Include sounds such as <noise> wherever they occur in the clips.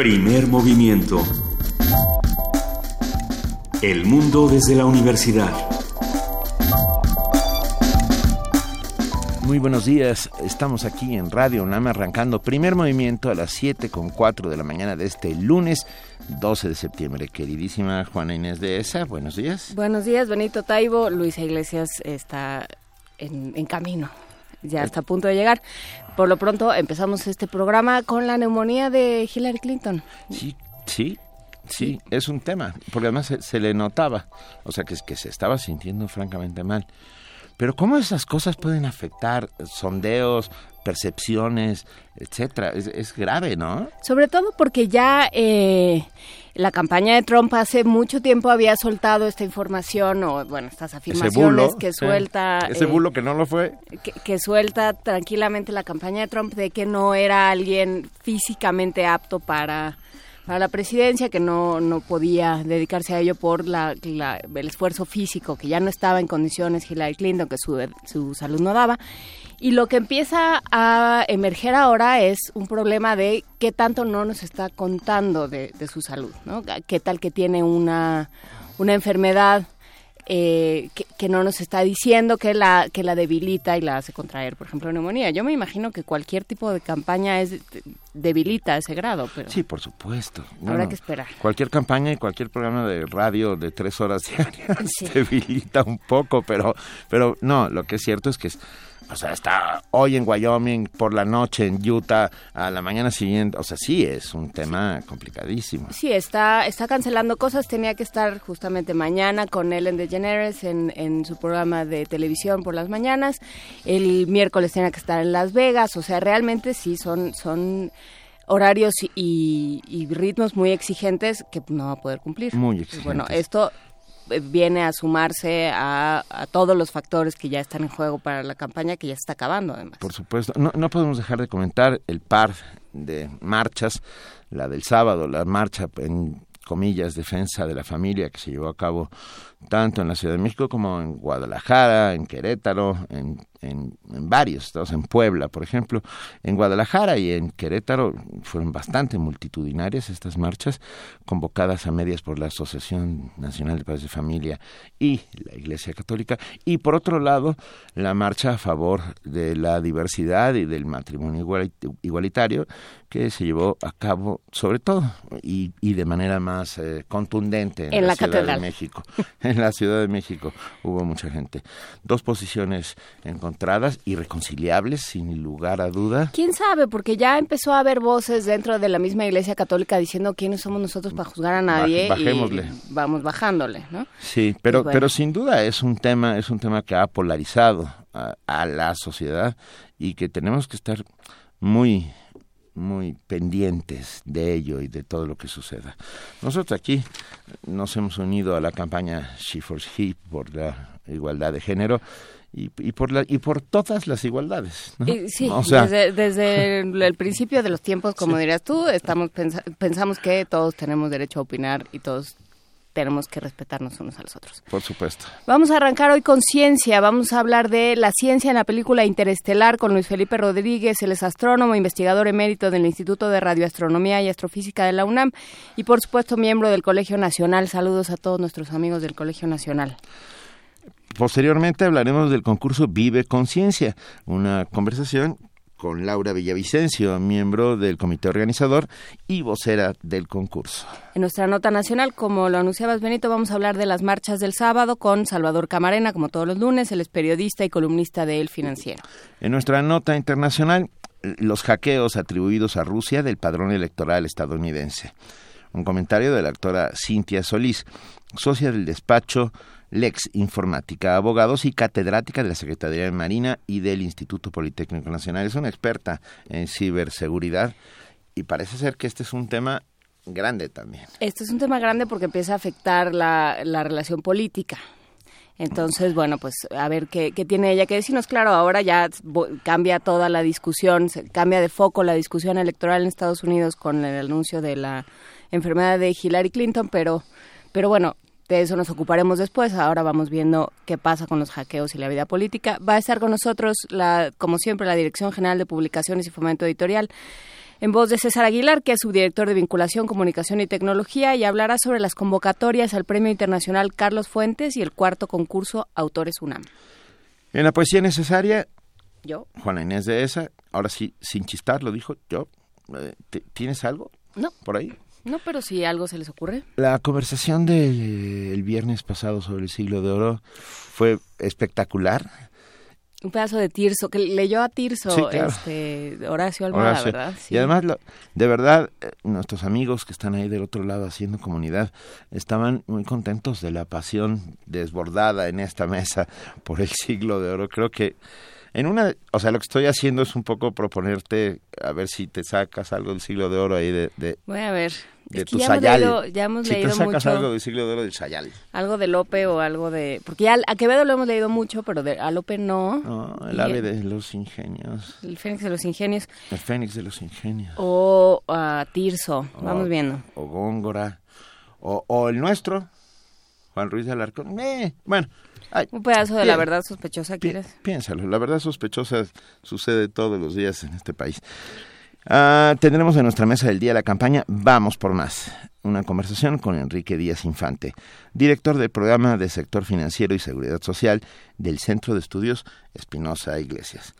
Primer movimiento. El mundo desde la universidad. Muy buenos días, estamos aquí en Radio UNAM arrancando primer movimiento a las 7 con 4 de la mañana de este lunes 12 de septiembre. Queridísima Juana Inés de ESA, buenos días. Buenos días, Benito Taibo. Luisa Iglesias está en, camino, ya está a punto de llegar. Por lo pronto empezamos este programa con la neumonía de Hillary Clinton. Sí, sí, sí, es un tema, porque además se, le notaba, o sea, que, que se estaba sintiendo francamente mal. Pero ¿cómo esas cosas pueden afectar sondeos, percepciones, etcétera? Es, grave, ¿no? Sobre todo porque ya eh, la campaña de Trump hace mucho tiempo había soltado esta información o, bueno, estas afirmaciones que suelta... ese eh, bulo que no lo fue. que, suelta tranquilamente la campaña de Trump de que no era alguien físicamente apto para para la presidencia, que no, no podía dedicarse a ello por la, el esfuerzo físico, que ya no estaba en condiciones Hillary Clinton, que su, su salud no daba. Y lo que empieza a emerger ahora es un problema de qué tanto no nos está contando de, de su salud, ¿no? ¿Qué tal que tiene una, una enfermedad eh, que, no nos está diciendo que la, que la debilita y la hace contraer, por ejemplo, neumonía. Yo me imagino que cualquier tipo de campaña es debilita ese grado. Pero sí, por supuesto. habrá que esperar. Cualquier campaña y cualquier programa de radio de tres horas <laughs> diarias debilita un poco, pero, pero no, lo que es cierto es que o sea, está hoy en Wyoming, por la noche en Utah, a la mañana siguiente. O sea, sí, es un tema complicadísimo. Sí, está, está cancelando cosas. Tenía que estar justamente mañana con Ellen DeGeneres en, en su programa de televisión por las mañanas. El miércoles tenía que estar en Las Vegas. O sea, realmente sí, son... son horarios y, ritmos muy exigentes que no va a poder cumplir. Muy exigentes. Bueno, esto viene a sumarse a, todos los factores que ya están en juego para la campaña que ya está acabando además. Por supuesto, no, no podemos dejar de comentar el par de marchas, la del sábado, la marcha en comillas, defensa de la familia que se llevó a cabo tanto en la Ciudad de México como en Guadalajara, en Querétaro, en en, varios estados, en Puebla, por ejemplo, en Guadalajara y en Querétaro fueron bastante multitudinarias estas marchas, convocadas a medias por la Asociación Nacional de Padres de Familia y la Iglesia Católica, y por otro lado, la marcha a favor de la diversidad y del matrimonio igualitario, que se llevó a cabo sobre todo y, de manera más eh, contundente en, la, Ciudad de México. <laughs> En la Ciudad de México hubo mucha gente. Dos posiciones en encontradas, irreconciliables, sin lugar a duda. ¿Quién sabe? Porque ya empezó a haber voces dentro de la misma Iglesia Católica diciendo quiénes somos nosotros para juzgar a nadie. bajémosle. Y vamos bajándole, ¿no? Sí, pero, pero sin duda es un tema, es un tema que ha polarizado a, la sociedad y que tenemos que estar muy muy pendientes de ello y de todo lo que suceda. Nosotros aquí nos hemos unido a la campaña She for He por la igualdad de género y, por la, y por todas las igualdades. sí, desde, el, principio de los tiempos, como dirías tú, estamos pensamos que todos tenemos derecho a opinar y todos tenemos que respetarnos unos a los otros. Por supuesto. Vamos a arrancar hoy con ciencia. Vamos a hablar de la ciencia en la película Interestelar con Luis Felipe Rodríguez. Él es astrónomo, investigador emérito del Instituto de Radioastronomía y Astrofísica de la UNAM y, por supuesto, miembro del Colegio Nacional. Saludos a todos nuestros amigos del Colegio Nacional. Posteriormente hablaremos del concurso Vive Conciencia, una conversación con Laura Villavicencio, miembro del comité organizador y vocera del concurso. En nuestra nota nacional, como lo anunciabas Benito, vamos a hablar de las marchas del sábado con Salvador Camarena, como todos los lunes, él es periodista y columnista de El Financiero. En nuestra nota internacional, los hackeos atribuidos a Rusia del padrón electoral estadounidense. Un comentario de la actora Cintia Solís, socia del despacho Lex Informática, abogados y catedrática de la Secretaría de Marina y del Instituto Politécnico Nacional. Es una experta en ciberseguridad y parece ser que este es un tema grande también. Este es un tema grande porque empieza a afectar la, relación política. Entonces, bueno, pues a ver qué, qué, tiene ella que decirnos. Claro, ahora ya cambia toda la discusión, cambia de foco la discusión electoral en Estados Unidos con el anuncio de la enfermedad de Hillary Clinton, pero, pero bueno, de eso nos ocuparemos después. Ahora vamos viendo qué pasa con los hackeos y la vida política. Va a estar con nosotros, la, como siempre, la Dirección General de Publicaciones y Fomento Editorial. en voz de César Aguilar, que es subdirector de vinculación, comunicación y tecnología, y hablará sobre las convocatorias al Premio Internacional Carlos Fuentes y el cuarto concurso Autores UNAM. En la poesía necesaria, yo. Juana Inés de esa, ahora sí, sin chistar, lo dijo yo. Eh, ¿Tienes algo? No. ¿Por ahí? No, pero si algo se les ocurre. La conversación del viernes pasado sobre el siglo de oro fue espectacular. Un pedazo de Tirso, que leyó a Tirso este, Horacio Almada, ¿verdad? Y además, de verdad, eh, nuestros amigos que están ahí del otro lado haciendo comunidad estaban muy contentos de la pasión desbordada en esta mesa por el siglo de oro. Creo que en una, o sea, lo que estoy haciendo es un poco proponerte a ver si te sacas algo del siglo de oro ahí de, de Voy a ver. De tu ya sayal. Hemos leído, ya hemos si leído te sacas mucho, algo del siglo de oro del sayal. Algo de Lope o algo de... Porque ya a Quevedo lo hemos leído mucho, pero de, a Lope no. No, el Y ave de los ingenios. El Fénix de los Ingenios. El fénix de los ingenios. O a Tirso. Vamos viendo. O Góngora. O, o el nuestro, Juan Ruiz de Alarcón. Eh, bueno, ay, Un pedazo de la verdad sospechosa, ¿quieres? piénsalo. La verdad sospechosa sucede todos los días en este país. Ah, tendremos en nuestra mesa del día la campaña Vamos por Más. Una conversación con Enrique Díaz Infante, director del programa de sector financiero y seguridad social del Centro de Estudios Espinosa Iglesias.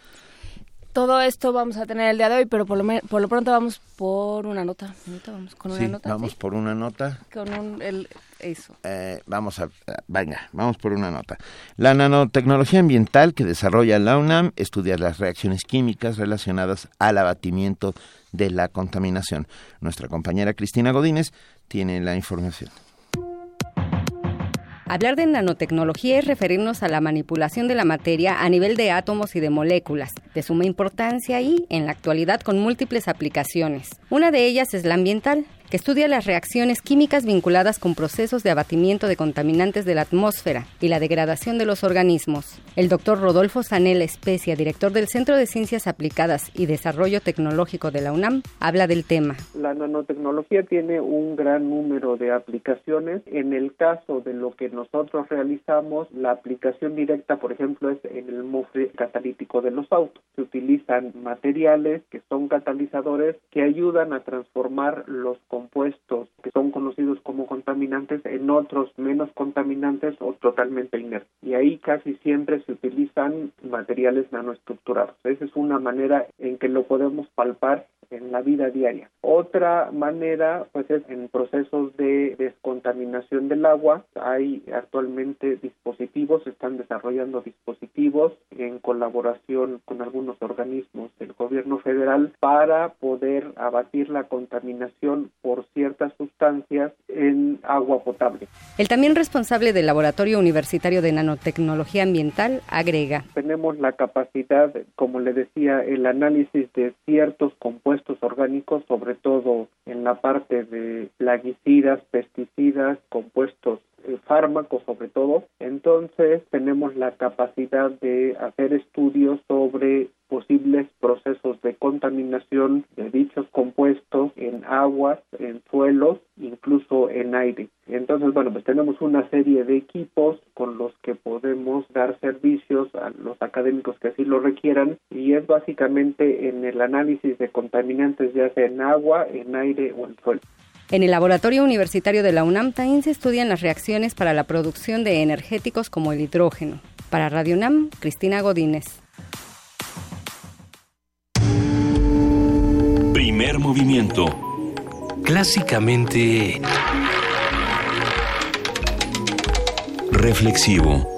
Todo esto vamos a tener el día de hoy, pero por lo, por lo pronto vamos por una nota. Vamos con una Sí, nota. vamos ¿sí? por una nota. Con un... El, eso. Eh, vamos a, venga, vamos por una nota. La nanotecnología ambiental que desarrolla la UNAM estudia las reacciones químicas relacionadas al abatimiento de la contaminación. Nuestra compañera Cristina Godínez tiene la información. Hablar de nanotecnología es referirnos a la manipulación de la materia a nivel de átomos y de moléculas, de suma importancia y, en la actualidad, con múltiples aplicaciones. Una de ellas es la ambiental, que estudia las reacciones químicas vinculadas con procesos de abatimiento de contaminantes de la atmósfera y la degradación de los organismos. El doctor Rodolfo Sanela Especia, director del Centro de Ciencias Aplicadas y Desarrollo Tecnológico de la UNAM, habla del tema. La nanotecnología tiene un gran número de aplicaciones. En el caso de lo que nosotros realizamos, la aplicación directa, por ejemplo, es en el mofre catalítico de los autos. Se utilizan materiales que son catalizadores que ayudan a transformar los compuestos que son conocidos como contaminantes en otros menos contaminantes o totalmente inertes. Y ahí casi siempre se utilizan materiales nanoestructurados. Esa es una manera en que lo podemos palpar en la vida diaria. Otra manera, pues es en procesos de descontaminación del agua. Hay actualmente dispositivos, se están desarrollando dispositivos en colaboración con algunos organismos del gobierno federal para poder abatir la contaminación ciertas sustancias en agua potable. El también responsable del Laboratorio Universitario de Nanotecnología Ambiental agrega. tenemos la capacidad, como le decía, el análisis de ciertos compuestos orgánicos, sobre todo en la parte de plaguicidas, pesticidas, compuestos eh, fármacos sobre todo. Entonces tenemos la capacidad de hacer estudios sobre posibles procesos de contaminación de dichos compuestos en aguas, en suelos, incluso en aire. Entonces, bueno, pues tenemos una serie de equipos con los que podemos dar servicios a los académicos que así lo requieran y es básicamente en el análisis de contaminantes ya sea en agua, en aire o en suelo. En el Laboratorio Universitario de la UNAM también se estudian las reacciones para la producción de energéticos como el hidrógeno. Para Radio UNAM, Cristina Godínez. Primer movimiento. Clásicamente Reflexivo.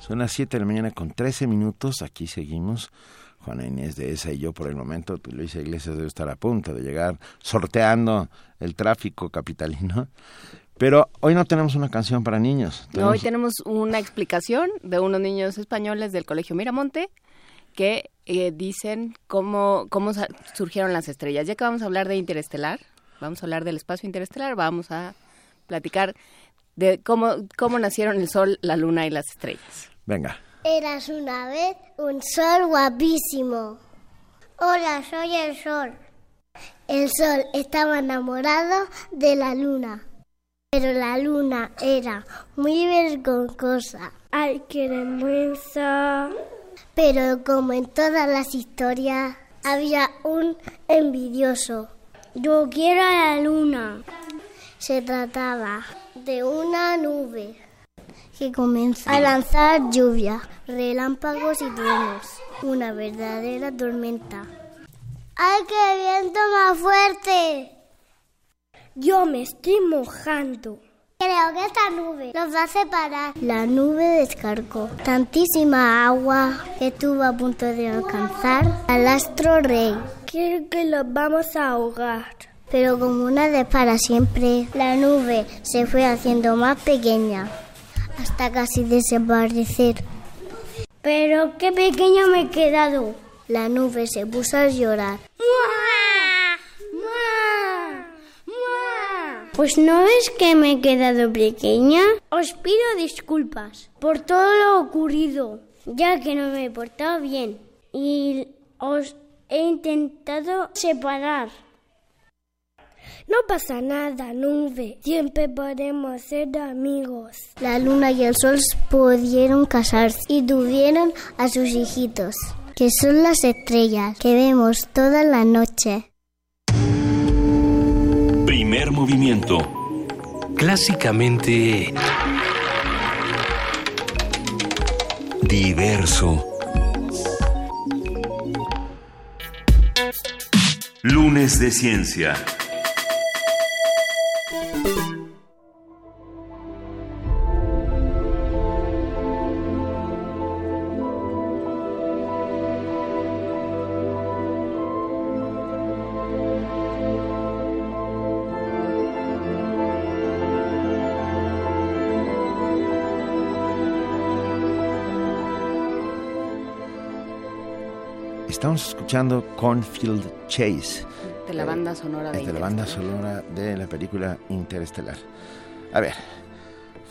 Son las 7 de la mañana con 13 minutos. Aquí seguimos. Juana Inés de esa y yo por el momento. Luisa Iglesias debe estar a punto de llegar sorteando el tráfico capitalino. Pero hoy no tenemos una canción para niños. No, Hoy tenemos una explicación de unos niños españoles del Colegio Miramonte que eh, dicen cómo, cómo surgieron las estrellas. Ya que vamos a hablar de interestelar, vamos a hablar del espacio interestelar, vamos a platicar de cómo, cómo nacieron el Sol, la Luna y las estrellas. Venga. Eras una vez un sol guapísimo. Hola, soy el sol. El sol estaba enamorado de la luna. Pero la luna era muy vergonzosa. ¡Ay, qué vergüenza! Pero como en todas las historias, había un envidioso. Yo quiero a la luna. Se trataba de una nube que comenzó a lanzar lluvia, relámpagos y truenos. Una verdadera tormenta. ¡Ay, qué viento más fuerte! Yo me estoy mojando. Creo que esta nube nos va a separar. La nube descargó tantísima agua que estuvo a punto de alcanzar al astro rey. Creo que los vamos a ahogar. Pero como una vez para siempre, la nube se fue haciendo más pequeña hasta casi desaparecer. Pero qué pequeño me he quedado. La nube se puso a llorar. Pues no es que me he quedado pequeña. Os pido disculpas por todo lo ocurrido, ya que no me he portado bien y os he intentado separar. No pasa nada, nube. Siempre podemos ser amigos. La luna y el sol pudieron casarse y tuvieron a sus hijitos, que son las estrellas que vemos toda la noche. Primer movimiento. Clásicamente... Diverso. Lunes de Ciencia. Estamos escuchando Cornfield Chase. De la banda sonora de, de la banda sonora de la película Interestelar. A ver,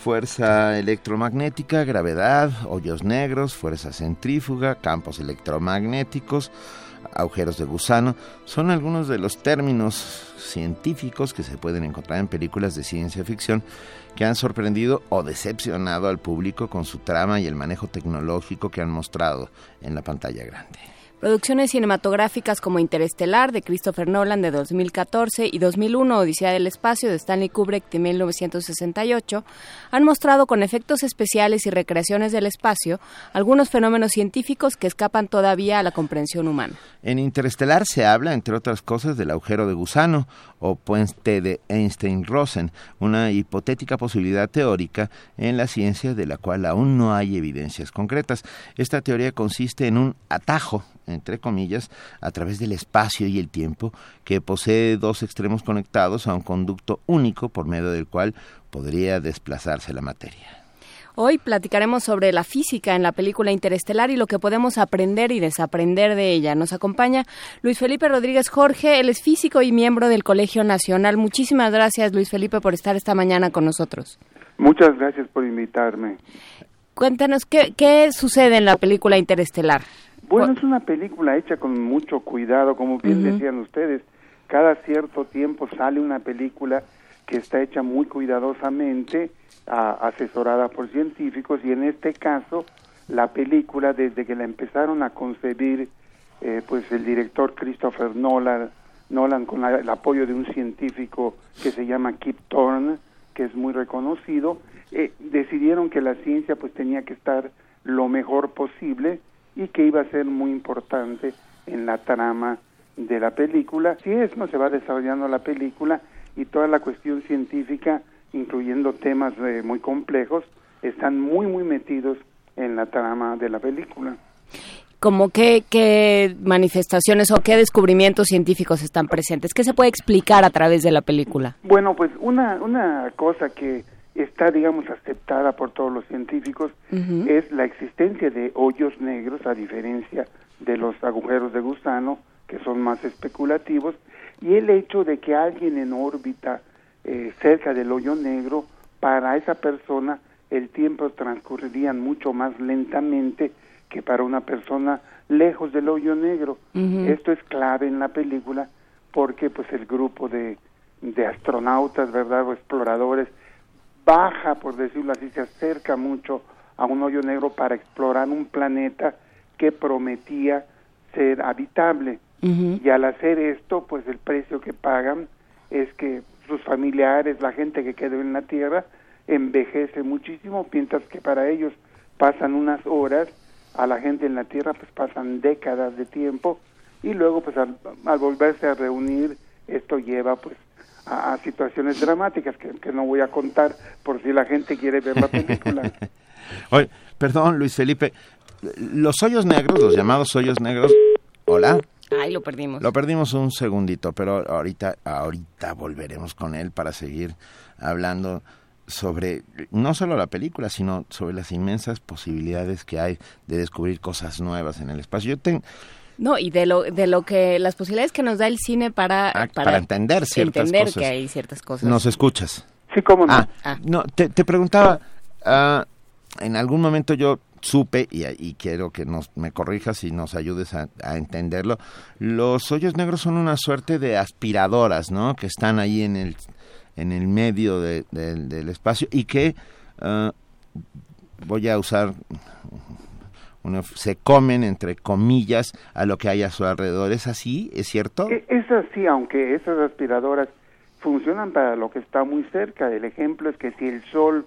fuerza electromagnética, gravedad, hoyos negros, fuerza centrífuga, campos electromagnéticos, agujeros de gusano, son algunos de los términos científicos que se pueden encontrar en películas de ciencia ficción que han sorprendido o decepcionado al público con su trama y el manejo tecnológico que han mostrado en la pantalla grande. Producciones cinematográficas como Interestelar de Christopher Nolan de 2014 y 2001 Odisea del Espacio de Stanley Kubrick de 1968 han mostrado con efectos especiales y recreaciones del espacio algunos fenómenos científicos que escapan todavía a la comprensión humana. En Interestelar se habla, entre otras cosas, del agujero de gusano o puente de Einstein-Rosen, una hipotética posibilidad teórica en la ciencia de la cual aún no hay evidencias concretas. Esta teoría consiste en un atajo entre comillas, a través del espacio y el tiempo, que posee dos extremos conectados a un conducto único por medio del cual podría desplazarse la materia. Hoy platicaremos sobre la física en la película Interestelar y lo que podemos aprender y desaprender de ella. Nos acompaña Luis Felipe Rodríguez Jorge, él es físico y miembro del Colegio Nacional. Muchísimas gracias, Luis Felipe, por estar esta mañana con nosotros. Muchas gracias por invitarme. Cuéntanos, ¿qué, qué sucede en la película Interestelar? Bueno, es una película hecha con mucho cuidado, como bien decían ustedes. Cada cierto tiempo sale una película que está hecha muy cuidadosamente, asesorada por científicos, y en este caso, la película, desde que la empezaron a concebir, eh, pues el director Christopher Nolan, Nolan con el apoyo de un científico que se llama Kip Thorne, que es muy reconocido, eh, decidieron que la ciencia pues tenía que estar lo mejor posible y que iba a ser muy importante en la trama de la película. Si es, no se va desarrollando la película y toda la cuestión científica, incluyendo temas eh, muy complejos, están muy, muy metidos en la trama de la película. ¿Cómo qué, qué manifestaciones o qué descubrimientos científicos están presentes? ¿Qué se puede explicar a través de la película? Bueno, pues una, una cosa que está, digamos, aceptada por todos los científicos es la existencia de hoyos negros, a diferencia de los agujeros de gusano, que son más especulativos, y el hecho de que alguien en órbita eh, cerca del hoyo negro, para esa persona el tiempo transcurriría mucho más lentamente que para una persona lejos del hoyo negro. Esto es clave en la película porque pues el grupo de, de astronautas, ¿verdad? o exploradores baja, por decirlo así, se acerca mucho a un hoyo negro para explorar un planeta que prometía ser habitable. Y al hacer esto, pues el precio que pagan es que sus familiares, la gente que quedó en la tierra, envejece muchísimo, mientras que para ellos pasan unas horas, a la gente en la tierra pues pasan décadas de tiempo y luego pues al, volverse a reunir esto lleva pues a, situaciones dramáticas que, que, no voy a contar por si la gente quiere ver la película. <laughs> Oye, perdón Luis Felipe, los hoyos negros, los llamados hoyos negros, hola. Ay, lo perdimos. Lo perdimos un segundito, pero ahorita, ahorita volveremos con él para seguir hablando sobre no solo la película, sino sobre las inmensas posibilidades que hay de descubrir cosas nuevas en el espacio. Yo tengo no, y de lo, de lo que, las posibilidades que nos da el cine para, ah, para, entender ciertas entender que hay ciertas cosas. ¿Nos escuchas? Sí, cómo no. Ah, ah. no te, te preguntaba, en algún momento yo supe, y, y, quiero que nos, me corrijas y nos ayudes a, entenderlo, los hoyos negros son una suerte de aspiradoras, ¿no? Que están ahí en el, en el medio del espacio y que voy a usar se comen, entre comillas, a lo que hay a su alrededor. ¿Es así? ¿Es cierto? E, es así, aunque esas aspiradoras funcionan para lo que está muy cerca. El ejemplo es que si el Sol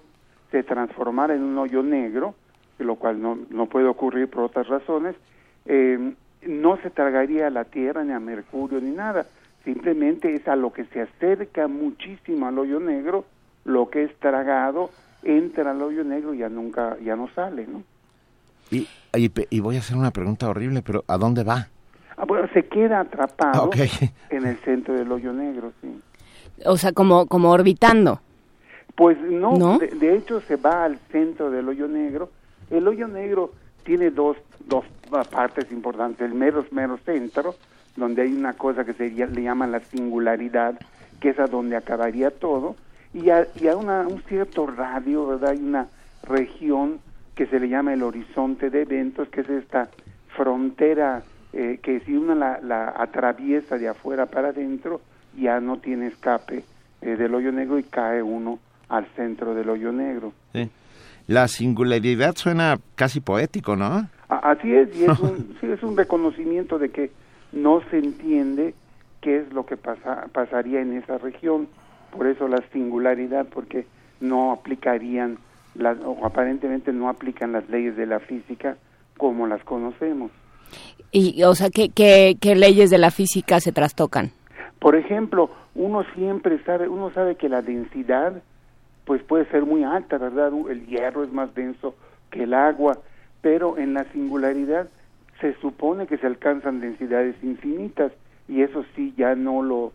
se transformara en un hoyo negro, lo cual no, no puede ocurrir por otras razones, eh, no se tragaría a la Tierra, ni a Mercurio, ni nada. Simplemente es a lo que se acerca muchísimo al hoyo negro, lo que es tragado, entra al hoyo negro y ya nunca, ya no sale, ¿no? Y, y, voy a hacer una pregunta horrible, pero ¿a dónde va? Ah, bueno, se queda atrapado <laughs> en el centro del hoyo negro, sí. O sea, como, como orbitando. Pues no, De, hecho se va al centro del hoyo negro. El hoyo negro tiene dos, dos partes importantes. El mero, mero centro, donde hay una cosa que se le llama la singularidad, que es a donde acabaría todo, y a, y a una, un cierto radio, ¿verdad? Hay una región que se le llama el horizonte de eventos, que es esta frontera eh, que si uno la, la, atraviesa de afuera para adentro, ya no tiene escape eh, del hoyo negro y cae uno al centro del hoyo negro. Sí. La singularidad suena casi poético, ¿no? Así es, y es un, sí, es un reconocimiento de que no se entiende qué es lo que pasa, pasaría en esa región, por eso la singularidad, porque no aplicarían o aparentemente no aplican las leyes de la física como las conocemos. Y, o sea, ¿qué, qué, leyes de la física se trastocan? Por ejemplo, uno siempre sabe, uno sabe que la densidad, pues puede ser muy alta, ¿verdad? El hierro es más denso que el agua, pero en la singularidad se supone que se alcanzan densidades infinitas y eso sí ya no lo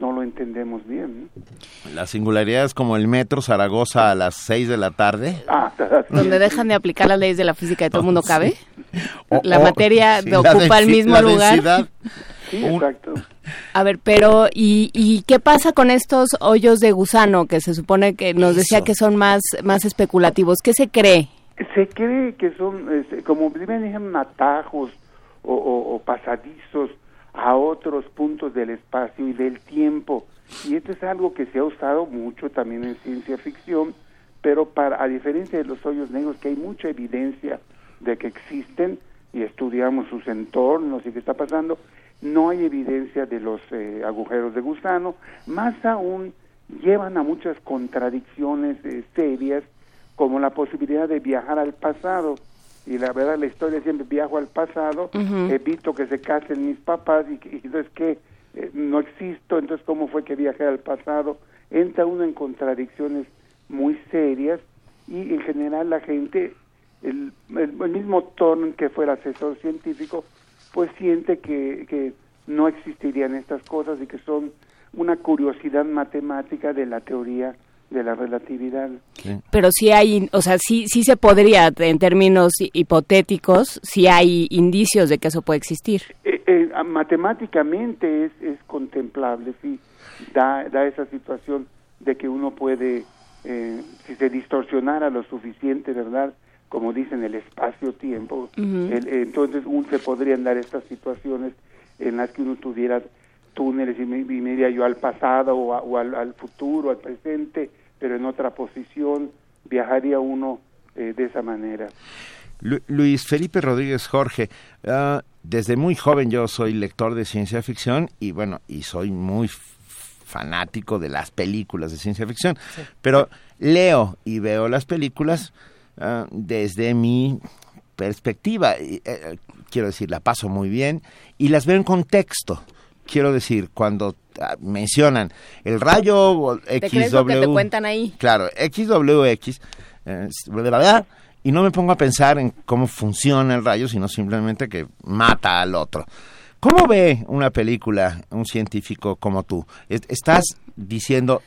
no lo entendemos bien. La singularidad es como el metro Zaragoza a las 6 de la tarde. Ah, <laughs> donde dejan de aplicar las leyes de la física y todo el mundo <laughs> cabe. la materia ocupa el mismo lugar. <laughs> Sí, exacto. A ver, pero ¿y, ¿y qué pasa con estos hoyos de gusano que se supone que nos decía que son más, más especulativos? ¿Qué se cree? Se cree que son, como viven atajos o, o pasadizos a otros puntos del espacio y del tiempo. Y esto es algo que se ha usado mucho también en ciencia ficción, pero para a diferencia de los hoyos negros que hay mucha evidencia de que existen y estudiamos sus entornos y qué está pasando, no hay evidencia de los eh, agujeros de gusano, más aún llevan a muchas contradicciones eh, serias como la posibilidad de viajar al pasado y la verdad la historia siempre viajo al pasado, evito que se casen mis papás y, entonces que eh, no existo, entonces cómo fue que viajé al pasado, entra uno en contradicciones muy serias y en general la gente, el, el, mismo Thorne que fue el asesor científico, pues siente que, que no existirían estas cosas y que son una curiosidad matemática de la teoría de la relatividad. Pero sí hay, o sea, sí, sí se podría, en términos hipotéticos, sí hay indicios de que eso puede existir. Eh, eh, matemáticamente es, es contemplable, sí, da, da esa situación de que uno puede, eh, si se distorsionara lo suficiente, ¿verdad? Como dicen, el espacio-tiempo, entonces un, se podrían dar estas situaciones en las que uno tuviera túneles y me, iría yo al pasado o, al, al, futuro, al presente, pero en otra posición viajaría uno eh, de esa manera. Luis Felipe Rodríguez Jorge, ah, desde muy joven yo soy lector de ciencia ficción y bueno, y soy muy fanático de las películas de ciencia ficción, pero leo y veo las películas ah, desde mi perspectiva, eh, quiero decir, la paso muy bien y las veo en contexto. Quiero decir, cuando mencionan el rayo XW, ¿Te, te cuentan ahí? Claro, XWX, eh, de verdad, y no me pongo a pensar en cómo funciona el rayo, sino simplemente que mata al otro. ¿Cómo ve una película un científico como tú? ¿Estás diciendo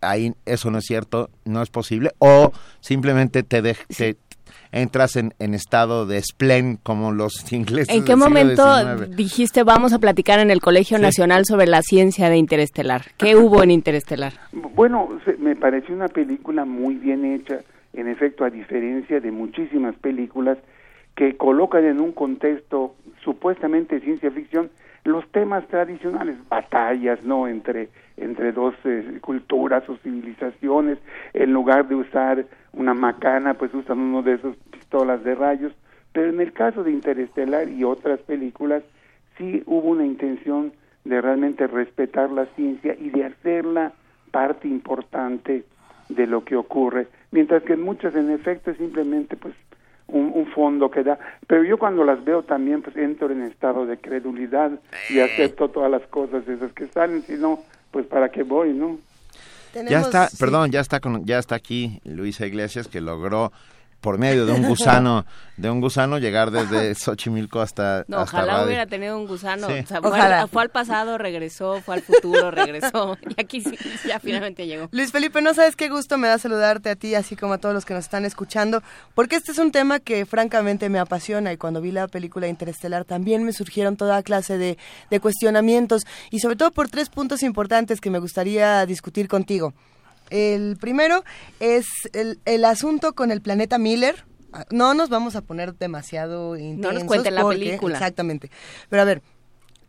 ahí eso no es cierto, no es posible? ¿O simplemente te, entras en, estado de splen como los <laughs> ingleses? ¿En qué momento dijiste vamos a platicar en el Colegio Nacional sobre la ciencia de Interestelar? ¿Qué hubo en Interestelar? Bueno, me pareció una película muy bien hecha en efecto, a diferencia de muchísimas películas que colocan en un contexto supuestamente ciencia ficción los temas tradicionales, batallas, ¿no? Entre, entre dos eh, culturas o civilizaciones, en lugar de usar una macana, pues usan uno de esos pistolas de rayos, pero en el caso de Interestelar y otras películas, sí hubo una intención de realmente respetar la ciencia y de hacerla parte importante de lo que ocurre, mientras que en muchas en efecto es simplemente pues un, fondo que da, pero yo cuando las veo también pues entro en estado de credulidad y eh. acepto todas las cosas esas que salen, si no, pues para qué voy, ¿no? Ya está, perdón, ya está con, ya está aquí Luisa Iglesias que logró por medio de un gusano, de un gusano llegar desde <laughs> Xochimilco hasta No, ojalá hubiera tenido un gusano, fue, al, pasado, regresó, fue al futuro, regresó. <laughs> Y aquí sí, ya finalmente llegó. Luis Felipe, no sabes qué gusto me da saludarte a ti, así como a todos los que nos están escuchando, porque este es un tema que francamente me apasiona y cuando vi la película Interestelar también me surgieron toda clase de, de cuestionamientos y sobre todo por tres puntos importantes que me gustaría discutir contigo. El primero es el, el asunto con el planeta Miller. No nos vamos a poner demasiado intensos. No nos cuente la película. Exactamente. Pero a ver,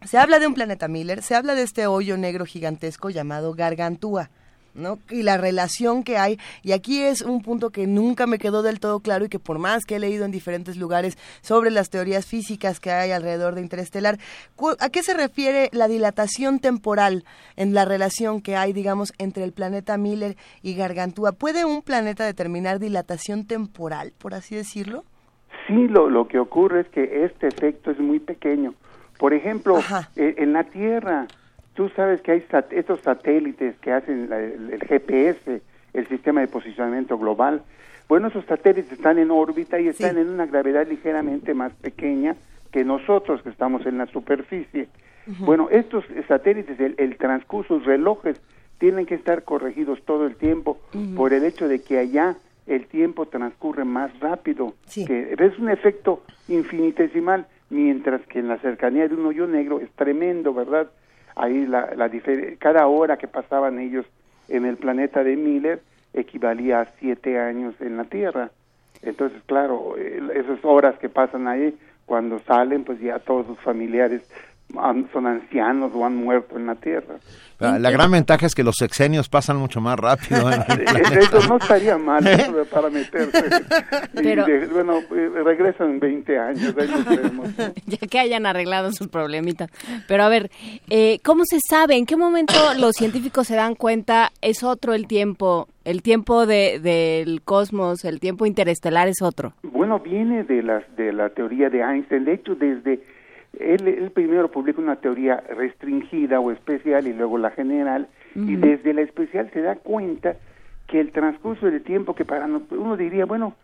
se habla de un planeta Miller, se habla de este hoyo negro gigantesco llamado Gargantúa. ¿No? Y la relación que hay, y aquí es un punto que nunca me quedó del todo claro y que por más que he leído en diferentes lugares sobre las teorías físicas que hay alrededor de Interestelar, ¿a qué se refiere la dilatación temporal en la relación que hay, digamos, entre el planeta Miller y Gargantúa? ¿Puede un planeta determinar dilatación temporal, por así decirlo? Sí, lo, lo que ocurre es que este efecto es muy pequeño. Por ejemplo, eh, en la Tierra, Tú sabes que hay estos satélites que hacen el, GPS, el sistema de posicionamiento global. Bueno, esos satélites están en órbita y están en una gravedad ligeramente más pequeña que nosotros que estamos en la superficie. Bueno, estos satélites, el, transcurso, los relojes, tienen que estar corregidos todo el tiempo por el hecho de que allá el tiempo transcurre más rápido. Que es un efecto infinitesimal, mientras que en la cercanía de un hoyo negro es tremendo, ¿verdad? Ahí la, la cada hora que pasaban ellos en el planeta de Miller equivalía a siete años en la Tierra. Entonces, claro, esas horas que pasan ahí, cuando salen, pues ya todos sus familiares son ancianos o han muerto en la Tierra. La, gran ventaja es que los sexenios pasan mucho más rápido. Eso no estaría mal para meterse. Pero, bueno, eh, regresan 20 años. <laughs> ya que hayan arreglado sus problemitas. Pero a ver, eh, ¿cómo se sabe? ¿En qué momento <coughs> los científicos se dan cuenta es otro el tiempo? El tiempo de, del cosmos, el tiempo interestelar es otro. Bueno, viene de, las, de la teoría de Einstein. De hecho, desde él, primero publica una teoría restringida o especial y luego la general, y desde la especial se da cuenta que el transcurso del tiempo que para uno diría, bueno,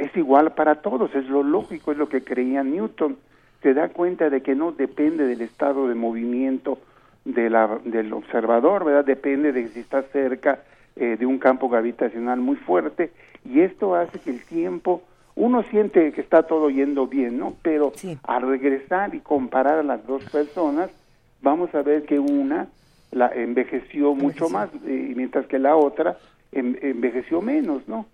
es igual para todos, es lo lógico, es lo que creía Newton, se da cuenta de que no depende del estado de movimiento de la, del observador, ¿verdad? Depende de si está cerca eh, de un campo gravitacional muy fuerte, y esto hace que el tiempo uno siente que está todo yendo bien, ¿no? Pero al regresar y comparar a las dos personas, vamos a ver que una la envejeció mucho más, y mientras que la otra envejeció menos, ¿no?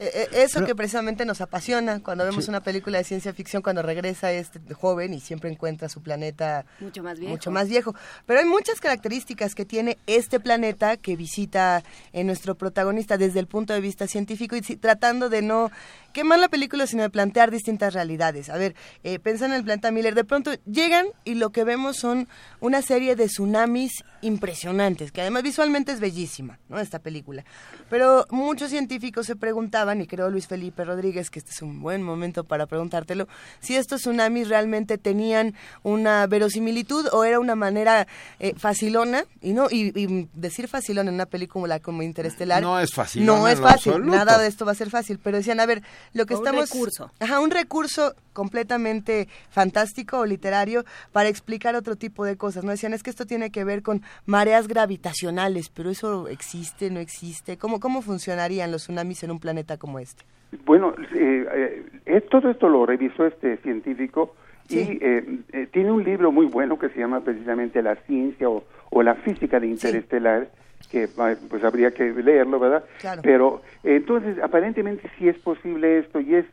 Eh, eh, eso que precisamente nos apasiona cuando vemos una película de ciencia ficción, cuando regresa este joven y siempre encuentra su planeta mucho más viejo. Mucho más viejo. Pero hay muchas características que tiene este planeta que visita en nuestro protagonista desde el punto de vista científico y tratando de no quemar la película, sino de plantear distintas realidades. A ver, eh, en el planeta Miller, de pronto llegan y lo que vemos son una serie de tsunamis impresionantes, que además visualmente es bellísima, ¿no? Esta película. Pero muchos científicos se preguntaban, y creo Luis Felipe Rodríguez, que este es un buen momento para preguntártelo, si estos tsunamis realmente tenían una verosimilitud o era una manera eh, facilona, y no y, decir facilona en una película como Interestelar no es fácil. No es fácil, nada de esto va a ser fácil, pero decían, a ver, lo que estamos un recurso. Ajá, un recurso completamente fantástico o literario para explicar otro tipo de cosas. No decían, es que esto tiene que ver con mareas gravitacionales, pero eso existe, no existe. ¿Cómo, cómo funcionarían los tsunamis en un planeta como este? Bueno, eh, eh, todo esto lo revisó este científico y eh, tiene un libro muy bueno que se llama precisamente La ciencia o, la física de interestelar. Que pues habría que leerlo, ¿verdad? Pero entonces aparentemente sí es posible esto y es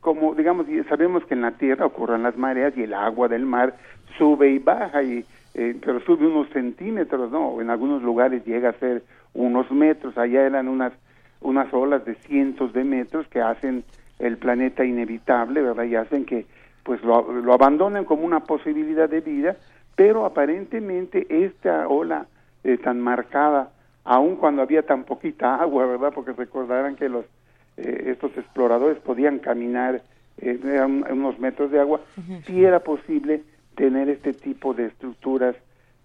como digamos sabemos que en la Tierra ocurren las mareas y el agua del mar sube y baja y eh, pero sube unos centímetros, ¿no? En algunos lugares llega a ser unos metros, allá eran unas, unas olas de cientos de metros que hacen el planeta inevitable, ¿verdad? Y hacen que pues lo, lo abandonen como una posibilidad de vida, pero aparentemente esta ola eh, tan marcada, aun cuando había tan poquita agua, ¿verdad? Porque recordarán que los eh, estos exploradores podían caminar en unos metros de agua, sí era posible tener este tipo de estructuras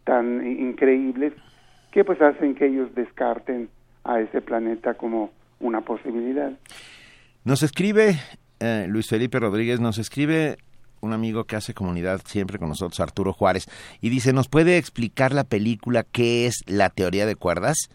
tan increíbles que pues hacen que ellos descarten a ese planeta como una posibilidad. Nos escribe eh, Luis Felipe Rodríguez, nos escribe un amigo que hace comunidad siempre con nosotros, Arturo Juárez, y dice, ¿nos puede explicar la película qué es la teoría de cuerdas?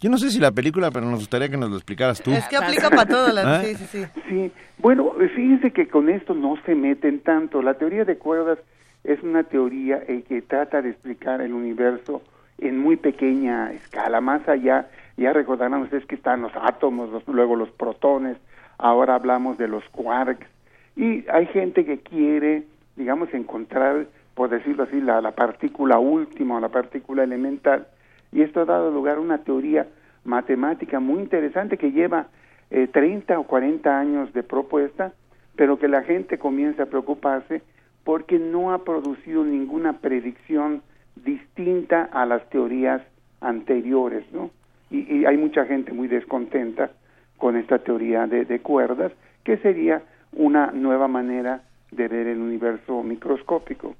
Yo no sé si la película, pero nos gustaría que nos lo explicaras tú. Es que aplica para todo. La... ¿Ah? Sí, sí, sí. Sí, bueno, fíjense que con esto no se meten tanto. La teoría de cuerdas es una teoría eh, que trata de explicar el universo en muy pequeña escala, más allá, ya recordarán ustedes que están los átomos, luego los protones, ahora hablamos de los quarks, y hay gente que quiere, digamos, encontrar, por decirlo así, la, la partícula última, la partícula elemental, y esto ha dado lugar a una teoría matemática muy interesante que lleva eh, 30 o 40 años de propuesta, pero que la gente comienza a preocuparse porque no ha producido ninguna predicción distinta a las teorías anteriores, ¿no? Y, hay mucha gente muy descontenta con esta teoría de cuerdas, que sería una nueva manera de ver el universo microscópico.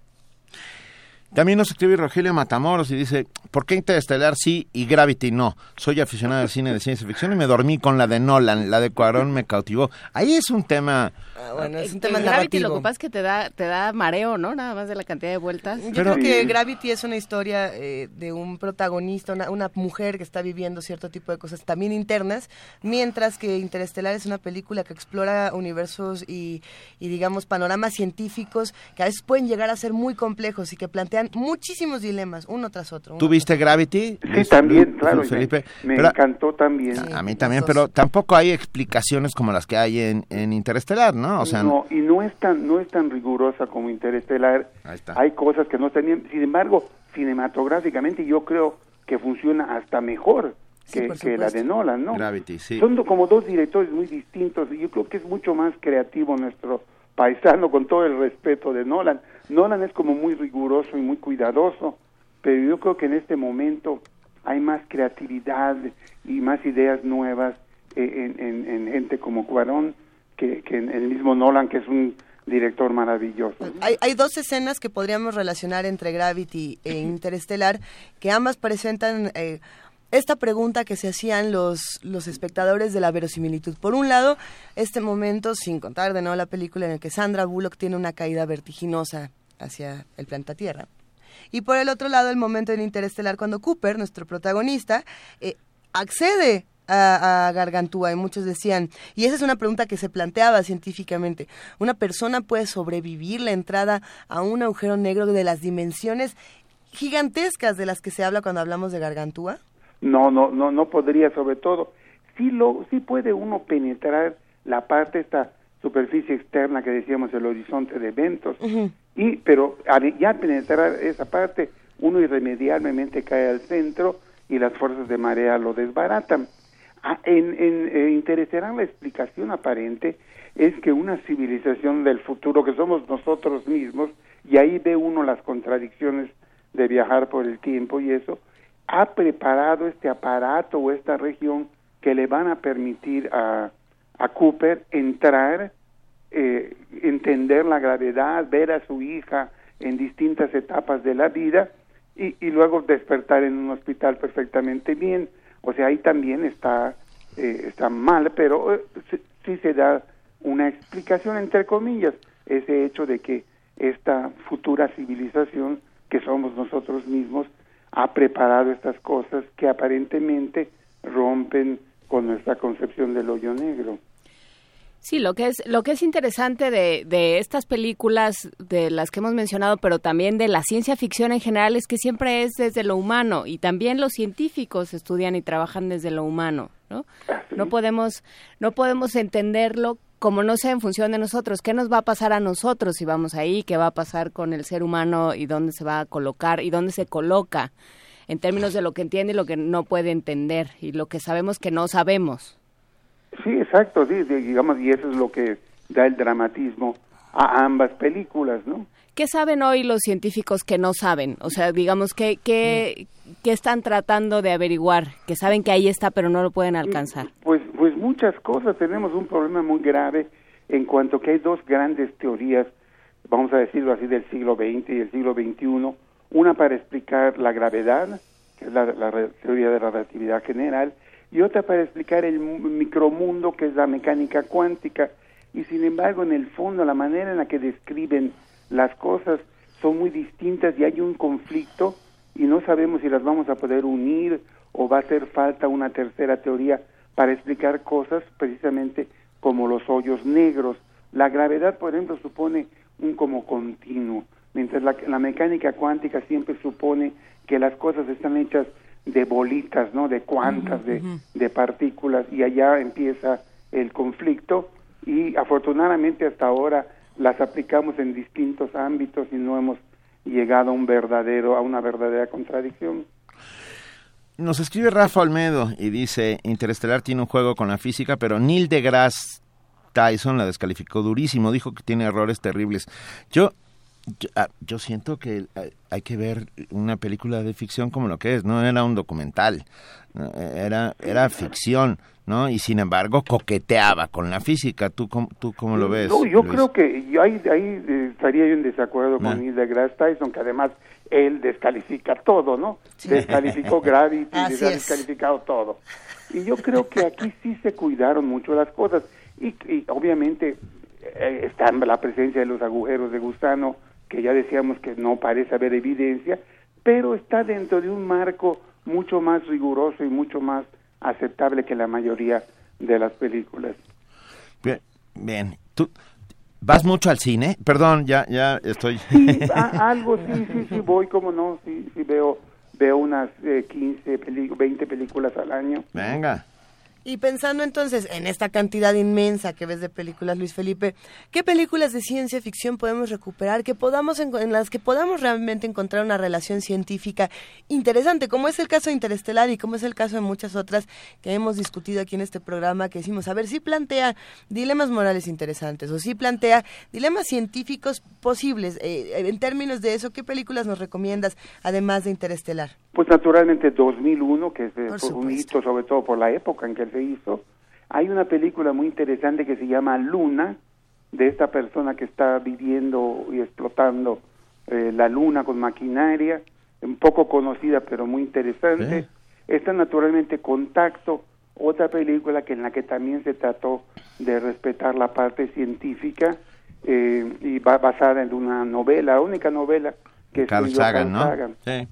También nos escribe Rogelio Matamoros y dice, ¿por qué Interestelar sí y Gravity no? Soy aficionado al cine de ciencia ficción y me dormí con la de Nolan, la de Cuarón me cautivó. Ahí es un tema... Ah, bueno, es un tema Gravity lo que pasa es que te da, te da mareo, ¿no? Nada más de la cantidad de vueltas. Yo creo que Gravity es una historia eh, de un protagonista, una, mujer que está viviendo cierto tipo de cosas también internas, mientras que Interestelar es una película que explora universos y, y digamos, panoramas científicos que a veces pueden llegar a ser muy complejos y que plantean muchísimos dilemas, uno tras otro. ¿Tú viste Gravity? Sí, también, claro. Felipe. Me, encantó también. a mí también, pero tampoco hay explicaciones como las que hay en, en Interestelar, ¿no? O sea, no, y no es tan, no es tan rigurosa como Interestelar. Hay cosas que no tenían, sin embargo, cinematográficamente yo creo que funciona hasta mejor. Que, que, la de Nolan, ¿no? Gravity, sí. Son como dos directores muy distintos y yo creo que es mucho más creativo nuestro paisano con todo el respeto de Nolan. Nolan es como muy riguroso y muy cuidadoso, pero yo creo que en este momento hay más creatividad y más ideas nuevas eh, en, gente como Cuarón que, en el mismo Nolan, que es un director maravilloso. Hay, dos escenas que podríamos relacionar entre Gravity e <laughs> Interestelar, que ambas presentan eh, esta pregunta que se hacían los, los espectadores de la verosimilitud. Por un lado, este momento, sin contar de nuevo la película, en el que Sandra Bullock tiene una caída vertiginosa hacia el planeta Tierra. Y por el otro lado, el momento en Interestelar, cuando Cooper, nuestro protagonista, eh, accede a, Gargantúa y muchos decían, y esa es una pregunta que se planteaba científicamente, ¿una persona puede sobrevivir la entrada a un agujero negro de las dimensiones gigantescas de las que se habla cuando hablamos de Gargantúa? No, no, no, no podría, sobre todo sí, lo, sí puede uno penetrar la parte, esta superficie externa que decíamos, el horizonte de eventos, y pero al ya penetrar esa parte, uno irremediablemente cae al centro y las fuerzas de marea lo desbaratan. Ah, en, en eh, interesará la explicación aparente es que una civilización del futuro que somos nosotros mismos, y ahí ve uno las contradicciones de viajar por el tiempo y eso, ha preparado este aparato o esta región que le van a permitir a, a Cooper entrar, eh, entender la gravedad, ver a su hija en distintas etapas de la vida y, luego despertar en un hospital perfectamente bien. O sea, ahí también está, eh, está mal, pero eh, sí se da una explicación, entre comillas, ese hecho de que esta futura civilización que somos nosotros mismos ha preparado estas cosas que aparentemente rompen con nuestra concepción del hoyo negro. Sí, lo que es lo que es interesante de, de, estas películas de las que hemos mencionado, pero también de la ciencia ficción en general es que siempre es desde lo humano y también los científicos estudian y trabajan desde lo humano, ¿no? No podemos no podemos entenderlo como no sea en función de nosotros, ¿qué nos va a pasar a nosotros si vamos ahí? ¿Qué va a pasar con el ser humano y dónde se va a colocar y dónde se coloca en términos de lo que entiende y lo que no puede entender y lo que sabemos que no sabemos? Sí, exacto, sí, digamos, y eso es lo que da el dramatismo a ambas películas, ¿no? ¿Qué saben hoy los científicos que no saben? O sea, digamos, ¿qué, qué, qué están tratando de averiguar? Que saben que ahí está, pero no lo pueden alcanzar. Pues, pues muchas cosas. Tenemos un problema muy grave en cuanto que hay dos grandes teorías, vamos a decirlo así, del siglo XX y el siglo XXI. Una para explicar la gravedad, que es la, la teoría de la relatividad general, y otra para explicar el micromundo, que es la mecánica cuántica. Y sin embargo, en el fondo, la manera en la que describen las cosas son muy distintas y hay un conflicto y no sabemos si las vamos a poder unir o va a hacer falta una tercera teoría para explicar cosas precisamente como los hoyos negros. La gravedad, por ejemplo, supone un como continuo, mientras la, la mecánica cuántica siempre supone que las cosas están hechas de bolitas, ¿no? De cuantas, de, de partículas, y allá empieza el conflicto, y afortunadamente hasta ahora las aplicamos en distintos ámbitos y no hemos llegado a un verdadero, a una verdadera contradicción. Nos escribe Rafa Olmedo y dice, Interestelar tiene un juego con la física, pero Neil deGrasse Tyson la descalificó durísimo, dijo que tiene errores terribles. Yo yo, ah, yo, siento que hay que ver una película de ficción como lo que es, no era un documental, era, era ficción, ¿no? Y sin embargo coqueteaba con la física. ¿Tú, cómo, tú cómo lo ves? No, yo creo que yo ahí, ahí eh, estaría yo en desacuerdo con Neil deGrasse Tyson, que además él descalifica todo, ¿no? Sí. Descalificó <laughs> Gravity, ha descalificado todo. Y yo creo que aquí sí se cuidaron mucho las cosas. Y, y obviamente eh, está la presencia de los agujeros de gusano, que ya decíamos que no parece haber evidencia, pero está dentro de un marco mucho más riguroso y mucho más aceptable que la mayoría de las películas. Bien, bien. ¿Tú vas mucho al cine? Perdón, ya ya estoy... Sí, <laughs> algo, sí, sí, sí, voy, como no, sí, sí veo, veo unas eh, 15, 20 películas al año. Venga. Y pensando entonces en esta cantidad inmensa que ves de películas, Luis Felipe, ¿qué películas de ciencia ficción podemos recuperar que podamos en, las que podamos realmente encontrar una relación científica interesante, como es el caso de Interestelar y como es el caso de muchas otras que hemos discutido aquí en este programa, que decimos, a ver, si plantea dilemas morales interesantes o si plantea dilemas científicos posibles. Eh, en términos de eso, ¿qué películas nos recomiendas además de Interestelar? Pues naturalmente 2001, que es un hito sobre todo por la época en que se hizo. Hay una película muy interesante que se llama Luna, de esta persona que está viviendo y explotando eh, la luna con maquinaria, un poco conocida pero muy interesante. Sí. Está naturalmente Contacto, otra película que en la que también se trató de respetar la parte científica eh, y va basada en una novela, la única novela que Carl Sagan, ¿no? Sagan. Sí.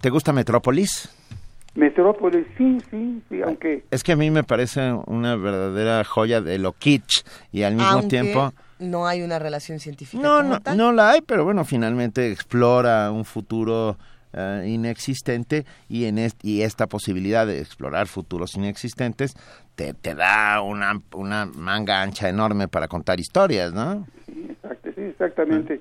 ¿Te gusta Metrópolis? Metrópolis, sí, sí, sí, aunque... Es que a mí me parece una verdadera joya de lo kitsch y al mismo aunque tiempo... no hay una relación científica No, no, tal. no la hay, pero bueno, finalmente explora un futuro eh, inexistente y, en y esta posibilidad de explorar futuros inexistentes te, te da una, una manga ancha enorme para contar historias, ¿no? Sí, sí exactamente.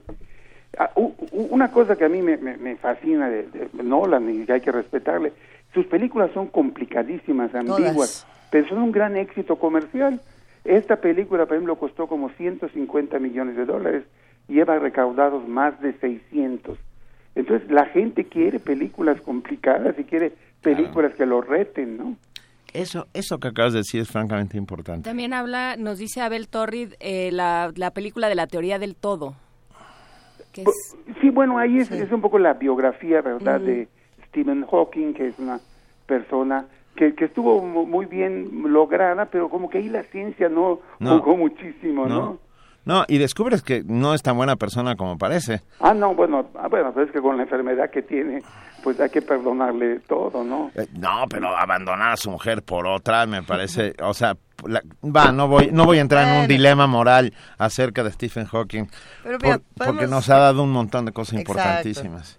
Ah, una cosa que a mí me, me, fascina de, Nolan y que hay que respetarle, sus películas son complicadísimas, ambiguas, pero son un gran éxito comercial. Esta película, por ejemplo, costó como 150 millones de dólares, lleva recaudados más de 600. Entonces, la gente quiere películas complicadas y quiere películas que lo reten, ¿no? Eso, eso que acabas de decir es francamente importante. También habla, nos dice Abel Torrid, eh, la, la película de la teoría del todo. Pues, sí, bueno, ahí es, es, un poco la biografía, ¿verdad?, de Stephen Hawking, que es una persona que, que estuvo muy bien lograda, pero como que ahí la ciencia no, jugó muchísimo, ¿no? ¿no? y descubres que no es tan buena persona como parece. Ah, no, bueno, ah, bueno, pues es que con la enfermedad que tiene, pues hay que perdonarle todo, ¿no? Eh, no, pero abandonar a su mujer por otra me parece, o sea, va, no voy, no voy a entrar en un dilema moral acerca de Stephen Hawking, porque nos ha dado un montón de cosas importantísimas.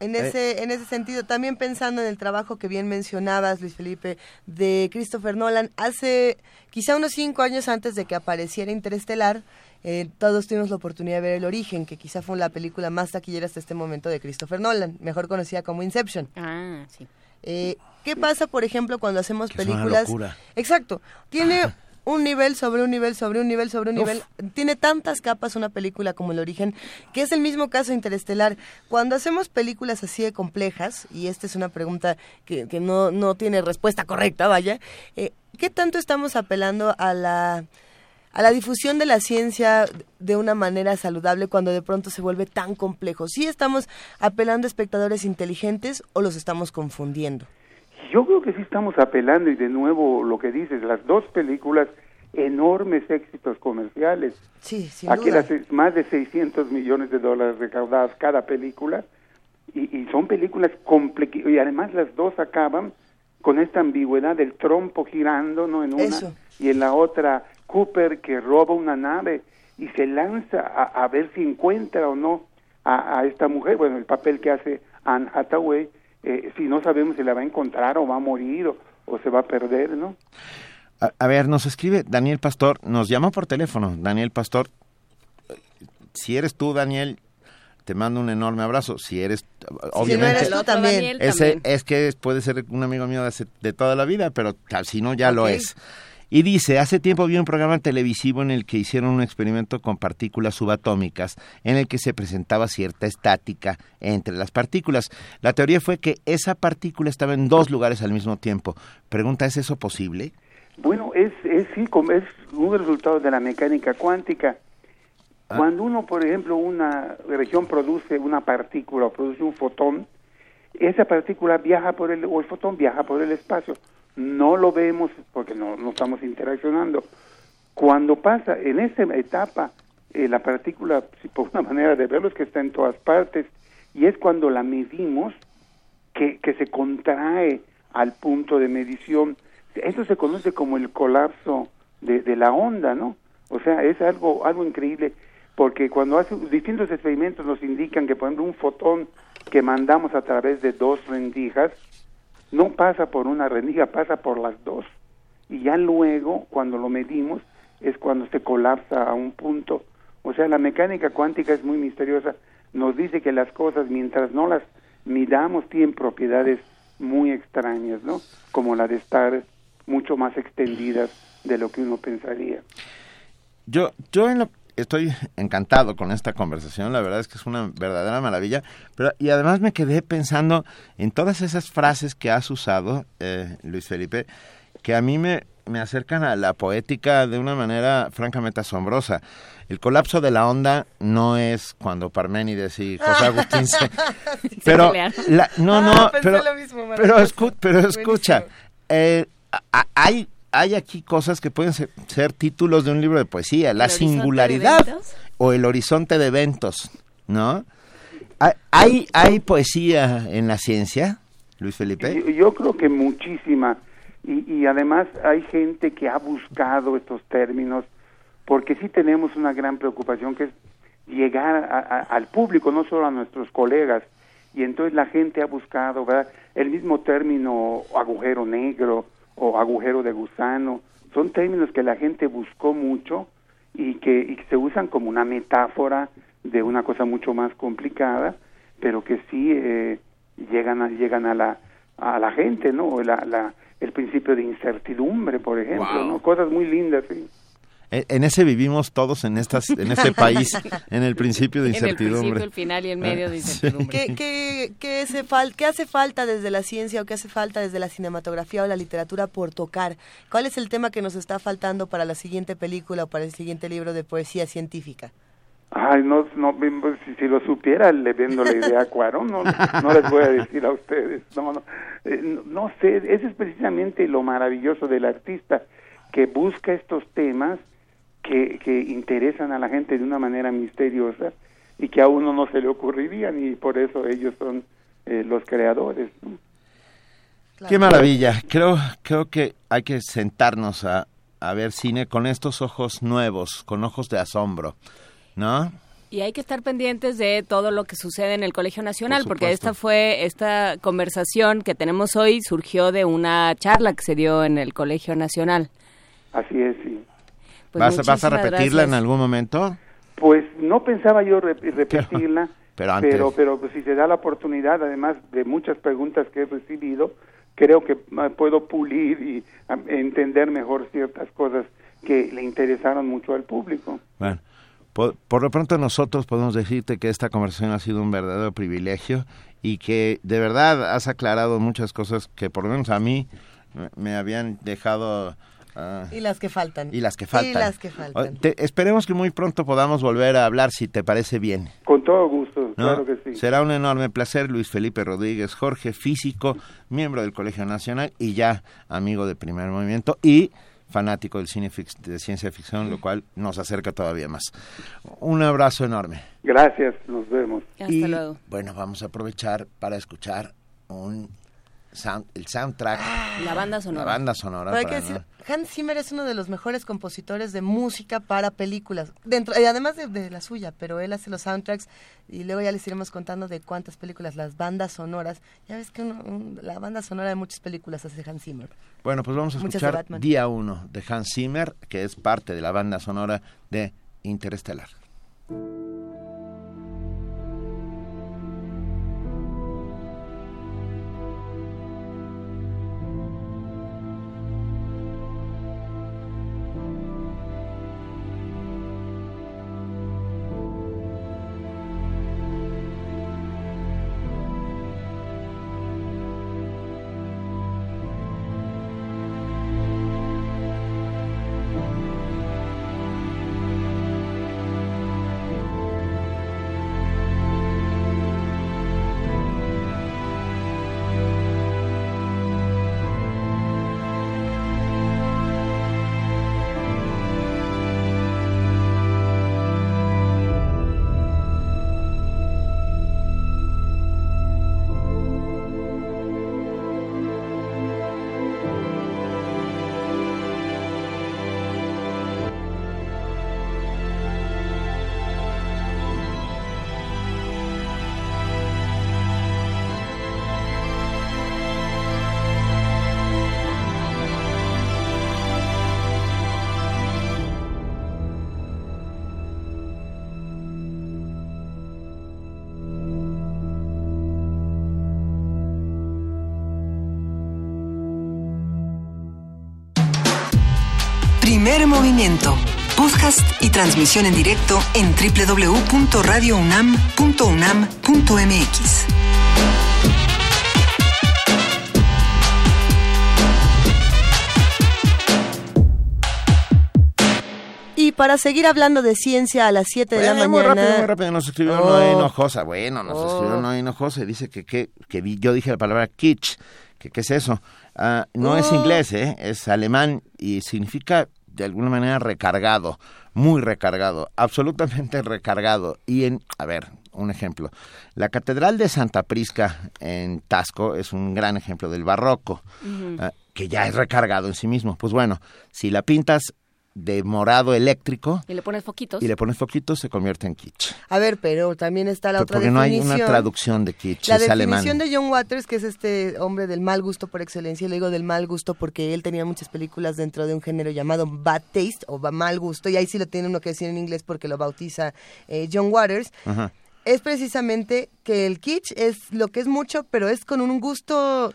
En eh. ese, en ese sentido, también pensando en el trabajo que bien mencionabas, Luis Felipe, de Christopher Nolan, hace quizá unos cinco años antes de que apareciera Interestelar, eh, todos tuvimos la oportunidad de ver El Origen, que quizá fue la película más taquillera hasta este momento de Christopher Nolan, mejor conocida como Inception. Ah, sí. Eh, ¿Qué pasa, por ejemplo, cuando hacemos películas? Exacto. Tiene <laughs> un nivel sobre un nivel sobre un nivel sobre un nivel. Tiene tantas capas una película como El Origen, que es el mismo caso Interestelar. Cuando hacemos películas así de complejas, y esta es una pregunta que, que no, no tiene respuesta correcta, vaya, eh, ¿qué tanto estamos apelando a la a la difusión de la ciencia de una manera saludable cuando de pronto se vuelve tan complejo? ¿Sí estamos apelando a espectadores inteligentes o los estamos confundiendo? Yo creo que sí estamos apelando y de nuevo lo que dices, las dos películas enormes éxitos comerciales. Sí, sin Aquí las más de 600 millones de dólares recaudadas cada película y, son películas complicadas y además las dos acaban con esta ambigüedad del trompo girando, ¿no? En una y en la otra Cooper que roba una nave y se lanza a, ver si encuentra o no a, a, esta mujer, bueno, el papel que hace Anne Hathaway eh, si no sabemos si la va a encontrar o va a morir o, se va a perder, ¿no? A, ver, nos escribe Daniel Pastor, nos llama por teléfono. Daniel Pastor, si eres tú, Daniel, te mando un enorme abrazo. Si eres, obviamente, si también. Ese, es que puede ser un amigo mío de, de toda la vida, pero si no, ya lo es. Y dice, hace tiempo vi un programa televisivo en el que hicieron un experimento con partículas subatómicas, en el que se presentaba cierta estática entre las partículas. La teoría fue que esa partícula estaba en dos lugares al mismo tiempo. Pregunta, ¿es eso posible? Bueno, es, es, sí, es un resultado de la mecánica cuántica. Ah. Cuando uno, por ejemplo, una región produce una partícula o produce un fotón, esa partícula viaja por el, o el fotón viaja por el espacio no lo vemos porque no, estamos interaccionando. Cuando pasa en esa etapa, eh, la partícula, si por una manera de verlo, es que está en todas partes, y es cuando la medimos que, se contrae al punto de medición. Eso se conoce como el colapso de, de la onda, ¿no? O sea, es algo, algo increíble, porque cuando hace distintos experimentos nos indican que, por ejemplo, un fotón que mandamos a través de dos rendijas, no pasa por una rendija, pasa por las dos. Y ya luego, cuando lo medimos, es cuando se colapsa a un punto. O sea, la mecánica cuántica es muy misteriosa. Nos dice que las cosas, mientras no las midamos, tienen propiedades muy extrañas, ¿no? Como la de estar mucho más extendidas de lo que uno pensaría. Yo, yo en lo, estoy encantado con esta conversación, la verdad es que es una verdadera maravilla, pero y además me quedé pensando en todas esas frases que has usado, eh, Luis Felipe, que a mí me, me acercan a la poética de una manera francamente asombrosa. El colapso de la onda no es cuando Parménides y José <laughs> Agustín se... <laughs> pero no, no, ah, pero, pero, escucha, eh, hay hay aquí cosas que pueden ser, títulos de un libro de poesía, la singularidad o el horizonte de eventos, ¿no? ¿Hay, hay poesía en la ciencia, Luis Felipe? Yo, creo que muchísima. Y, y, además hay gente que ha buscado estos términos, porque sí tenemos una gran preocupación que es llegar al público, no solo a nuestros colegas. y entonces la gente ha buscado, ¿verdad? El mismo término agujero negro o agujero de gusano, son términos que la gente buscó mucho y que, y que se usan como una metáfora de una cosa mucho más complicada, pero que sí eh, llegan a, llegan a la a la gente, ¿no? La, la, el principio de incertidumbre, por ejemplo, ¿no? Cosas muy lindas, sí. En ese vivimos todos en estas en este país <laughs> en el principio de incertidumbre. En el principio, el final y el medio de incertidumbre. ¿Qué, qué, qué, hace ¿Qué hace falta desde la ciencia o qué hace falta desde la cinematografía o la literatura por tocar? ¿Cuál es el tema que nos está faltando para la siguiente película o para el siguiente libro de poesía científica? Ay, no, no pues, si, si, lo supiera, le vendo la idea a Cuarón, no, no les voy a decir a ustedes, no, no, eh, no sé, ese es precisamente lo maravilloso del artista, que busca estos temas que, que interesan a la gente de una manera misteriosa y que a uno no se le ocurrirían y por eso ellos son eh, los creadores. Qué maravilla, creo, creo que hay que sentarnos a, a ver cine con estos ojos nuevos, con ojos de asombro ¿no? Y hay que estar pendientes de todo lo que sucede en el Colegio Nacional, porque esta fue, esta conversación que tenemos hoy surgió de una charla que se dio en el Colegio Nacional. Así es, sí. Pues ¿Vas, a repetirla en algún momento? Pues no pensaba yo repetirla, <laughs> pero, pero, pero, pues, si se da la oportunidad, además de muchas preguntas que he recibido, creo que ah, puedo pulir y ah, entender mejor ciertas cosas que le interesaron mucho al público. Bueno, por, lo pronto nosotros podemos decirte que esta conversación ha sido un verdadero privilegio y que de verdad has aclarado muchas cosas que por lo menos a mí me habían dejado... Ah, y las que faltan. Y las que faltan. Y las que faltan. esperemos que muy pronto podamos volver a hablar, si te parece bien. Con todo gusto, claro que sí. Será un enorme placer, Luis Felipe Rodríguez Jorge, físico, miembro del Colegio Nacional y ya amigo de Primer Movimiento. Y fanático del cine de ciencia ficción, lo cual nos acerca todavía más. Un abrazo enorme. Gracias, nos vemos. Hasta y, luego. Bueno, vamos a aprovechar para escuchar un el soundtrack. La banda sonora. La banda sonora. Hans Zimmer es uno de los mejores compositores de música para películas, dentro y además de, la suya, pero él hace los soundtracks y luego ya les iremos contando de cuántas películas, las bandas sonoras. Ya ves que la banda sonora de muchas películas hace Hans Zimmer. Bueno, pues vamos a escuchar Día 1 de Hans Zimmer, que es parte de la banda sonora de Interestelar. Movimiento. Podcast y transmisión en directo en www.radiounam.unam.mx. Y para seguir hablando de ciencia a las 7 de la mañana. Muy rápido, muy rápido. Nos escribió Noé oh. Hinojosa. Bueno, nos escribió oh. Noé Hinojosa y dice que, que, que, yo dije la palabra kitsch. ¿Qué es eso? Ah, no es oh. inglés, ¿eh? es alemán y significa de alguna manera recargado, muy recargado, absolutamente <laughs> recargado. Y en, a ver, un ejemplo. La Catedral de Santa Prisca en Tasco es un gran ejemplo del barroco, ah, que ya es recargado en sí mismo. Pues bueno, si la pintas de morado eléctrico Y le pones foquitos. y le pones foquitos, se convierte en kitsch. A ver, pero también está la Pero otra porque no hay definición. una traducción de kitsch, La es alemán. definición de John Waters, que es este hombre del mal gusto por excelencia, y le digo del mal gusto porque él tenía muchas películas dentro de un género llamado bad taste o mal gusto, y ahí sí lo tiene uno que decir en inglés porque lo bautiza eh, John Waters. Ajá. Es precisamente que el kitsch es lo que es mucho, pero es con un gusto,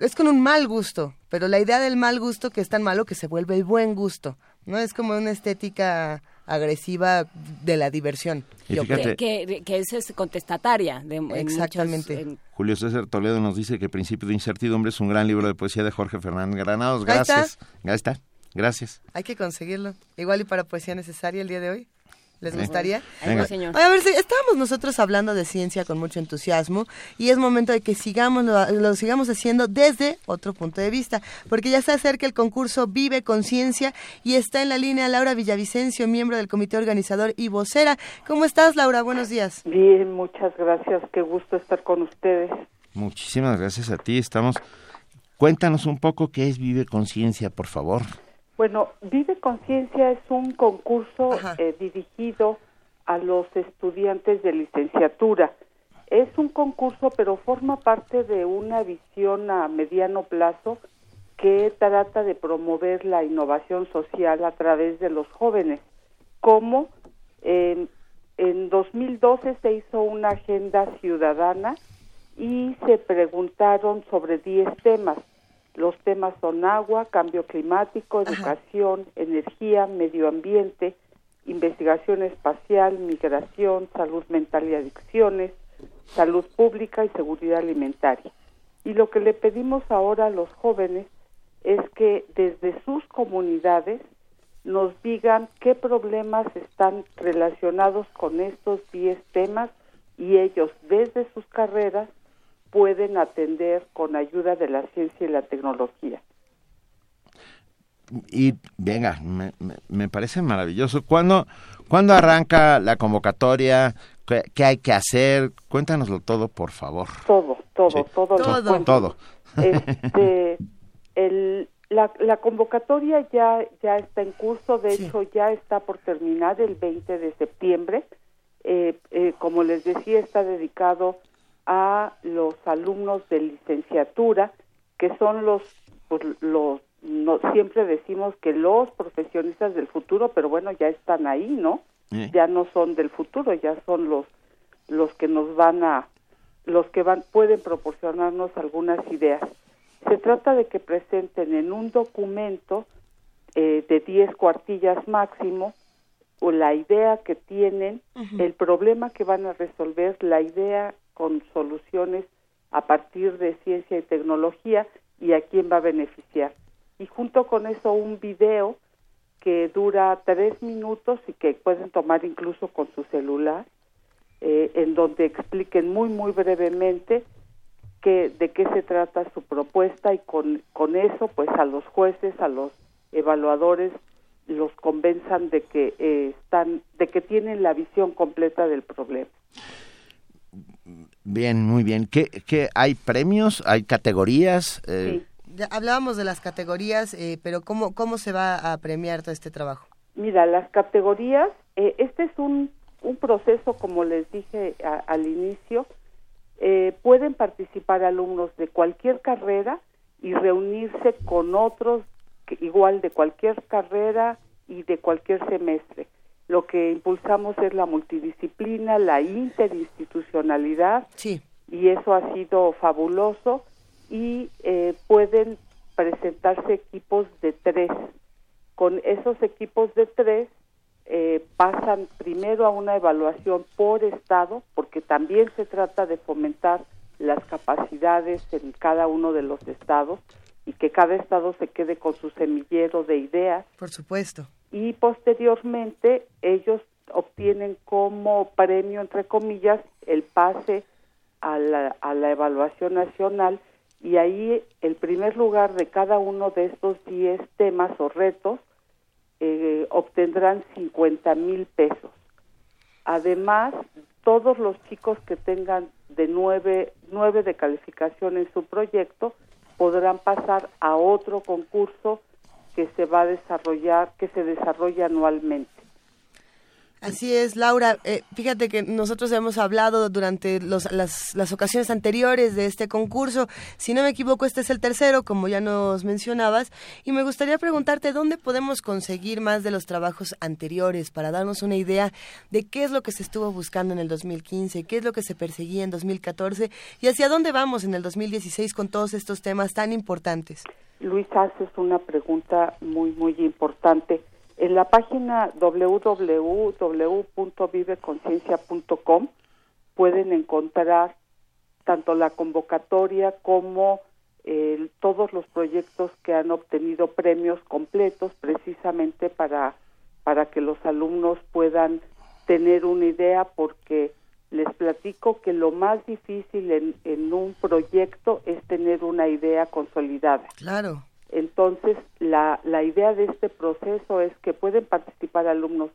es con un mal gusto, pero la idea del mal gusto que es tan malo que se vuelve el buen gusto, ¿no? Es como una estética agresiva de la diversión. Y yo fíjate- que, que, que es, es contestataria. De, en Exactamente. muchos- en- Julio César Toledo nos dice que Principio de Incertidumbre es un gran libro de poesía de Jorge Fernández Granados. Ahí está. Gracias. Ahí está. Gracias. Hay que conseguirlo. Igual y para poesía necesaria el día de hoy. ¿Les Sí. gustaría? A ver, sí, estábamos nosotros hablando de ciencia con mucho entusiasmo y es momento de que sigamos lo, lo sigamos haciendo desde otro punto de vista, porque ya se acerca el concurso Vive Conciencia y está en la línea Laura Villavicencio, miembro del comité organizador y vocera. ¿Cómo estás, Laura? Buenos días. Bien, muchas gracias. Qué gusto estar con ustedes. Muchísimas gracias a ti. Estamos. Cuéntanos un poco qué es Vive Conciencia, por favor. Bueno, Vive Conciencia es un concurso eh, dirigido a los estudiantes de licenciatura. Es un concurso, pero forma parte de una visión a mediano plazo que trata de promover la innovación social a través de los jóvenes. Como eh, en 2012 se hizo una agenda ciudadana y se preguntaron sobre 10 temas. Los temas son agua, cambio climático, educación, energía, medio ambiente, investigación espacial, migración, salud mental y adicciones, salud pública y seguridad alimentaria. Y lo que le pedimos ahora a los jóvenes es que desde sus comunidades nos digan qué problemas están relacionados con estos 10 temas y ellos desde sus carreras pueden atender con ayuda de la ciencia y la tecnología. Y venga, me, me- me parece maravilloso. ¿Cuándo, ¿Cuándo arranca la convocatoria? ¿Qué, qué hay que hacer? Cuéntanoslo todo, por favor. Todo, todo, Sí. todo. Todo. Todo. Este, <laughs> el, la, la convocatoria ya, ya está en curso, de hecho ya está por terminar el 20 de septiembre. Eh, eh, como les decía, está dedicado a los alumnos de licenciatura, que son los, pues, los no, siempre decimos que los profesionistas del futuro, pero bueno, ya están ahí, ¿no? Sí. Ya no son del futuro, ya son los los que nos van a los que van pueden proporcionarnos algunas ideas. Se trata de que presenten en un documento eh, de 10 cuartillas máximo o la idea que tienen, el problema que van a resolver, la idea con soluciones a partir de ciencia y tecnología y a quién va a beneficiar. Y junto con eso un video que dura tres minutos y que pueden tomar incluso con su celular, eh, en donde expliquen muy, muy brevemente que, de qué se trata su propuesta y con, con eso, pues a los jueces, a los evaluadores, los convenzan de que eh, están, de que tienen la visión completa del problema. Bien, muy bien. ¿Qué, qué hay premios? ¿Hay categorías? Eh, Ya hablábamos de las categorías, eh, pero ¿cómo, ¿cómo se va a premiar todo este trabajo? Mira, las categorías, eh, este es un, un proceso, como les dije a- al inicio, eh, pueden participar alumnos de cualquier carrera y reunirse con otros que- igual de cualquier carrera y de cualquier semestre. Lo que impulsamos es la multidisciplina, la interinstitucionalidad Sí. y eso ha sido fabuloso y eh, pueden presentarse equipos de tres. Con esos equipos de tres eh, pasan primero a una evaluación por estado, porque también se trata de fomentar las capacidades en cada uno de los estados y que cada estado se quede con su semillero de ideas Por supuesto. y posteriormente ellos obtienen como premio, entre comillas, el pase a la, a la evaluación nacional y ahí el primer lugar de cada uno de estos 10 temas o retos eh, obtendrán 50 mil pesos. Además, todos los chicos que tengan de 9, nueve de calificación en su proyecto podrán pasar a otro concurso que se va a desarrollar, que se desarrolla anualmente. Así es, Laura. Eh, fíjate que nosotros hemos hablado durante las, las, ocasiones anteriores de este concurso. Si no me equivoco, este es el tercero, como ya nos mencionabas. Y me gustaría preguntarte dónde podemos conseguir más de los trabajos anteriores para darnos una idea de qué es lo que se estuvo buscando en el 2015, qué es lo que se perseguía en 2014 y hacia dónde vamos en el 2016 con todos estos temas tan importantes. Luis, haces una pregunta muy, muy importante en la página www.viveconciencia.com pueden encontrar tanto la convocatoria como todos los proyectos que han obtenido premios completos precisamente para, para que los alumnos puedan tener una idea porque les platico que lo más difícil en, en un proyecto es tener una idea consolidada. Claro. Entonces, la, la idea de este proceso es que pueden participar alumnos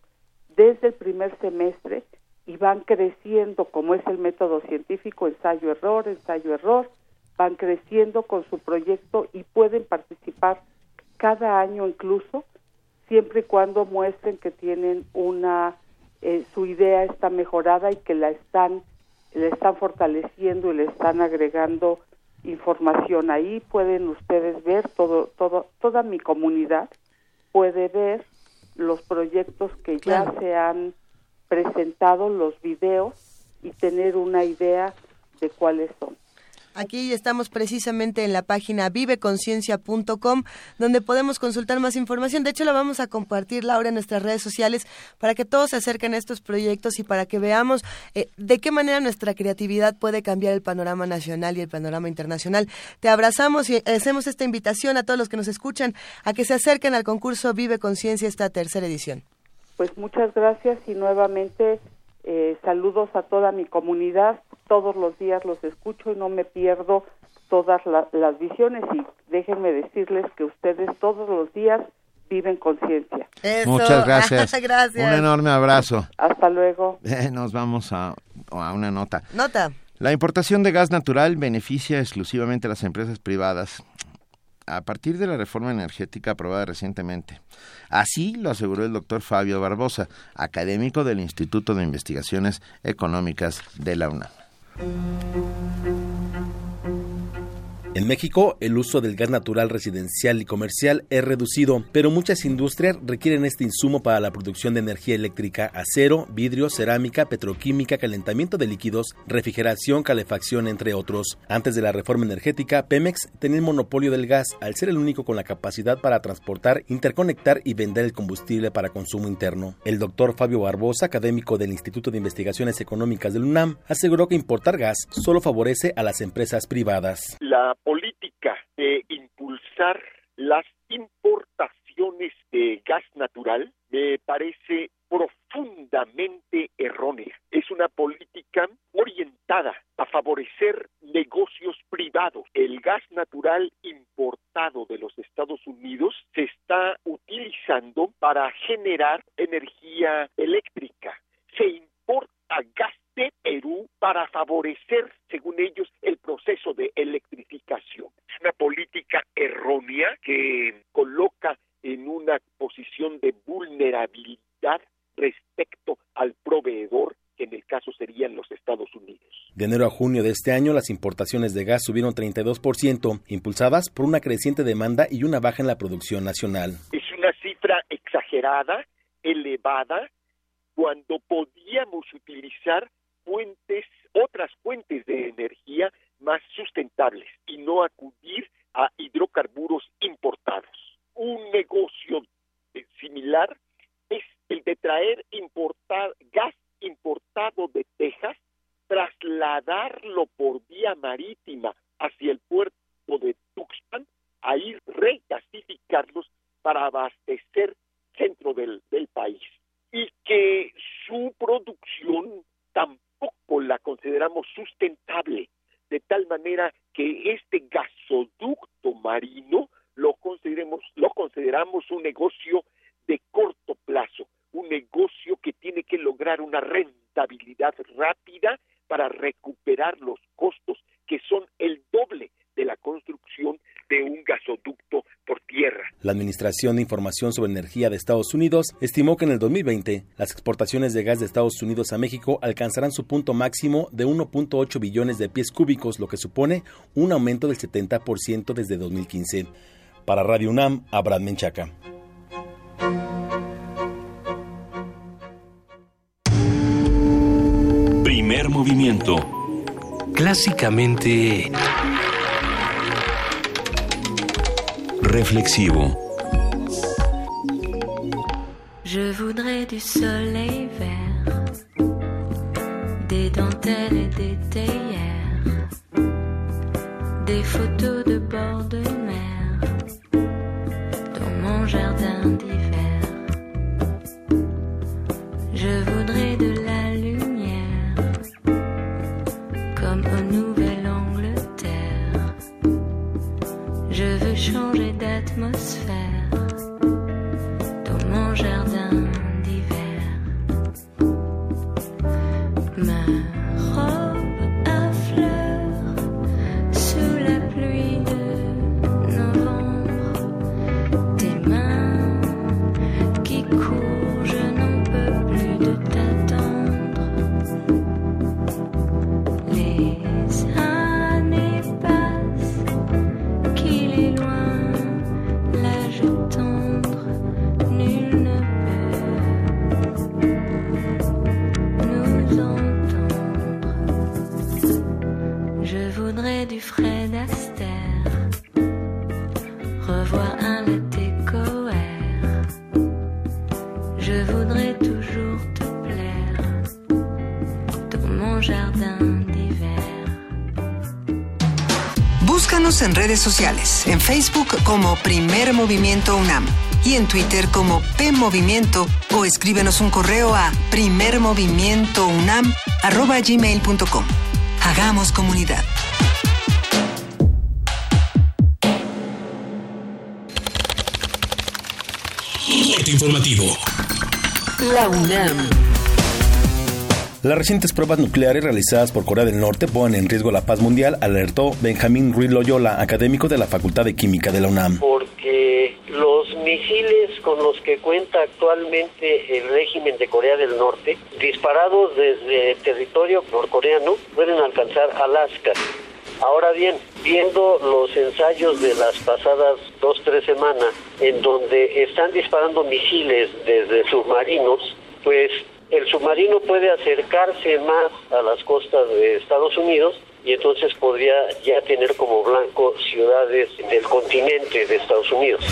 desde el primer semestre y van creciendo, como es el método científico, ensayo-error, ensayo-error, van creciendo con su proyecto y pueden participar cada año incluso, siempre y cuando muestren que tienen una, eh, su idea está mejorada y que la están, le están fortaleciendo y le están agregando información ahí pueden ustedes ver todo todo toda mi comunidad puede ver los proyectos que ya se han presentado los videos y tener una idea de cuáles son Aquí estamos precisamente en la página viveconciencia.com, donde podemos consultar más información. De hecho, la vamos a compartir, Laura, en nuestras redes sociales para que todos se acerquen a estos proyectos y para que veamos eh, de qué manera nuestra creatividad puede cambiar el panorama nacional y el panorama internacional. Te abrazamos y hacemos esta invitación a todos los que nos escuchan a que se acerquen al concurso Vive Conciencia esta tercera edición. Pues muchas gracias y nuevamente eh, saludos a toda mi comunidad. Todos los días los escucho y no me pierdo todas las visiones y déjenme decirles que ustedes todos los días viven conciencia. Muchas <laughs> gracias. gracias. Un enorme abrazo. Hasta luego. Eh, nos vamos a, a una nota. Nota. La importación de gas natural beneficia exclusivamente a las empresas privadas a partir de la reforma energética aprobada recientemente. Así lo aseguró el doctor Fabio Barbosa, académico del Instituto de Investigaciones Económicas de la UNAM. En México, el uso del gas natural residencial y comercial es reducido, pero muchas industrias requieren este insumo para la producción de energía eléctrica, acero, vidrio, cerámica, petroquímica, calentamiento de líquidos, refrigeración, calefacción, entre otros. Antes de la reforma energética, Pemex tenía el monopolio del gas, al ser el único con la capacidad para transportar, interconectar y vender el combustible para consumo interno. El doctor Fabio Barbosa, académico del Instituto de Investigaciones Económicas del UNAM, aseguró que importar gas solo favorece a las empresas privadas. La política de impulsar las importaciones de gas natural me parece profundamente errónea. Es una política orientada a favorecer negocios privados. El gas natural importado de los Estados Unidos se está utilizando para generar energía eléctrica. Se importa gas de Perú para favorecer, según ellos, el proceso de electrificación. Es una política errónea que coloca en una posición de vulnerabilidad respecto al proveedor que en el caso serían los Estados Unidos. De enero a junio de este año, las importaciones de gas subieron 32%, impulsadas por una creciente demanda y una baja en la producción nacional. Es una cifra exagerada, elevada, cuando podíamos utilizar fuentes, otras fuentes de energía más sustentables y no acudir a hidrocarburos importados. Un negocio similar es el de traer importar gas importado de Texas, trasladarlo por vía marítima hacia el puerto de Tuxpan, a ir regasificarlos para abastecer centro del, del país y que su producción tampoco la consideramos sustentable, de tal manera que este gasoducto marino lo consideremos, lo consideramos un negocio de corto plazo, un negocio que tiene que lograr una rentabilidad rápida para recuperar los costos que son el doble de la construcción de un gasoducto por tierra. La Administración de Información sobre Energía de Estados Unidos estimó que en el 2020 las exportaciones de gas de Estados Unidos a México alcanzarán su punto máximo de 1.8 billones de pies cúbicos, lo que supone un aumento del 70% desde 2015. Para Radio UNAM, Abraham Menchaca. Primer movimiento. Clásicamente... Je voudrais du soleil vert, des dentelles et des théières, des photos de bord de mer dans mon jardin d'hiver. atmosphere. En redes sociales, en Facebook como Primer Movimiento UNAM y en Twitter como P Movimiento o escríbenos un correo a primermovimientounam@gmail.com. Hagamos comunidad. Corte informativo. La UNAM. Las recientes pruebas nucleares realizadas por Corea del Norte ponen en riesgo la paz mundial, alertó Benjamín Ruiz Loyola, académico de la Facultad de Química de la UNAM. porque los misiles con los que cuenta actualmente el régimen de Corea del Norte, disparados desde territorio norcoreano, pueden alcanzar Alaska. Ahora bien, viendo los ensayos de las pasadas dos, tres semanas, en donde están disparando misiles desde submarinos, pues el submarino puede acercarse más a las costas de Estados Unidos y entonces podría ya tener como blanco ciudades del continente de Estados Unidos.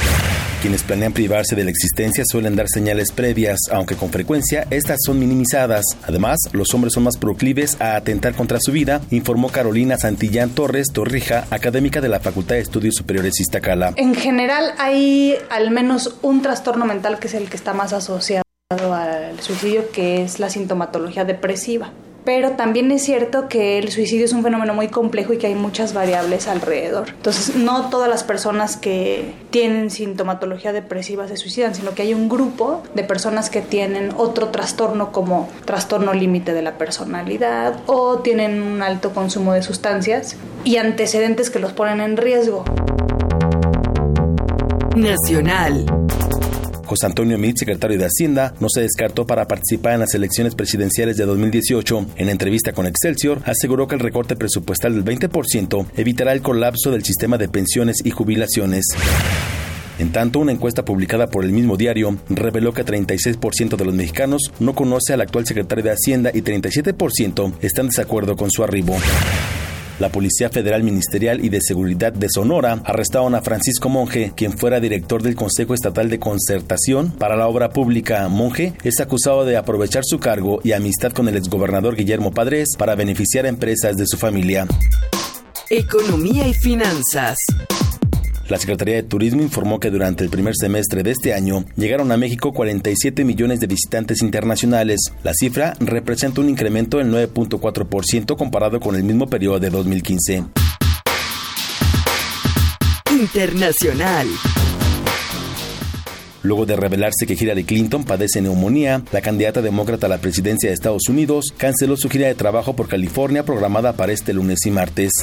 Quienes planean privarse de la existencia suelen dar señales previas, aunque con frecuencia estas son minimizadas. Además, los hombres son más proclives a atentar contra su vida, informó Carolina Santillán Torres Torrija, académica de la Facultad de Estudios Superiores Iztacala. En general hay al menos un trastorno mental que es el que está más asociado al suicidio, que es la sintomatología depresiva. Pero también es cierto que el suicidio es un fenómeno muy complejo y que hay muchas variables alrededor. Entonces, no todas las personas que tienen sintomatología depresiva se suicidan, sino que hay un grupo de personas que tienen otro trastorno como trastorno límite de la personalidad o tienen un alto consumo de sustancias y antecedentes que los ponen en riesgo. Nacional. José Antonio Meade, secretario de Hacienda, no se descartó para participar en las elecciones presidenciales de 2018. En entrevista con Excelsior, aseguró que el recorte presupuestal del 20% evitará el colapso del sistema de pensiones y jubilaciones. En tanto, una encuesta publicada por el mismo diario reveló que 36% de los mexicanos no conoce al actual secretario de Hacienda y 37% están en desacuerdo con su arribo. La Policía Federal Ministerial y de Seguridad de Sonora arrestaron a Francisco Monge, quien fuera director del Consejo Estatal de Concertación para la Obra Pública. Monge es acusado de aprovechar su cargo y amistad con el exgobernador Guillermo Padres para beneficiar a empresas de su familia. Economía y finanzas. La Secretaría de Turismo informó que durante el primer semestre de este año llegaron a México 47 millones de visitantes internacionales. La cifra representa un incremento del 9.4% comparado con el mismo periodo de 2015. Internacional. Luego de revelarse que Hillary Clinton padece neumonía, la candidata demócrata a la presidencia de Estados Unidos canceló su gira de trabajo por California programada para este lunes y martes.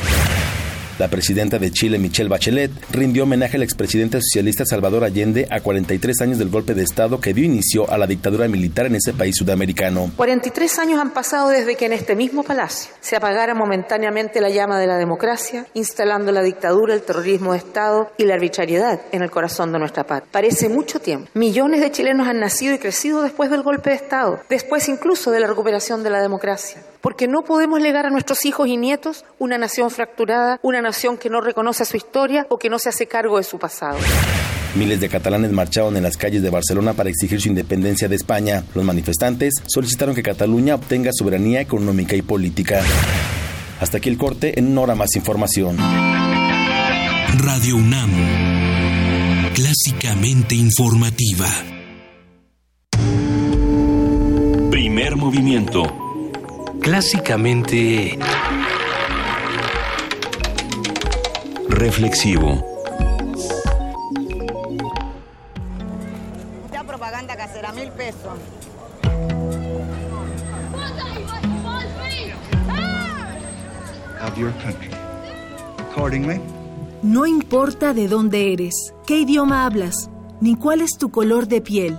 La presidenta de Chile, Michelle Bachelet, rindió homenaje al expresidente socialista Salvador Allende a 43 años del golpe de Estado que dio inicio a la dictadura militar en ese país sudamericano. 43 años han pasado desde que en este mismo palacio se apagara momentáneamente la llama de la democracia, instalando la dictadura, el terrorismo de Estado y la arbitrariedad en el corazón de nuestra patria. Parece mucho tiempo. Millones de chilenos han nacido y crecido después del golpe de Estado, después incluso de la recuperación de la democracia. Porque no podemos legar a nuestros hijos y nietos una nación fracturada, una nación que no reconoce su historia o que no se hace cargo de su pasado. Miles de catalanes marcharon en las calles de Barcelona para exigir su independencia de España. Los manifestantes solicitaron que Cataluña obtenga soberanía económica y política. Hasta aquí el corte, en una hora más información. Radio UNAM, clásicamente informativa. Primer movimiento. Clásicamente reflexivo. Mucha propaganda casera, mil pesos. of your country. Accordingly, No importa de dónde eres, qué idioma hablas, ni cuál es tu color de piel.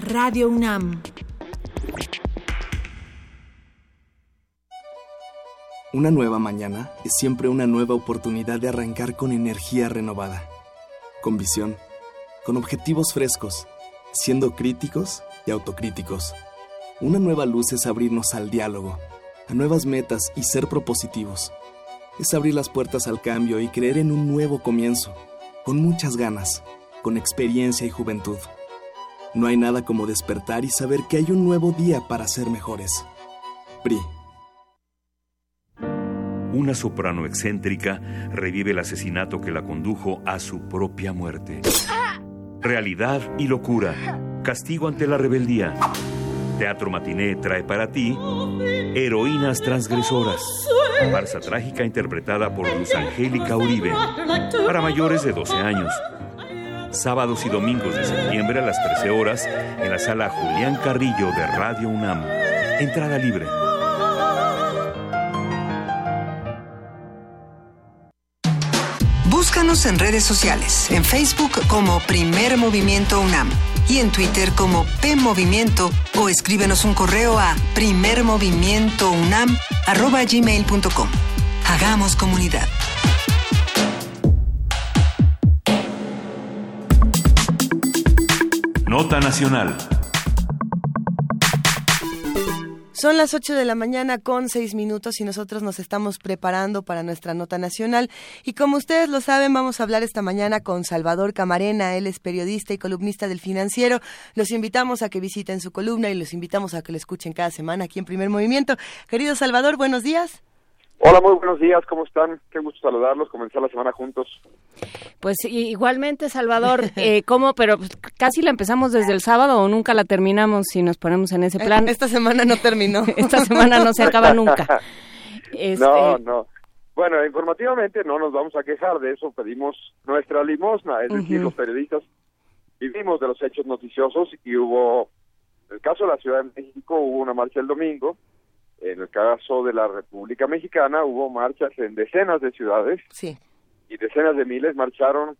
Radio UNAM. Una nueva mañana es siempre una nueva oportunidad de arrancar con energía renovada, con visión, con objetivos frescos, siendo críticos y autocríticos. Una nueva luz es abrirnos al diálogo, a nuevas metas y ser propositivos. Es abrir las puertas al cambio y creer en un nuevo comienzo, con muchas ganas, con experiencia y juventud. No hay nada como despertar y saber que hay un nuevo día para ser mejores. PRI. Una soprano excéntrica revive el asesinato que la condujo a su propia muerte. Realidad y locura. Castigo ante la rebeldía. Teatro Matiné trae para ti Heroínas Transgresoras. Farsa trágica interpretada por Luz Angélica Uribe. Para mayores de 12 años. Sábados y domingos de septiembre a las 13 horas en la sala Julián Carrillo de Radio UNAM. Entrada libre. Búscanos en redes sociales, en Facebook como Primer Movimiento UNAM y en Twitter como P Movimiento o escríbenos un correo a primermovimientounam@gmail.com. Hagamos comunidad. Nota Nacional. Son las 8 de la mañana con 6 minutos y nosotros nos estamos preparando para nuestra nota nacional. Y como ustedes lo saben, vamos a hablar esta mañana con Salvador Camarena. Él es periodista y columnista del Financiero. Los invitamos a que visiten su columna y los invitamos a que lo escuchen cada semana aquí en Primer Movimiento. Querido Salvador, buenos días. Hola, muy buenos días, ¿cómo están? Qué gusto saludarlos, comenzar la semana juntos. Pues igualmente, Salvador, <laughs> eh, ¿cómo? Pero pues, casi la empezamos desde el sábado o nunca la terminamos si nos ponemos en ese plan. Esta semana no terminó. <laughs> Esta semana no se acaba nunca. <laughs> Este, No, no. Bueno, informativamente no nos vamos a quejar de eso, pedimos nuestra limosna, es decir, los periodistas vivimos de los hechos noticiosos y hubo, en el caso de la Ciudad de México, hubo una marcha el domingo, en el caso de la República Mexicana hubo marchas en decenas de ciudades Sí. Y decenas de miles marcharon.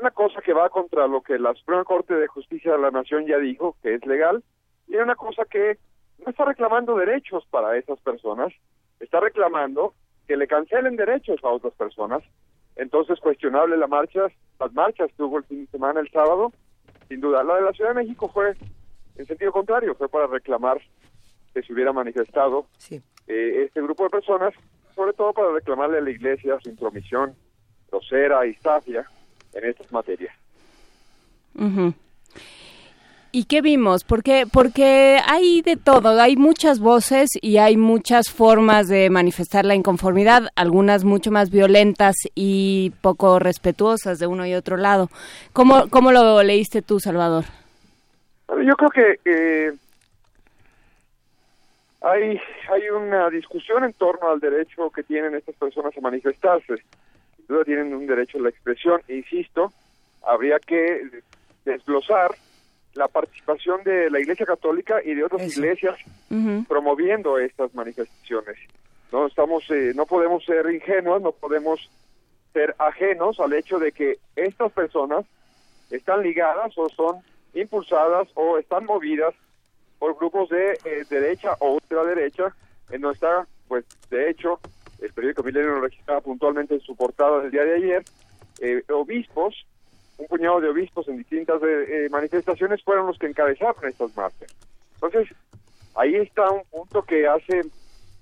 Una cosa que va contra lo que la Suprema Corte de Justicia de la Nación ya dijo, que es legal, y una cosa que no está reclamando derechos para esas personas, está reclamando que le cancelen derechos a otras personas. Entonces, cuestionable la marcha, las marchas que hubo el fin de semana, el sábado, sin duda. La de la Ciudad de México fue en sentido contrario, fue para reclamar que se hubiera manifestado eh, este grupo de personas, sobre todo para reclamarle a la Iglesia su intromisión grosera y safia en estas materias. ¿Y qué vimos? Porque, porque hay de todo, hay muchas voces y hay muchas formas de manifestar la inconformidad, algunas mucho más violentas y poco respetuosas de uno y otro lado. ¿Cómo, cómo lo leíste tú, Salvador? Yo creo que eh, hay, hay una discusión en torno al derecho que tienen estas personas a manifestarse. Duda tienen un derecho a la expresión, e insisto, habría que desglosar la participación de la Iglesia Católica y de otras iglesias promoviendo estas manifestaciones. No estamos, eh, no podemos ser ingenuos, no podemos ser ajenos al hecho de que estas personas están ligadas o son impulsadas o están movidas por grupos de eh, derecha o ultraderecha, en está, pues, de hecho, el periódico Milenio lo registraba puntualmente en su portada del día de ayer, eh, obispos un puñado de obispos en distintas eh, eh, manifestaciones fueron los que encabezaron estas marchas. Entonces, ahí está un punto que hace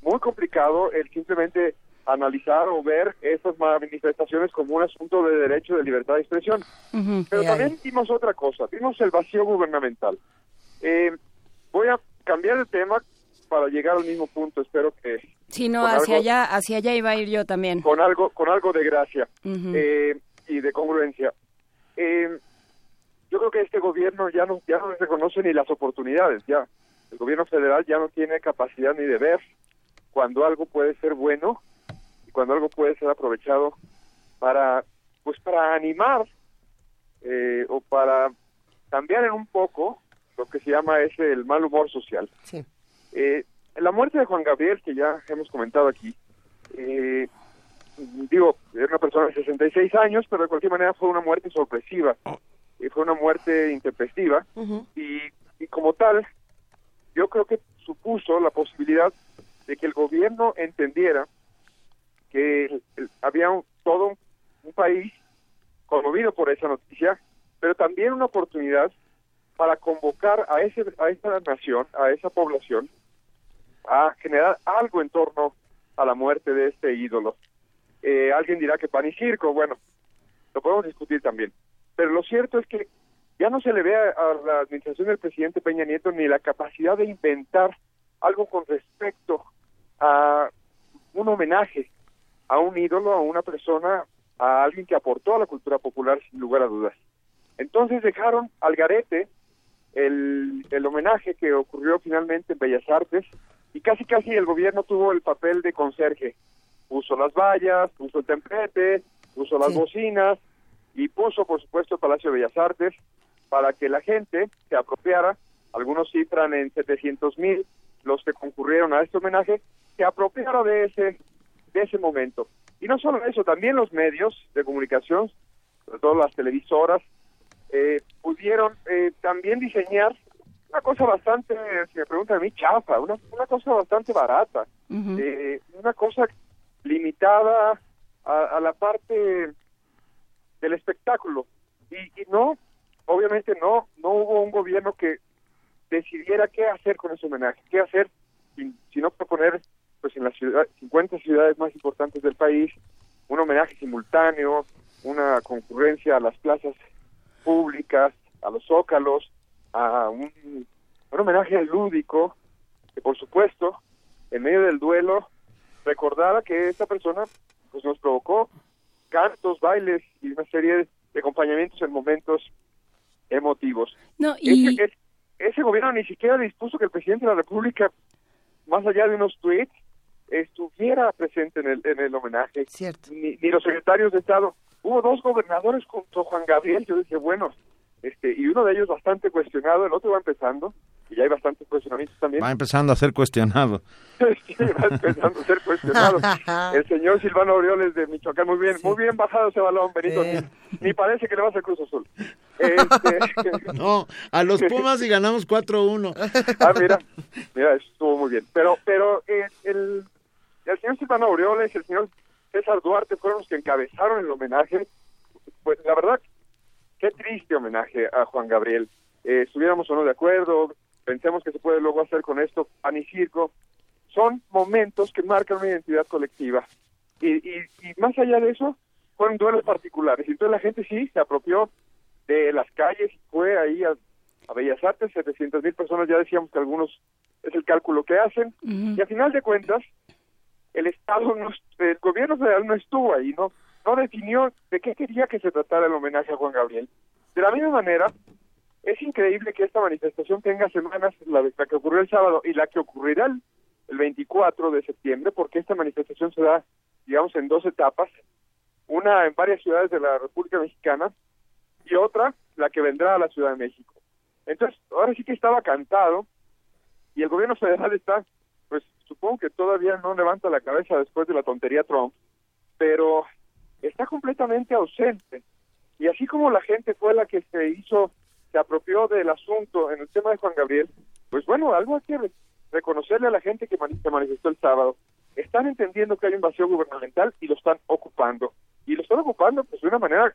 muy complicado el simplemente analizar o ver estas manifestaciones como un asunto de derecho de libertad de expresión. Pero también vimos otra cosa, vimos el vacío gubernamental. Eh, voy a cambiar de tema para llegar al mismo punto, espero que... Sí, no, hacia allá, hacia allá iba a ir yo también. Con algo, con algo de gracia y de congruencia. Eh, yo creo que este gobierno ya no ya no reconoce ni las oportunidades ya. El gobierno federal ya no tiene capacidad ni de ver cuando algo puede ser bueno y cuando algo puede ser aprovechado para pues para animar eh, o para cambiar en un poco lo que se llama ese el mal humor social. Sí. eh, la muerte de Juan Gabriel que ya hemos comentado aquí eh, digo, era una persona de 66 años, pero de cualquier manera fue una muerte sorpresiva. Y fue una muerte intempestiva. y, y como tal, yo creo que supuso la posibilidad de que el gobierno entendiera que había todo un, país conmovido por esa noticia, pero también una oportunidad para convocar a ese a esa nación, a esa población, a generar algo en torno a la muerte de este ídolo. Eh, alguien dirá que pan y circo, bueno, lo podemos discutir también. Pero lo cierto es que ya no se le ve a, la administración del presidente Peña Nieto ni la capacidad de inventar algo con respecto a un homenaje a un ídolo, a una persona, a alguien que aportó a la cultura popular sin lugar a dudas. Entonces dejaron al garete el, el homenaje que ocurrió finalmente en Bellas Artes y casi casi el gobierno tuvo el papel de conserje. Puso las vallas, puso el templete, puso las bocinas y puso, por supuesto, el Palacio de Bellas Artes para que la gente se apropiara, algunos cifran en 700 mil los que concurrieron a este homenaje, se apropiara de ese, de ese momento. Y no solo eso, también los medios de comunicación, sobre todo las televisoras, eh, pudieron eh, también diseñar una cosa bastante, si me preguntan a mí, chafa, una, una cosa bastante barata, eh, una cosa limitada a, la parte del espectáculo. Y, no, obviamente no, no hubo un gobierno que decidiera qué hacer con ese homenaje, qué hacer, si, no proponer, pues en las ciudad, 50 ciudades más importantes del país, un homenaje simultáneo, una concurrencia a las plazas públicas, a los zócalos, a un, un homenaje lúdico, que por supuesto, en medio del duelo, recordara que esta persona pues nos provocó cantos, bailes y una serie de acompañamientos en momentos emotivos. No, y... ese, gobierno ni siquiera dispuso que el presidente de la República, más allá de unos tweets, estuviera presente en el, en el homenaje. Cierto. Ni, ni los secretarios de Estado. Hubo dos gobernadores junto a Juan Gabriel. Yo dije, bueno, este, y uno de ellos bastante cuestionado, el otro va empezando, y ya hay bastantes cuestionamientos también. Va empezando a ser cuestionado. <laughs> sí, va empezando a ser cuestionado. <laughs> el señor Silvano Orioles de Michoacán, muy bien, muy bien bajado ese balón, Benito, ni, parece que le va a hacer Cruz Azul. Este... <laughs> no, a los Pumas y ganamos 4-1. ah, mira, mira, estuvo muy bien. Pero, pero eh, el, el señor Silvano Orioles, el señor César Duarte fueron los que encabezaron el homenaje. Pues la verdad, qué triste homenaje a Juan Gabriel. Eh, estuviéramos o no de acuerdo, pensemos que se puede luego hacer con esto pan y circo. Son momentos que marcan una identidad colectiva. Y, y, más allá de eso, fueron duelos particulares. Y entonces la gente sí se apropió de las calles, fue ahí a, a Bellas Artes, 700 mil personas, ya decíamos que algunos es el cálculo que hacen, y a final de cuentas, el Estado, no, el gobierno federal no estuvo ahí, no, no definió de qué quería que se tratara el homenaje a Juan Gabriel. De la misma manera, es increíble que esta manifestación tenga semanas, la, la que ocurrió el sábado y la que ocurrirá el, el 24 de septiembre, porque esta manifestación se da, digamos, en dos etapas, una en varias ciudades de la República Mexicana y otra, la que vendrá a la Ciudad de México. Entonces, ahora sí que estaba cantado y el gobierno federal está, pues supongo que todavía no levanta la cabeza después de la tontería Trump, pero está completamente ausente. Y así como la gente fue la que se hizo, se apropió del asunto en el tema de Juan Gabriel, pues bueno, algo hay que re- reconocerle a la gente que se manifestó el sábado. Están entendiendo que hay un vacío gubernamental y lo están ocupando. Y lo están ocupando pues de una manera,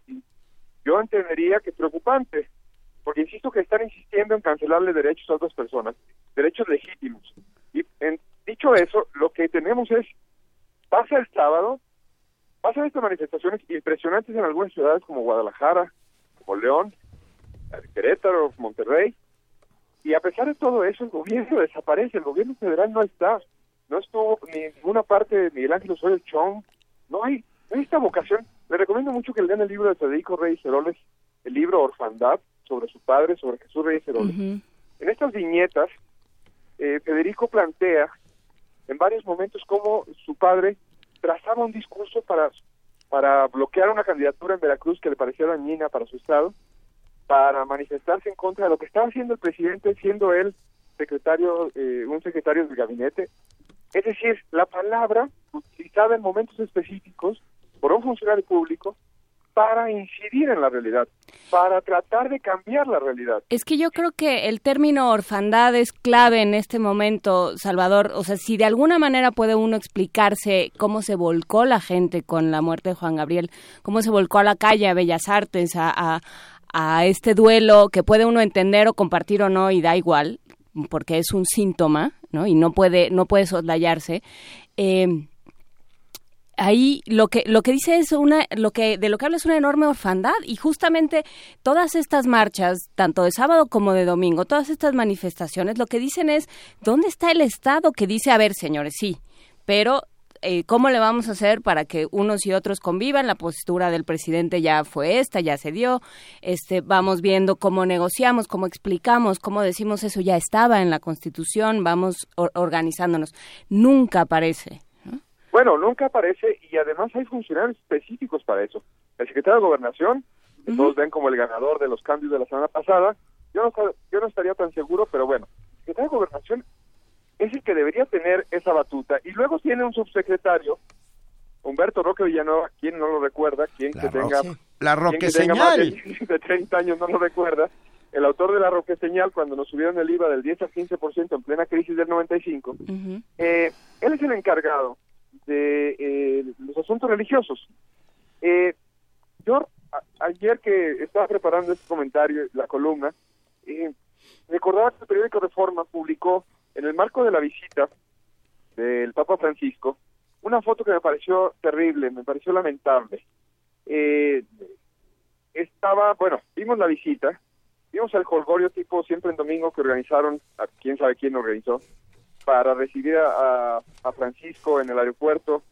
yo entendería que preocupante, porque insisto que están insistiendo en cancelarle derechos a otras personas, derechos legítimos. Y en, dicho eso, lo que tenemos es, pasa el sábado, pasan estas manifestaciones impresionantes en algunas ciudades como Guadalajara, como León, Querétaro, Monterrey, y a pesar de todo eso, el gobierno <laughs> desaparece, el gobierno federal no está, no estuvo ni en ninguna parte de Miguel Ángel Osorio Chong, no hay, no hay esta vocación. Le recomiendo mucho que lean el libro de Federico Reyes Heroles, el libro Orfandad, sobre su padre, sobre Jesús Reyes Heroles. En estas viñetas, eh, Federico plantea en varios momentos cómo su padre trazaba un discurso para, para bloquear una candidatura en Veracruz que le parecía dañina para su estado, para manifestarse en contra de lo que estaba haciendo el presidente, siendo él secretario, eh, un secretario del gabinete. Es decir, la palabra utilizada en momentos específicos por un funcionario público para incidir en la realidad, para tratar de cambiar la realidad. Es que yo creo que el término orfandad es clave en este momento, Salvador. O sea, si de alguna manera puede uno explicarse cómo se volcó la gente con la muerte de Juan Gabriel, cómo se volcó a la calle, a Bellas Artes, a, a, este duelo que puede uno entender o compartir o no y da igual, porque es un síntoma, ¿no? Y no puede, no puede soslayarse. Eh, ahí lo que lo que dice es una lo que de lo que habla es una enorme orfandad y justamente todas estas marchas tanto de sábado como de domingo todas estas manifestaciones lo que dicen es dónde está el estado que dice a ver señores sí pero eh, ¿Cómo le vamos a hacer para que unos y otros convivan? La postura del presidente ya fue esta, ya se dio. Este, vamos viendo cómo negociamos, cómo explicamos, cómo decimos eso ya estaba en la Constitución, vamos or organizándonos. Nunca aparece. Bueno, nunca aparece y además hay funcionarios específicos para eso. El secretario de Gobernación, que todos ven como el ganador de los cambios de la semana pasada, yo no, yo no estaría tan seguro, pero bueno, el secretario de Gobernación es el que debería tener esa batuta. Y luego tiene un subsecretario, Humberto Roque Villanueva, quien no lo recuerda, quien que tenga, Roque. La quien que tenga más de, Roqueseñal. <laughs> de 30 años no lo recuerda, el autor de la Roque Señal, cuando nos subieron el IVA del 10 al 15% en plena crisis del 95, eh, él es el encargado de eh, los asuntos religiosos. Eh, yo ayer que estaba preparando este comentario, la columna, recordaba que el periódico Reforma publicó en el marco de la visita del Papa Francisco una foto que me pareció terrible, me pareció lamentable. Eh, estaba, bueno, vimos la visita, vimos el jolgorio tipo siempre en domingo que organizaron, quién sabe quién organizó, para recibir a, a- Francisco en el aeropuerto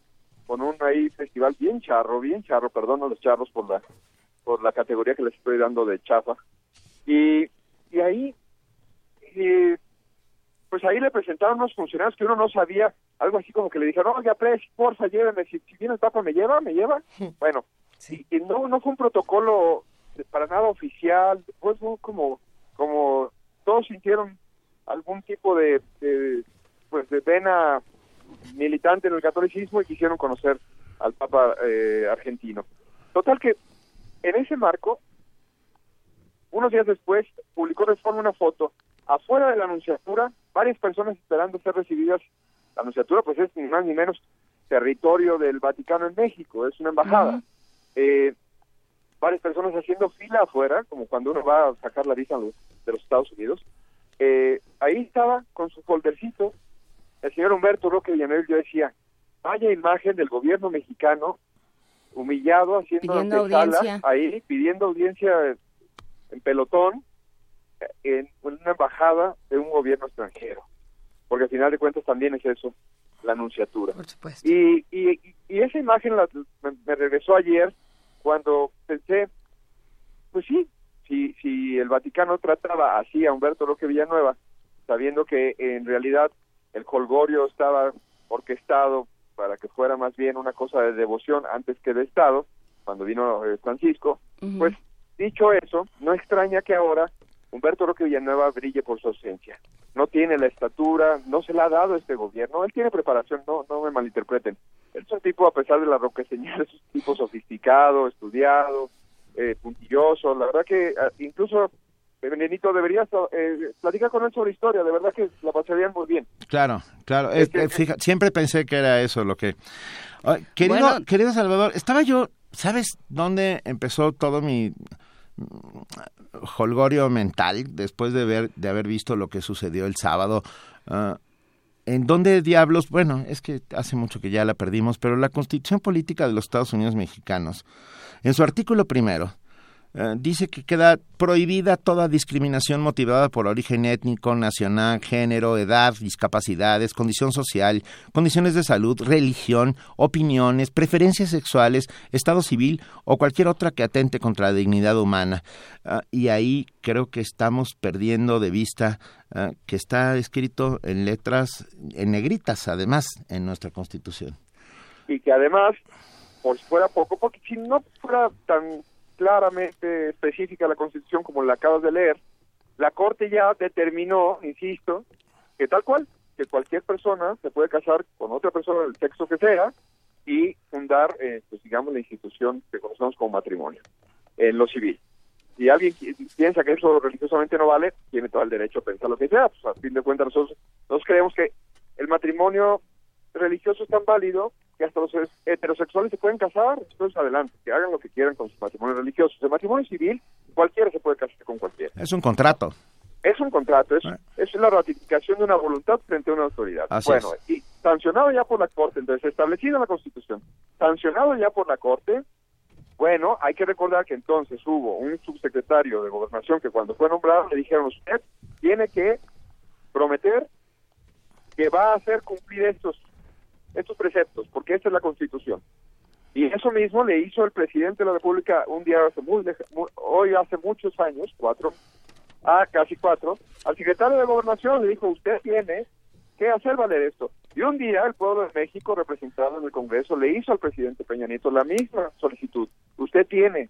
con un ahí festival bien charro, bien charro, perdón a los charros por la por la categoría que les estoy dando de chafa. Y, y ahí, pues ahí le presentaron unos funcionarios que uno no sabía, algo así como que le dijeron, oiga, pres, porfa, lléveme, si, si viene el Papa, ¿me lleva? ¿Me lleva? Bueno, y, y no, no fue un protocolo de- para nada oficial, fue fue como, como todos sintieron algún tipo de, de, pues de vena militante en el catolicismo y quisieron conocer al Papa eh, argentino. Total que en ese marco, unos días después, publicó Reforma una foto afuera de la anunciatura, varias personas esperando ser recibidas. La anunciatura, pues es ni más ni menos territorio del Vaticano en México, es una embajada. Eh, varias personas haciendo fila afuera, como cuando uno va a sacar la visa de los Estados Unidos. Eh, ahí estaba con su foldercito el señor Humberto Roque Villanueva. Yo decía, vaya imagen del gobierno mexicano humillado, haciendo Pidiendo audiencia. ahí, pidiendo audiencia en pelotón, en una embajada de un gobierno extranjero, porque al final de cuentas también es eso, la anunciatura. Y, y, y esa imagen la- me, me regresó ayer cuando pensé, pues sí, si, si el Vaticano trataba así a Humberto Roque Villanueva, sabiendo que en realidad el colgorio estaba orquestado para que fuera más bien una cosa de devoción antes que de Estado, cuando vino eh, Francisco, pues dicho eso, no extraña que ahora Humberto Roque Villanueva brille por su ausencia. No tiene la estatura, no se la ha dado este gobierno, él tiene preparación, no, no me malinterpreten. Él es un tipo, a pesar de la roque señal, <laughs> es un tipo sofisticado, estudiado, eh, puntilloso, la verdad que ah, incluso Benito deberías eh, platicar con él sobre historia, de verdad que la pasarían muy bien. Claro, claro. Es- eh, fija- siempre pensé que era eso lo que... Querido, Bueno. querido Salvador, estaba yo... ¿Sabes dónde empezó todo mi holgorio mental después de ver de haber visto lo que sucedió el sábado? Ah, ¿En dónde diablos? Bueno, es que hace mucho que ya la perdimos, pero la Constitución Política de los Estados Unidos Mexicanos, en su artículo primero, eh, dice que queda prohibida toda discriminación motivada por origen étnico, nacional, género, edad, discapacidades, condición social, condiciones de salud, religión, opiniones, preferencias sexuales, estado civil o cualquier otra que atente contra la dignidad humana. Ah, y ahí creo que estamos perdiendo de vista ah, que está escrito en letras, en negritas además, en nuestra Constitución. y que además, por si fuera poco, porque si no fuera tan claramente específica la Constitución como la acabas de leer, la Corte ya determinó, insisto, que tal cual, que cualquier persona se puede casar con otra persona del sexo que sea y fundar, eh, pues digamos, la institución que conocemos como matrimonio, en lo civil. Si alguien piensa que eso religiosamente no vale, tiene todo el derecho a pensar lo que sea. Pues a fin de cuentas nosotros, nosotros creemos que el matrimonio religioso es tan válido que hasta los heterosexuales se pueden casar. Entonces adelante, que hagan lo que quieran con sus matrimonios religiosos. El matrimonio civil, cualquiera se puede casar con cualquiera. Es un contrato. Es un contrato, es, es la ratificación de una voluntad frente a una autoridad. Así bueno, es. y sancionado ya por la Corte, entonces establecido en la Constitución, sancionado ya por la Corte, bueno, hay que recordar que entonces hubo un subsecretario de Gobernación que cuando fue nombrado le dijeron, usted tiene que prometer que va a hacer cumplir estos, estos preceptos, porque esta es la Constitución. Y eso mismo le hizo el presidente de la República un día hace muy, hoy hace muchos años, cuatro, a casi cuatro, al secretario de Gobernación le dijo, usted tiene que hacer valer esto. Y un día el pueblo de México, representado en el Congreso, le hizo al presidente Peña Nieto la misma solicitud. Usted tiene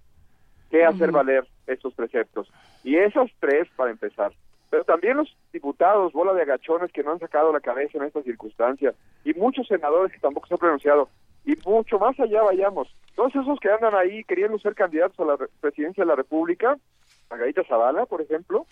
que hacer valer estos preceptos. Y esos tres, para empezar. Pero también los diputados, bola de agachones que no han sacado la cabeza en esta circunstancia, y muchos senadores que tampoco se han pronunciado, y mucho más allá vayamos. Todos esos que andan ahí queriendo ser candidatos a la re- presidencia de la República, Margarita Zavala, por ejemplo,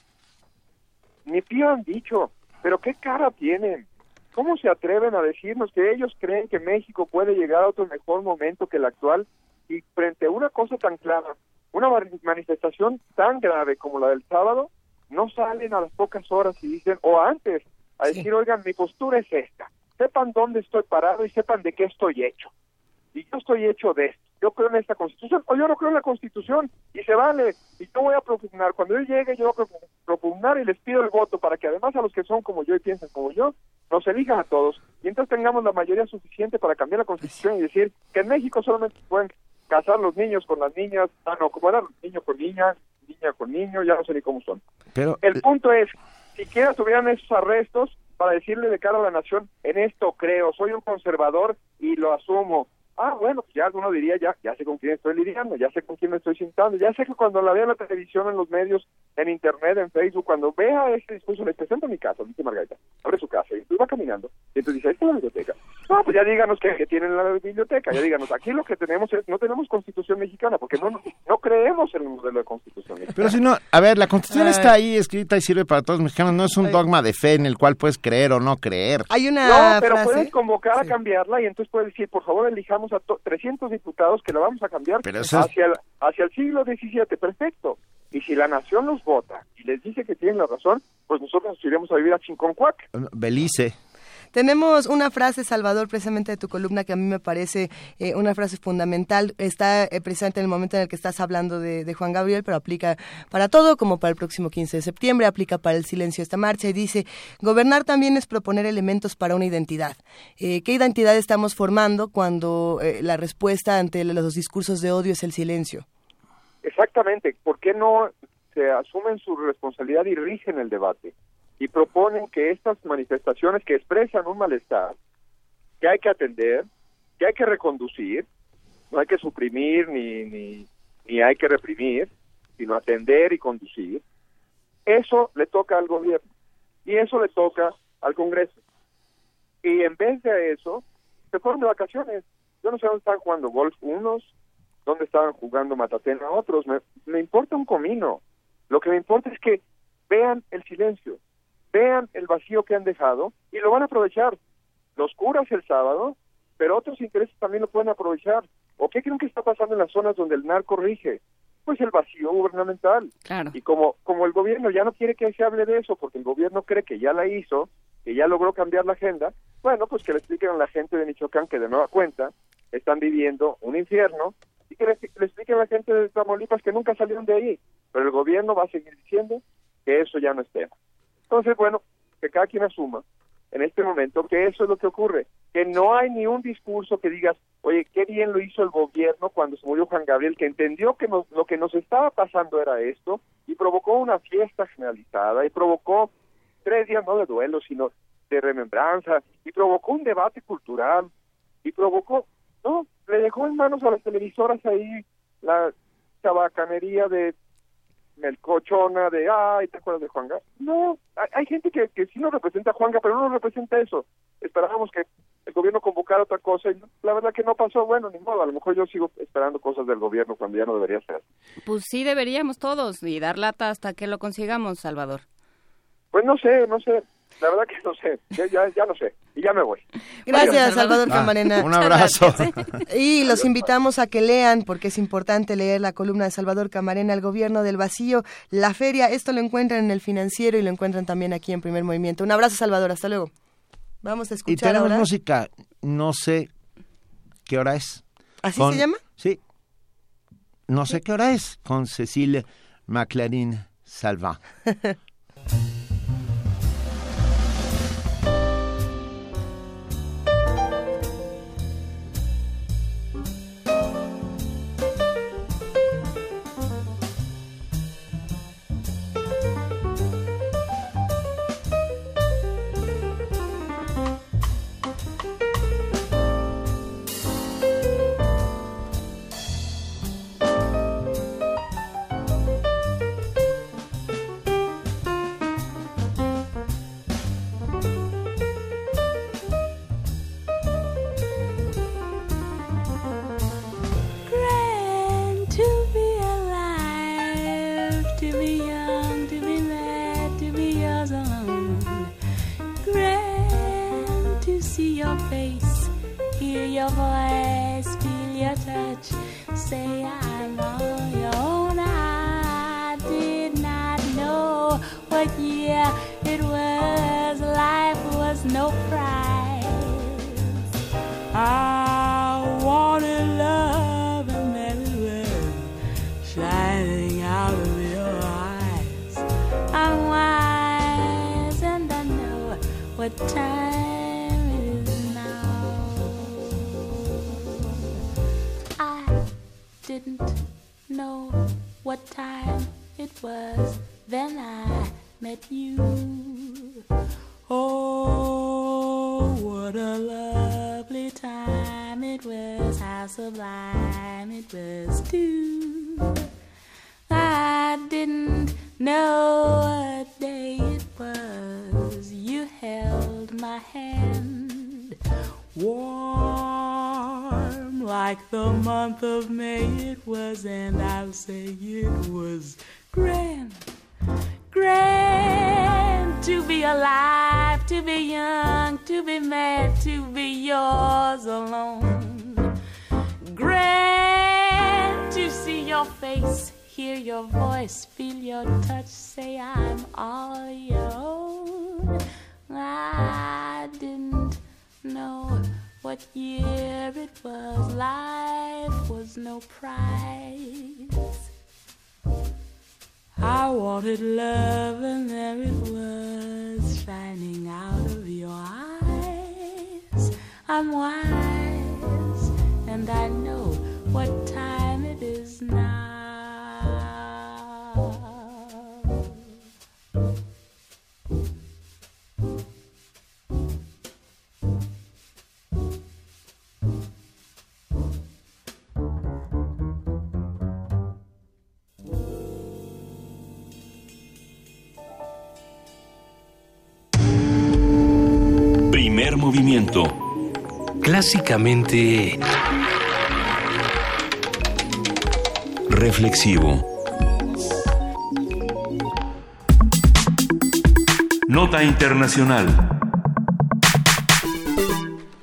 ni pío han dicho, pero qué cara tienen. ¿Cómo se atreven a decirnos que ellos creen que México puede llegar a otro mejor momento que el actual? Y frente a una cosa tan clara, una manifestación tan grave como la del sábado, no salen a las pocas horas y dicen, o antes, a decir, oigan, mi postura es esta, sepan dónde estoy parado y sepan de qué estoy hecho. Y yo estoy hecho de esto. Yo creo en esta constitución, o yo no creo en la constitución, y se vale. Y yo voy a propugnar, cuando yo llegue, yo voy a propu- propugnar y les pido el voto para que además a los que son como yo y piensan como yo, nos elijan a todos. Y entonces tengamos la mayoría suficiente para cambiar la constitución y decir que en México solamente se pueden casar los niños con las niñas, ah, no, como eran niño con niña, niña con niño, ya no sé ni cómo son. Pero El punto es, siquiera tuvieran esos arrestos para decirle de cara a la nación, en esto creo, soy un conservador y lo asumo. Ah, bueno, pues ya uno diría, ya, ya sé con quién estoy lidiando, ya sé con quién me estoy sentando, ya sé que cuando la veo en la televisión, en los medios, en internet, en Facebook, cuando vea este discurso, le presento mi casa, dice Margarita, abre su casa, y entonces va caminando, y entonces dice, ahí está la biblioteca. No, pues ya díganos que, que tienen la biblioteca, ya díganos, aquí lo que tenemos es, no tenemos constitución mexicana, porque no, no creemos en el modelo de constitución mexicana. Pero si no, a ver, la Constitución Ay. está ahí escrita y sirve para todos los mexicanos, no es un dogma de fe en el cual puedes creer o no creer. Hay una No, pero frase- puedes convocar a cambiarla y entonces puedes decir, por favor, elijamos a to- 300 diputados que la vamos a cambiar eso es- hacia, el, hacia el siglo XVII. Perfecto. Y si la nación los vota y les dice que tienen la razón, pues nosotros nos iremos a vivir a Chinconcuac. Belice. Tenemos una frase, Salvador, precisamente de tu columna que a mí me parece eh, una frase fundamental. Está eh, precisamente en el momento en el que estás hablando de, Juan Gabriel, pero aplica para todo, como para el próximo 15 de septiembre, aplica para el silencio de esta marcha y dice, gobernar también es proponer elementos para una identidad. Eh, ¿Qué identidad estamos formando cuando la respuesta ante los discursos de odio es el silencio? Exactamente. ¿Por qué no se asumen su responsabilidad y rigen el debate? Y proponen que estas manifestaciones que expresan un malestar, que hay que atender, que hay que reconducir, no hay que suprimir ni, ni, ni hay que reprimir, sino atender y conducir, eso le toca al gobierno y eso le toca al Congreso. Y en vez de eso, se fueron de vacaciones. Yo no sé dónde están jugando golf unos, dónde estaban jugando matatena otros, me, me importa un comino. Lo que me importa es que vean el silencio, vean el vacío que han dejado y lo van a aprovechar. Los curas el sábado, pero otros intereses también lo pueden aprovechar. ¿O qué creen que está pasando en las zonas donde el narco rige? Pues el vacío gubernamental. Claro. Y como, como el gobierno ya no quiere que se hable de eso, porque el gobierno cree que ya la hizo, que ya logró cambiar la agenda, bueno, pues que le expliquen a la gente de Michoacán que de nueva cuenta están viviendo un infierno y que le, le expliquen a la gente de Tamaulipas que nunca salieron de ahí. Pero el gobierno va a seguir diciendo que eso ya no es tema. Entonces, bueno, que cada quien asuma en este momento que eso es lo que ocurre, que no hay ni un discurso que digas, oye, qué bien lo hizo el gobierno cuando se murió Juan Gabriel, que entendió que lo que nos estaba pasando era esto y provocó una fiesta generalizada y provocó tres días no de duelo, sino de remembranza y provocó un debate cultural y provocó, no, le dejó en manos a las televisoras ahí la chabacanería de melcochona de, ay, ¿te acuerdas de Juanga? No, hay, gente que, que sí nos representa a Juanga, pero no nos representa eso. Esperábamos que el gobierno convocara otra cosa y la verdad que no pasó, bueno, ni modo, a lo mejor yo sigo esperando cosas del gobierno cuando ya no debería ser. Pues sí deberíamos todos y dar lata hasta que lo consigamos, Salvador. Pues no sé, no sé. La verdad que no sé, ya, ya, ya no sé, y ya me voy. Gracias, Salvador ah, Camarena. un abrazo. Y los invitamos a que lean, porque es importante leer la columna de Salvador Camarena, El Gobierno del Vacío, La Feria. Esto lo encuentran en el financiero y lo encuentran también aquí en Primer Movimiento. Un abrazo, Salvador, hasta luego. Vamos a escuchar Y tenemos ahora. música, no sé qué hora es. ¿Así Con- se llama? Sí. No sé qué hora es, con Cecilia Maclarín Salva. <laughs> what time it was then I met you. Oh, what a lovely time it was, how sublime it was too. I didn't know like the month of May it was, and I'll say it was grand grand to be alive, to be young, to be mad, to be yours alone. Grand to see your face, hear your voice, feel your touch, say I'm all your own. I didn't know what year it was. Life was no prize. I wanted love, and there it was, shining out of your eyes. I'm wise, and I know what Primer movimiento. Clásicamente... Reflexivo. Nota Internacional.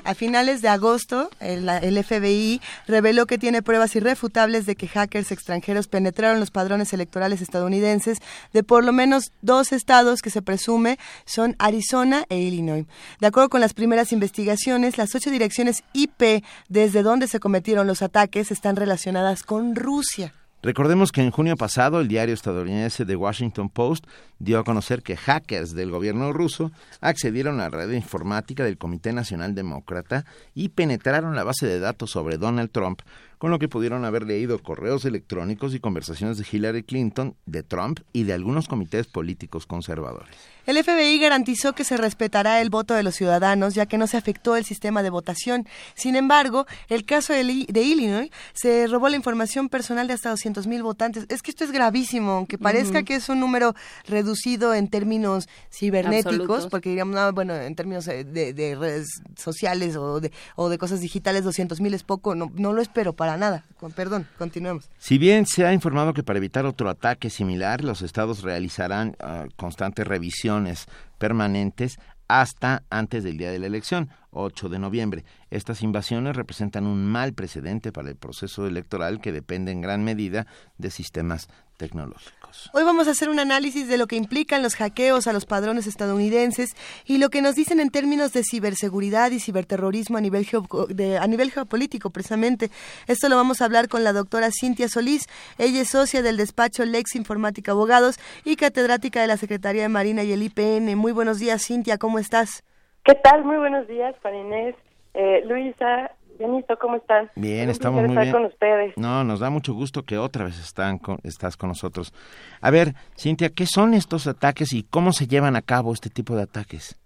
A finales de agosto, el, FBI reveló que tiene pruebas irrefutables de que hackers extranjeros penetraron los padrones electorales estadounidenses de por lo menos dos estados que se presume son Arizona e Illinois. De acuerdo con las primeras investigaciones, las ocho direcciones IP desde donde se cometieron los ataques están relacionadas con Rusia. Recordemos que en junio pasado el diario estadounidense The Washington Post dio a conocer que hackers del gobierno ruso accedieron a la red informática del Comité Nacional Demócrata y penetraron la base de datos sobre Donald Trump, con lo que pudieron haber leído correos electrónicos y conversaciones de Hillary Clinton, de Trump y de algunos comités políticos conservadores. El FBI garantizó que se respetará el voto de los ciudadanos, ya que no se afectó el sistema de votación. Sin embargo, el caso de, de Illinois se robó la información personal de hasta 200.000 votantes. Es que esto es gravísimo, aunque parezca uh -huh. que es un número reducido en términos cibernéticos, Absolutos. porque digamos, no, bueno, en términos de, de, redes sociales o de, o de cosas digitales, 200.000 es poco, no, no lo espero para nada. Perdón, continuemos. Si bien se ha informado que para evitar otro ataque similar, los estados realizarán uh, constantes revisiones permanentes hasta antes del día de la elección, 8 de noviembre. Estas invasiones representan un mal precedente para el proceso electoral que depende en gran medida de sistemas tecnológicos. Hoy vamos a hacer un análisis de lo que implican los hackeos a los padrones estadounidenses y lo que nos dicen en términos de ciberseguridad y ciberterrorismo a nivel, de, a nivel geopolítico, precisamente. Esto lo vamos a hablar con la doctora Cintia Solís. Ella es socia del despacho Lex Informática Abogados y catedrática de la Secretaría de Marina y el IPN. Muy buenos días, Cintia, ¿cómo estás? ¿Qué tal? Muy buenos días, Juan Inés. Eh, Luisa, Benito, ¿cómo estás? Bien, estamos muy estar bien. con ustedes. No, nos da mucho gusto que otra vez están con, estás con nosotros. A ver, Cintia, ¿qué son estos ataques y cómo se llevan a cabo este tipo de ataques?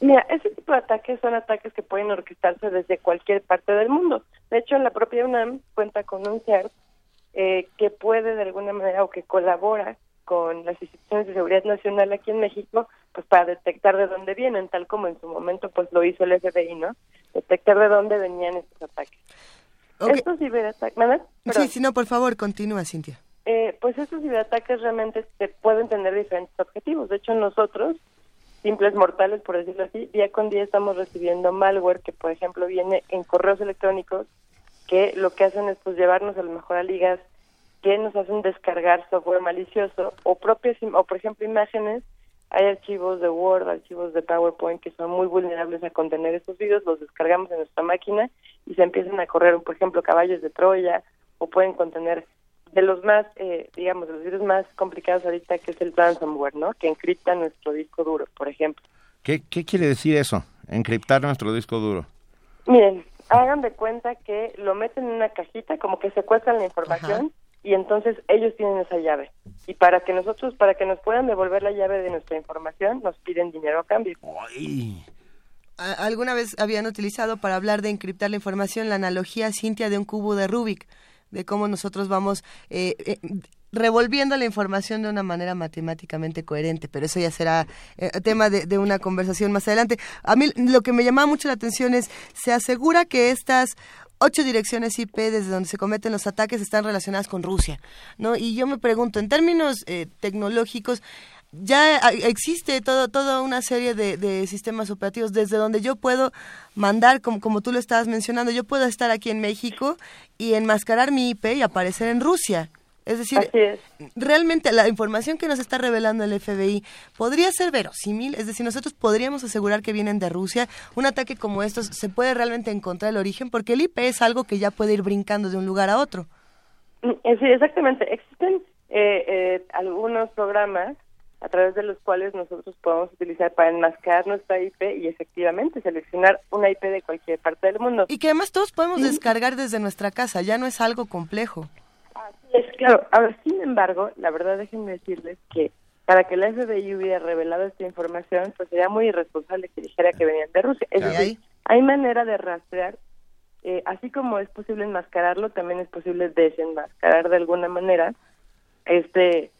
Mira, este tipo de ataques son ataques que pueden orquestarse desde cualquier parte del mundo. De hecho, la propia UNAM cuenta con un CERT eh, que puede de alguna manera o que colabora con las instituciones de seguridad nacional aquí en México, pues para detectar de dónde vienen, tal como en su momento pues lo hizo el FBI, ¿no? Detectar de dónde venían estos ataques. Okay. Estos ciberataques. Sí, sí, no, por favor, continúa, Cintia. Eh, pues estos ciberataques realmente se pueden tener diferentes objetivos. De hecho, nosotros, simples mortales, por decirlo así, día con día estamos recibiendo malware que, por ejemplo, viene en correos electrónicos que lo que hacen es pues llevarnos a lo mejor a ligas que nos hacen descargar software malicioso o propias o por ejemplo imágenes hay archivos de Word, archivos de PowerPoint que son muy vulnerables a contener estos videos, los descargamos en nuestra máquina y se empiezan a correr, por ejemplo, caballos de Troya o pueden contener de los más, eh, digamos, de los virus más complicados ahorita que es el ransomware, ¿no? Que encripta nuestro disco duro, por ejemplo. ¿Qué, qué quiere decir eso? Encriptar nuestro disco duro. Miren, hagan de cuenta que lo meten en una cajita, como que secuestran la información. Y entonces ellos tienen esa llave y para que nosotros para que nos puedan devolver la llave de nuestra información nos piden dinero a cambio Ay. alguna vez habían utilizado para hablar de encriptar la información la analogía Cintia de un cubo de Rubik de cómo nosotros vamos eh, eh, revolviendo la información de una manera matemáticamente coherente, pero eso ya será eh, tema de, una conversación más adelante. A mí lo que me llamaba mucho la atención es, se asegura que estas ocho direcciones IP desde donde se cometen los ataques están relacionadas con Rusia, ¿no? Y yo me pregunto, en términos eh, tecnológicos, ya existe todo, toda una serie de, de, sistemas operativos desde donde yo puedo mandar, como, como tú lo estabas mencionando, yo puedo estar aquí en México y enmascarar mi IP y aparecer en Rusia. Es decir, realmente la información que nos está revelando el FBI podría ser verosímil, es decir, nosotros podríamos asegurar que vienen de Rusia. Un ataque como estos se puede realmente encontrar el origen porque el IP es algo que ya puede ir brincando de un lugar a otro. Mm, eh, Sí, exactamente. Existen eh, eh, algunos programas a través de los cuales nosotros podemos utilizar para enmascarar nuestra IP y efectivamente seleccionar una IP de cualquier parte del mundo. Y que además todos podemos descargar desde nuestra casa, ya no es algo complejo. Es claro. Ahora, sin embargo, la verdad déjenme decirles que para que la FBI hubiera revelado esta información, pues sería muy irresponsable que dijera que venían de Rusia. Es decir, hay manera de rastrear, eh, así como es posible enmascararlo, también es posible desenmascarar de alguna manera, este,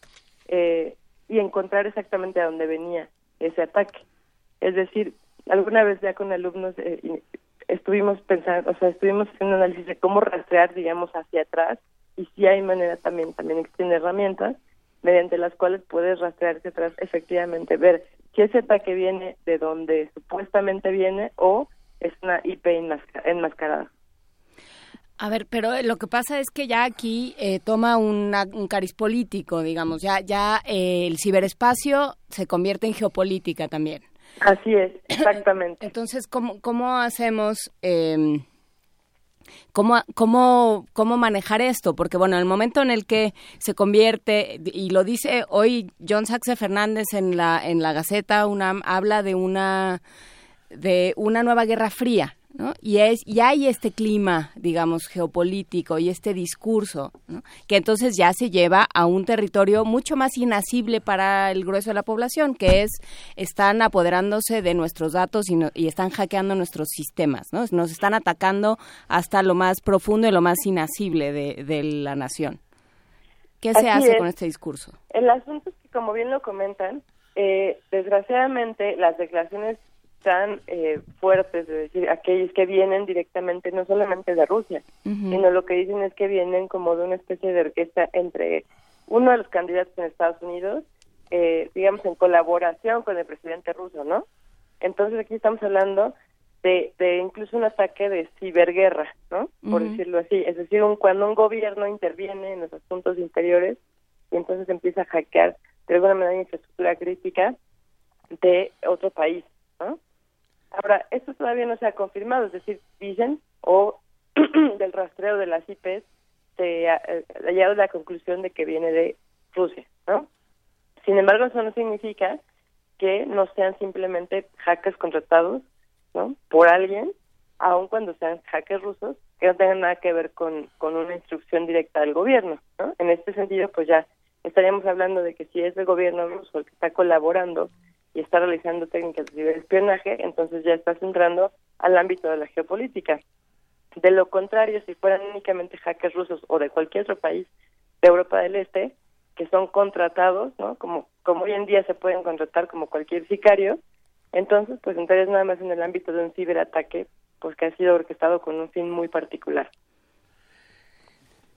eh, y encontrar exactamente a dónde venía ese ataque. Es decir, alguna vez ya con alumnos eh, estuvimos pensando, o sea, estuvimos haciendo un análisis de cómo rastrear, digamos, hacia atrás, y si hay manera también, también existen herramientas mediante las cuales puedes rastrear hacia atrás, efectivamente, ver si ese ataque viene de donde supuestamente viene o es una IP enmasca- enmascarada. A ver, pero lo que pasa es que ya aquí eh, toma una- un cariz político, digamos, ya, ya eh, el ciberespacio se convierte en geopolítica también. Así es, exactamente. <coughs> Entonces, ¿cómo, cómo hacemos, eh, cómo, cómo, cómo manejar esto? Porque, bueno, el momento en el que se convierte, y lo dice hoy John Saxe Fernández en la, en la Gaceta, UNAM, habla de una, de una nueva guerra fría. ¿No? Y, es, y hay este clima, digamos, geopolítico y este discurso, ¿no? que entonces ya se lleva a un territorio mucho más inasible para el grueso de la población, que es, están apoderándose de nuestros datos y, no- y están hackeando nuestros sistemas, ¿no? Nos están atacando hasta lo más profundo y lo más inasible de, de la nación. ¿Qué se hace es. con este discurso? El asunto es que, como bien lo comentan, eh, desgraciadamente las declaraciones tan eh, fuertes, de decir, aquellos que vienen directamente no solamente de Rusia, sino lo que dicen es que vienen como de una especie de orquesta entre uno de los candidatos en Estados Unidos, eh, digamos, en colaboración con el presidente ruso, ¿no? Entonces aquí estamos hablando de, de incluso un ataque de ciberguerra, ¿no? Por decirlo así. Es decir, un, cuando un gobierno interviene en los asuntos interiores y entonces empieza a hackear de alguna manera infraestructura crítica de otro país. Ahora, esto todavía no se ha confirmado, es decir, dicen, o <clears throat> del rastreo de las IPs, se ha eh, ha llegado a la conclusión de que viene de Rusia, ¿no? Sin embargo, eso no significa que no sean simplemente hackers contratados, ¿no? Por alguien, aun cuando sean hackers rusos, que no tengan nada que ver con, con una instrucción directa del gobierno, ¿no? En este sentido, pues ya estaríamos hablando de que si es el gobierno ruso el que está colaborando y está realizando técnicas de ciberespionaje, entonces ya estás entrando al ámbito de la geopolítica. De lo contrario, si fueran únicamente hackers rusos o de cualquier otro país de Europa del Este, que son contratados, ¿no? Como, como hoy en día se pueden contratar como cualquier sicario, entonces pues entonces nada más en el ámbito de un ciberataque, pues que ha sido orquestado con un fin muy particular.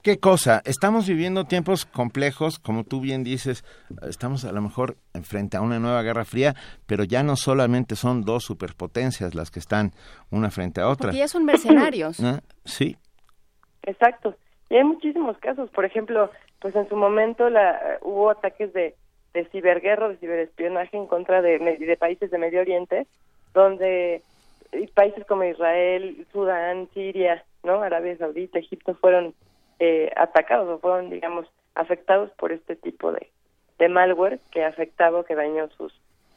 ¿Qué cosa? Estamos viviendo tiempos complejos, como tú bien dices, estamos a lo mejor frente a una nueva guerra fría, pero ya no solamente son dos superpotencias las que están una frente a otra. Porque ya son mercenarios. <clears throat> ¿Ah? Sí, Exacto. Y hay muchísimos casos. Por ejemplo, pues en su momento la, hubo ataques de, de ciberguerra, de ciberespionaje en contra de, de países de Medio Oriente, donde y países como Israel, Sudán, Siria, no, Arabia Saudita, Egipto fueron eh, atacados o fueron, digamos, afectados por este tipo de, de malware que afectaba o que dañó sus,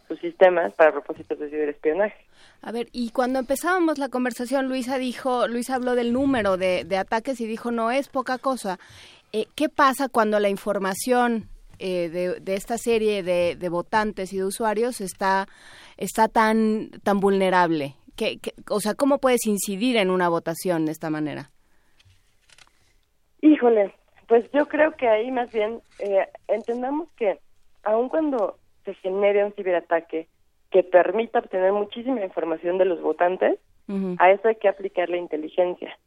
sus sistemas para propósitos de ciberespionaje. A ver, y cuando empezábamos la conversación, Luisa dijo, Luisa habló del número de, de ataques y dijo, no es poca cosa. Eh, ¿Qué pasa cuando la información eh, de, de esta serie de, de votantes y de usuarios está, está tan, tan vulnerable? ¿Qué, qué- o sea, ¿cómo puedes incidir en una votación de esta manera? Híjole, pues yo creo que ahí más bien eh, entendamos que aun cuando se genere un ciberataque que permita obtener muchísima información de los votantes, a eso hay que aplicar la inteligencia.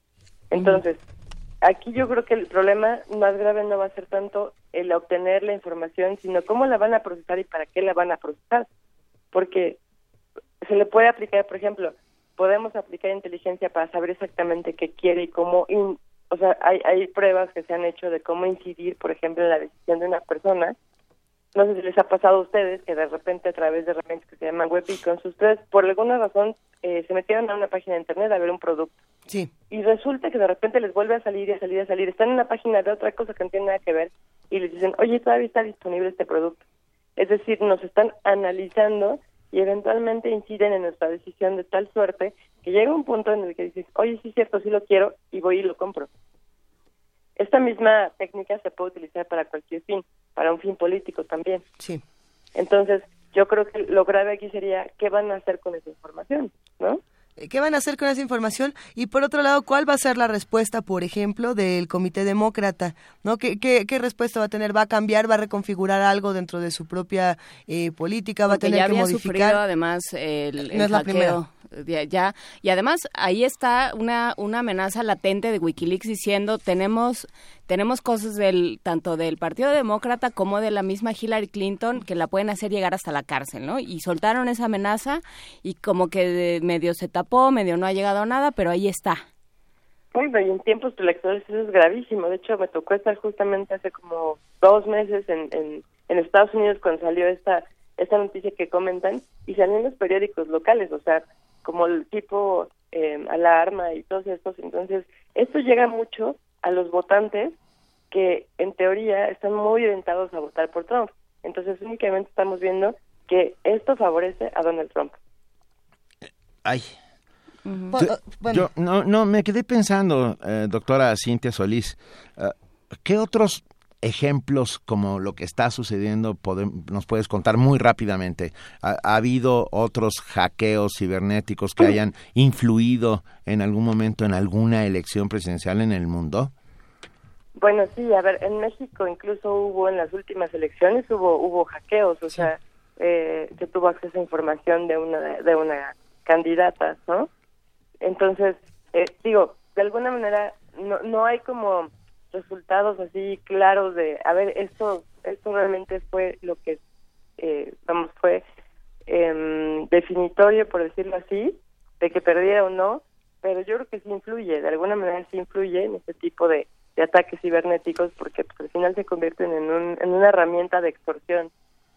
Entonces, aquí yo creo que el problema más grave no va a ser tanto el obtener la información, sino cómo la van a procesar y para qué la van a procesar. Porque se le puede aplicar, por ejemplo, podemos aplicar inteligencia para saber exactamente qué quiere y cómo in- o sea, hay, hay pruebas que se han hecho de cómo incidir, por ejemplo, en la decisión de una persona. No sé si les ha pasado a ustedes que de repente a través de herramientas que se llaman web beacons, ustedes por alguna razón eh, se metieron a una página de internet a ver un producto. Sí. Y resulta que de repente les vuelve a salir y a salir y a salir. Están en una página de otra cosa que no tiene nada que ver y les dicen, oye, todavía está disponible este producto. Es decir, nos están analizando y eventualmente inciden en nuestra decisión de tal suerte que llega un punto en el que dices, oye, sí es cierto, sí lo quiero y voy y lo compro. Esta misma técnica se puede utilizar para cualquier fin, para un fin político también. Sí. Entonces, yo creo que lo grave aquí sería qué van a hacer con esa información, ¿no? Eh, ¿Qué van a hacer con esa información? Y por otro lado, ¿cuál va a ser la respuesta, por ejemplo, del Comité Demócrata? ¿No? ¿Qué, qué, qué respuesta va a tener? ¿Va a cambiar? ¿Va a reconfigurar algo dentro de su propia eh, política? ¿Va Porque a tener ya que había modificar? sufrido además el, No es la primera. Ya, ya. y además ahí está una una amenaza latente de WikiLeaks diciendo tenemos tenemos cosas del tanto del Partido Demócrata como de la misma Hillary Clinton que la pueden hacer llegar hasta la cárcel, ¿no? Y soltaron esa amenaza y como que de- medio se tapó, medio no ha llegado a nada, pero ahí está. Bueno, y en tiempos electorales eso es gravísimo. De hecho, me tocó estar justamente hace como dos meses en, en, Estados Unidos cuando salió esta esta noticia que comentan y salió los periódicos locales, o sea, como el tipo eh, alarma y todos estos. Entonces, esto llega mucho a los votantes que en teoría están muy orientados a votar por Trump. Entonces, únicamente estamos viendo que esto favorece a Donald Trump. Ay. Yo- oh, bueno. Yo no, no, me quedé pensando, eh, doctora Cintia Solís, eh, ¿qué otros ejemplos como lo que está sucediendo nos puedes contar muy rápidamente? ¿Ha, ha habido otros hackeos cibernéticos que hayan influido en algún momento en alguna elección presidencial en el mundo? Bueno, sí, a ver, en México incluso hubo en las últimas elecciones hubo hubo hackeos, o sea, eh, se tuvo acceso a información de una de una candidata, ¿no? Entonces, eh, digo, de alguna manera no no hay como resultados así claros de, a ver, esto esto realmente fue lo que, eh, vamos, fue em, definitorio, por decirlo así, de que perdiera o no, pero yo creo que sí influye, de alguna manera sí influye en este tipo de, de ataques cibernéticos porque pues, al final se convierten en, un, en una herramienta de extorsión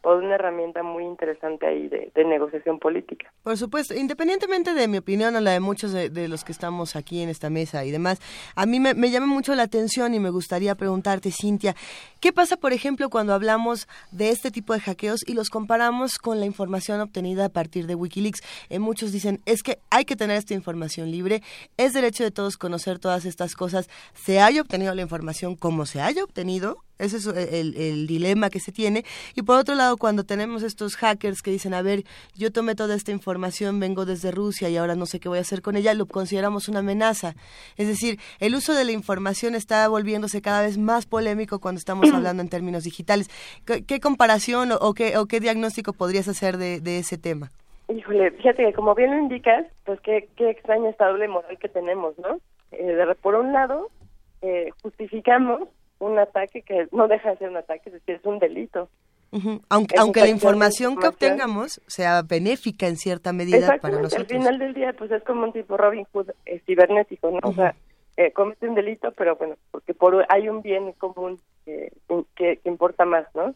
o una herramienta muy interesante ahí de, de negociación política. Por supuesto, independientemente de mi opinión o la de muchos de, de los que estamos aquí en esta mesa y demás, a mí me, me llama mucho la atención y me gustaría preguntarte, Cintia, ¿qué pasa, por ejemplo, cuando hablamos de este tipo de hackeos y los comparamos con la información obtenida a partir de Wikileaks? Eh, muchos dicen, es que hay que tener esta información libre, es derecho de todos conocer todas estas cosas, se haya obtenido la información como se haya obtenido, ese es el, el dilema que se tiene. Y por otro lado, cuando tenemos estos hackers que dicen, a ver, yo tomé toda esta información, vengo desde Rusia y ahora no sé qué voy a hacer con ella, lo consideramos una amenaza. Es decir, el uso de la información está volviéndose cada vez más polémico cuando estamos <clears throat> hablando en términos digitales. ¿Qué, qué comparación o, o qué, o qué diagnóstico podrías hacer de, de ese tema? Híjole, fíjate que como bien lo indicas, pues qué, qué extraña esta doble moral que tenemos, ¿no? Eh, de- por un lado, eh, justificamos un ataque que no deja de ser un ataque, es decir, es un delito. Aunque, Es aunque la información que obtengamos sea benéfica en cierta medida para nosotros. al final del día, pues es como un tipo Robin Hood eh, cibernético, ¿no? O sea, eh, comete un delito, pero bueno, porque por hay un bien común eh, que, que importa más, ¿no?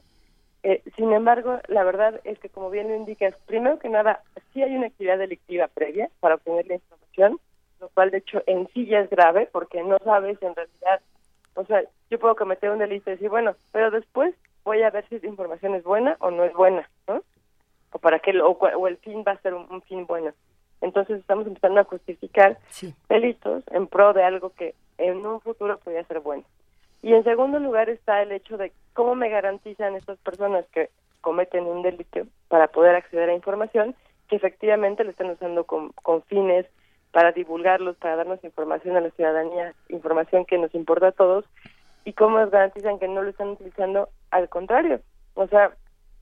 Eh, sin embargo, la verdad es que, como bien lo indicas, primero que nada, sí hay una actividad delictiva previa para obtener la información, lo cual, de hecho, en sí ya es grave, porque no sabes en realidad, o sea, yo puedo cometer un delito y decir, bueno, pero después voy a ver si esa información es buena o no es buena, ¿no? O para qué, o, o el fin va a ser un, un fin bueno. Entonces estamos empezando a justificar delitos en pro de algo que en un futuro podría ser bueno. Y en segundo lugar está el hecho de cómo me garantizan estas personas que cometen un delito para poder acceder a información que efectivamente lo están usando con, con fines para divulgarlos, para darnos información a la ciudadanía, información que nos importa a todos, y cómo nos garantizan que no lo están utilizando al contrario, o sea,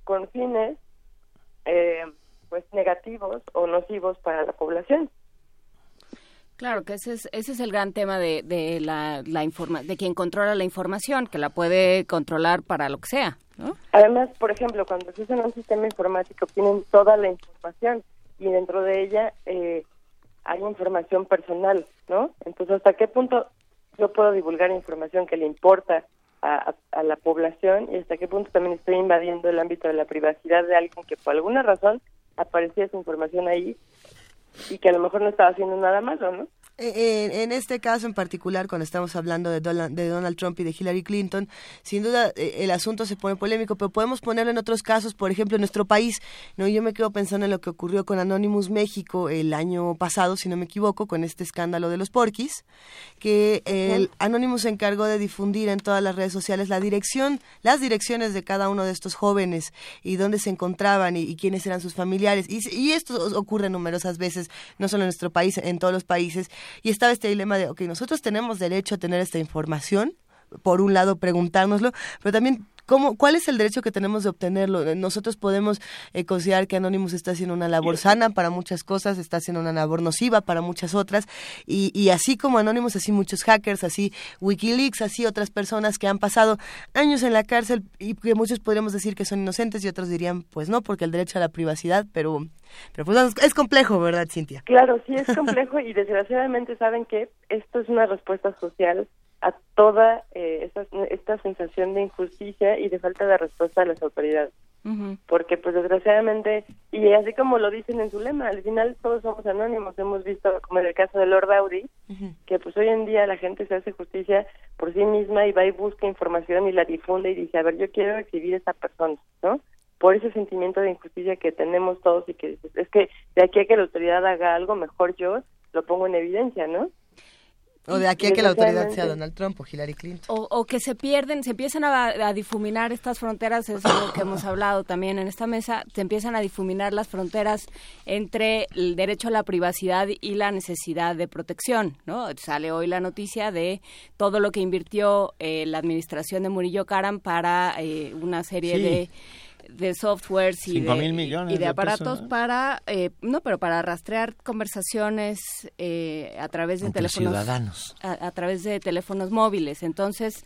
con fines eh, pues negativos o nocivos para la población. Claro, que ese es, ese es el gran tema de, de la, la informa de quien controla la información, que la puede controlar para lo que sea, ¿no? Además, por ejemplo, cuando se usa en un sistema informático tienen toda la información y dentro de ella eh, hay información personal, ¿no? Entonces, ¿hasta qué punto yo puedo divulgar información que le importa a, la población y hasta qué punto también estoy invadiendo el ámbito de la privacidad de alguien que por alguna razón aparecía esa información ahí y que a lo mejor no estaba haciendo nada malo, ¿no? En este caso en particular, cuando estamos hablando de Donald, de Donald Trump y de Hillary Clinton, sin duda eh, el asunto se pone polémico, pero podemos ponerlo en otros casos, por ejemplo, en nuestro país. No, yo me quedo pensando en lo que ocurrió con Anonymous México el año pasado, si no me equivoco, con este escándalo de los porquis, que el Anonymous se encargó de difundir en todas las redes sociales la dirección, las direcciones de cada uno de estos jóvenes y dónde se encontraban y, quiénes eran sus familiares. Y, y esto ocurre numerosas veces, no solo en nuestro país, en todos los países y estaba este dilema de, ok, nosotros tenemos derecho a tener esta información, por un lado preguntárnoslo, pero también ¿Cómo, ¿Cuál es el derecho que tenemos de obtenerlo? Nosotros podemos eh, considerar que Anonymous está haciendo una labor sana para muchas cosas, está haciendo una labor nociva para muchas otras, y, y así como Anonymous, así muchos hackers, así Wikileaks, así otras personas que han pasado años en la cárcel y que muchos podríamos decir que son inocentes y otros dirían, pues no, porque el derecho a la privacidad, pero, pero pues es complejo, ¿verdad, Cintia? Claro, sí es complejo y desgraciadamente saben que esto es una respuesta social a toda eh, esta, esta sensación de injusticia y de falta de respuesta de las autoridades. Porque pues desgraciadamente, y así como lo dicen en su lema, al final todos somos anónimos, hemos visto como en el caso de Lord Audi, que pues hoy en día la gente se hace justicia por sí misma y va y busca información y la difunde y dice, a ver, yo quiero exhibir a esta persona, ¿no? Por ese sentimiento de injusticia que tenemos todos y que es que de aquí a que la autoridad haga algo, mejor yo lo pongo en evidencia, ¿no? O de aquí a que la autoridad sea Donald Trump o Hillary Clinton. O, que se pierden, se empiezan a, difuminar estas fronteras, es algo que hemos hablado también en esta mesa, se empiezan a difuminar las fronteras entre el derecho a la privacidad y la necesidad de protección, ¿no? Sale hoy la noticia de todo lo que invirtió eh, la administración de Murillo Karam para eh, una serie de de softwares y de, y de, aparatos para, eh, no, pero para rastrear conversaciones eh, a través de teléfonos. Ciudadanos. A, través de teléfonos móviles. Entonces,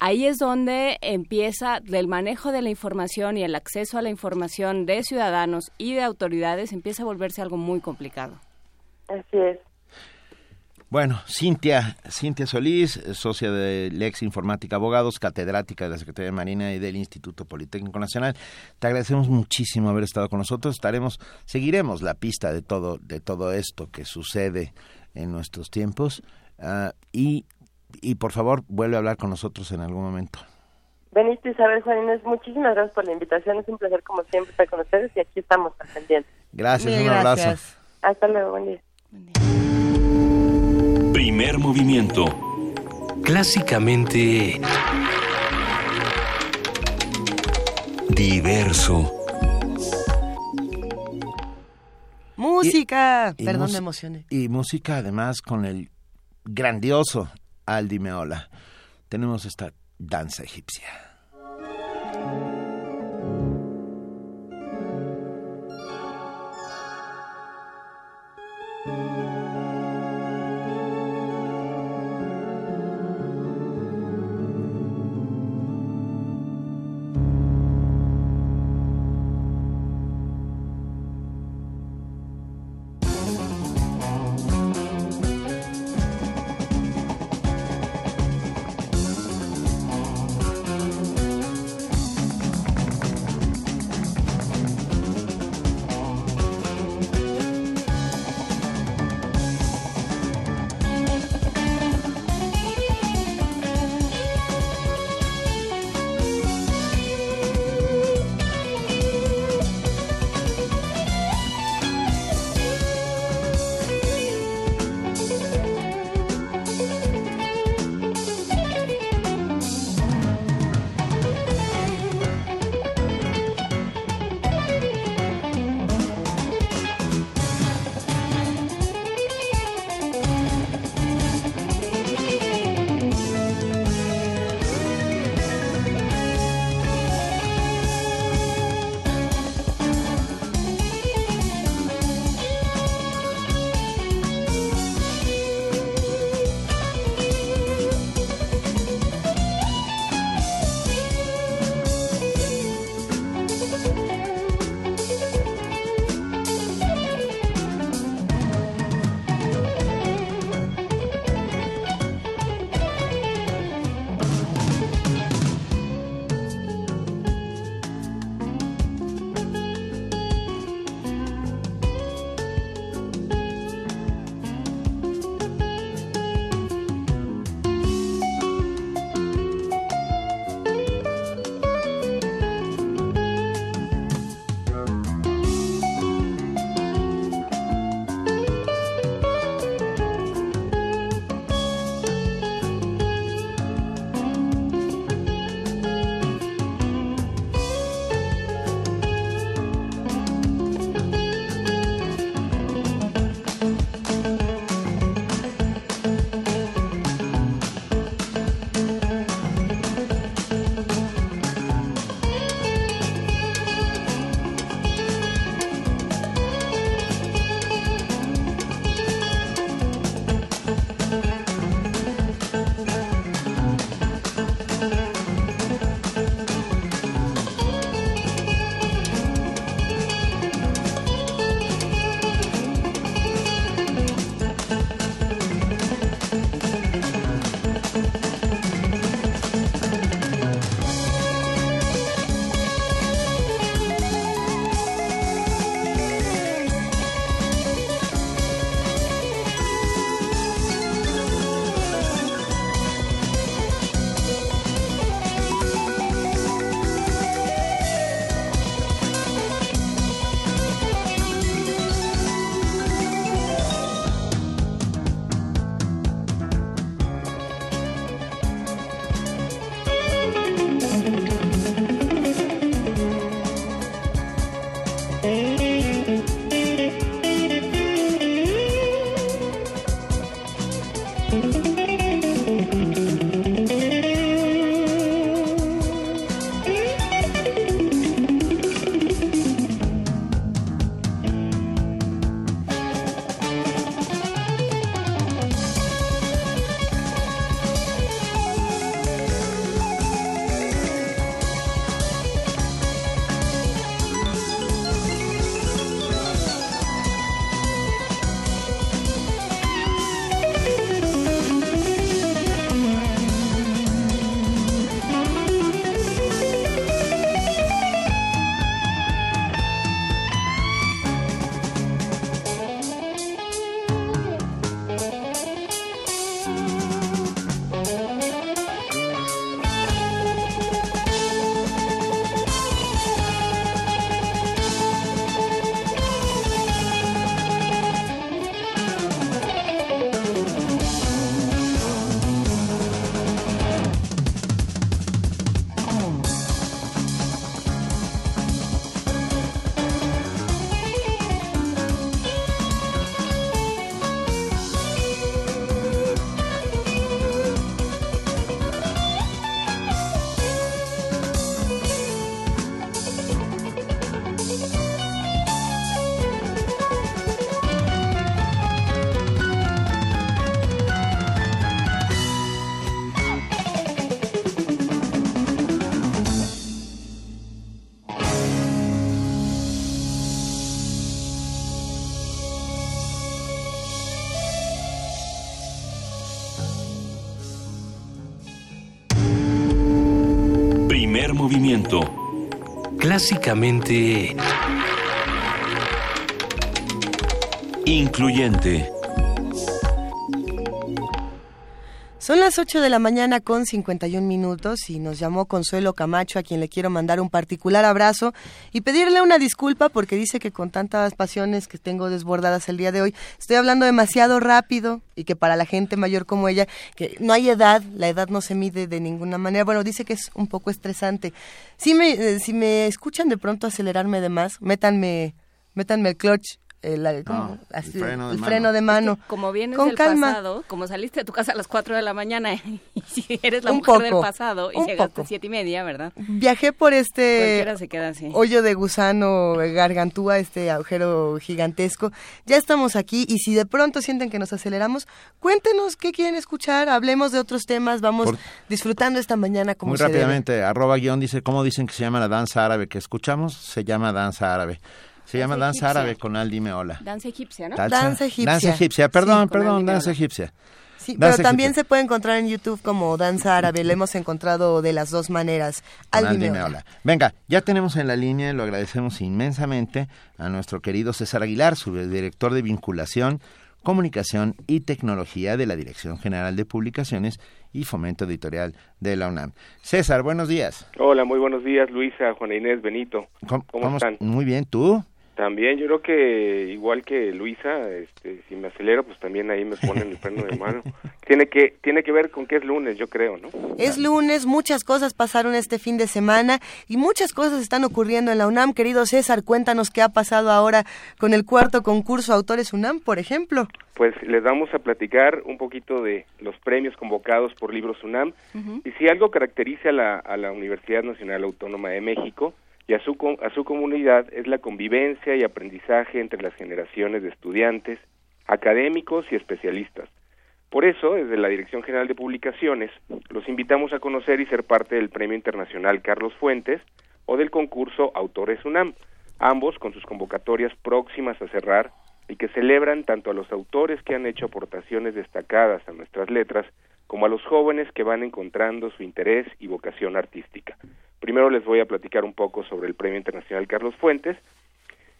ahí es donde empieza el manejo de la información y el acceso a la información de ciudadanos y de autoridades empieza a volverse algo muy complicado. Así es. Bueno, Cintia, Cintia Solís, socia de Lex Informática Abogados, catedrática de la Secretaría de Marina y del Instituto Politécnico Nacional. Te agradecemos muchísimo haber estado con nosotros. Estaremos, seguiremos la pista de todo, de todo esto que sucede en nuestros tiempos. Ah, y, y por favor, vuelve a hablar con nosotros en algún momento. Benito Isabel Salinas, muchísimas gracias por la invitación. Es un placer, como siempre, estar con ustedes y aquí estamos al pendiente. Gracias, un abrazo. Hasta luego, buen día. Buen día. Primer movimiento. Clásicamente... Diverso. Música. Perdón, me emocioné. Y música además con el grandioso Aldi Meola. Tenemos esta danza egipcia. Movimiento. Clásicamente... Incluyente. Son las 8 de la mañana con 51 minutos y nos llamó Consuelo Camacho, a quien le quiero mandar un particular abrazo y pedirle una disculpa porque dice que con tantas pasiones que tengo desbordadas el día de hoy, estoy hablando demasiado rápido y que para la gente mayor como ella, que no hay edad, la edad no se mide de ninguna manera. Bueno, dice que es un poco estresante. Si me, eh, si me escuchan de pronto acelerarme de más, métanme, métanme el clutch el, ¿cómo? No, el freno de el mano. freno de mano. Es que como vienes Con del calma. pasado, como saliste de tu casa a las 4 de la mañana <laughs> y si eres la Un mujer del pasado y llegaste a siete y media, ¿verdad? Viajé por este Cualquiera se queda así. hoyo de gusano eh, gargantúa, este agujero gigantesco. Ya estamos aquí y si de pronto sienten que nos aceleramos, cuéntenos qué quieren escuchar, hablemos de otros temas, vamos Por- disfrutando esta mañana como Muy se debe. rápidamente, arroba guion dice, ¿cómo dicen que se llama la danza árabe que escuchamos? Se llama danza árabe. Se llama danza egipcia. árabe con Al dime hola. Danza egipcia, ¿no? Danza, Danza egipcia, perdón, Sí, perdón, danza egipcia. Sí, Danza pero también egipcia. se puede encontrar en YouTube como danza árabe, lo hemos encontrado de las dos maneras. Al Al dime Dime hola. Hola. Venga, ya tenemos en la línea, lo agradecemos inmensamente a nuestro querido César Aguilar, subdirector de vinculación, comunicación y tecnología de la Dirección General de Publicaciones y Fomento Editorial de la UNAM. César, buenos días. Hola, muy buenos días, Luisa, Juana Inés, Benito. ¿Cómo, ¿Cómo están? Muy bien, ¿tú? También, yo creo que igual que Luisa, este, si me acelero, pues también ahí me ponen el freno de mano. <laughs> Tiene que, tiene que ver con que es lunes, yo creo, ¿no? Es lunes, muchas cosas pasaron este fin de semana y muchas cosas están ocurriendo en la UNAM. Querido César, cuéntanos qué ha pasado ahora con el cuarto concurso Autores UNAM, por ejemplo. Pues les vamos a platicar un poquito de los premios convocados por Libros UNAM. Y si algo caracteriza a la, a la Universidad Nacional Autónoma de México y a su, a su comunidad es la convivencia y aprendizaje entre las generaciones de estudiantes, académicos y especialistas. Por eso, desde la Dirección General de Publicaciones, los invitamos a conocer y ser parte del Premio Internacional Carlos Fuentes o del concurso Autores UNAM, ambos con sus convocatorias próximas a cerrar y que celebran tanto a los autores que han hecho aportaciones destacadas a nuestras letras como a los jóvenes que van encontrando su interés y vocación artística. Primero les voy a platicar un poco sobre el Premio Internacional Carlos Fuentes,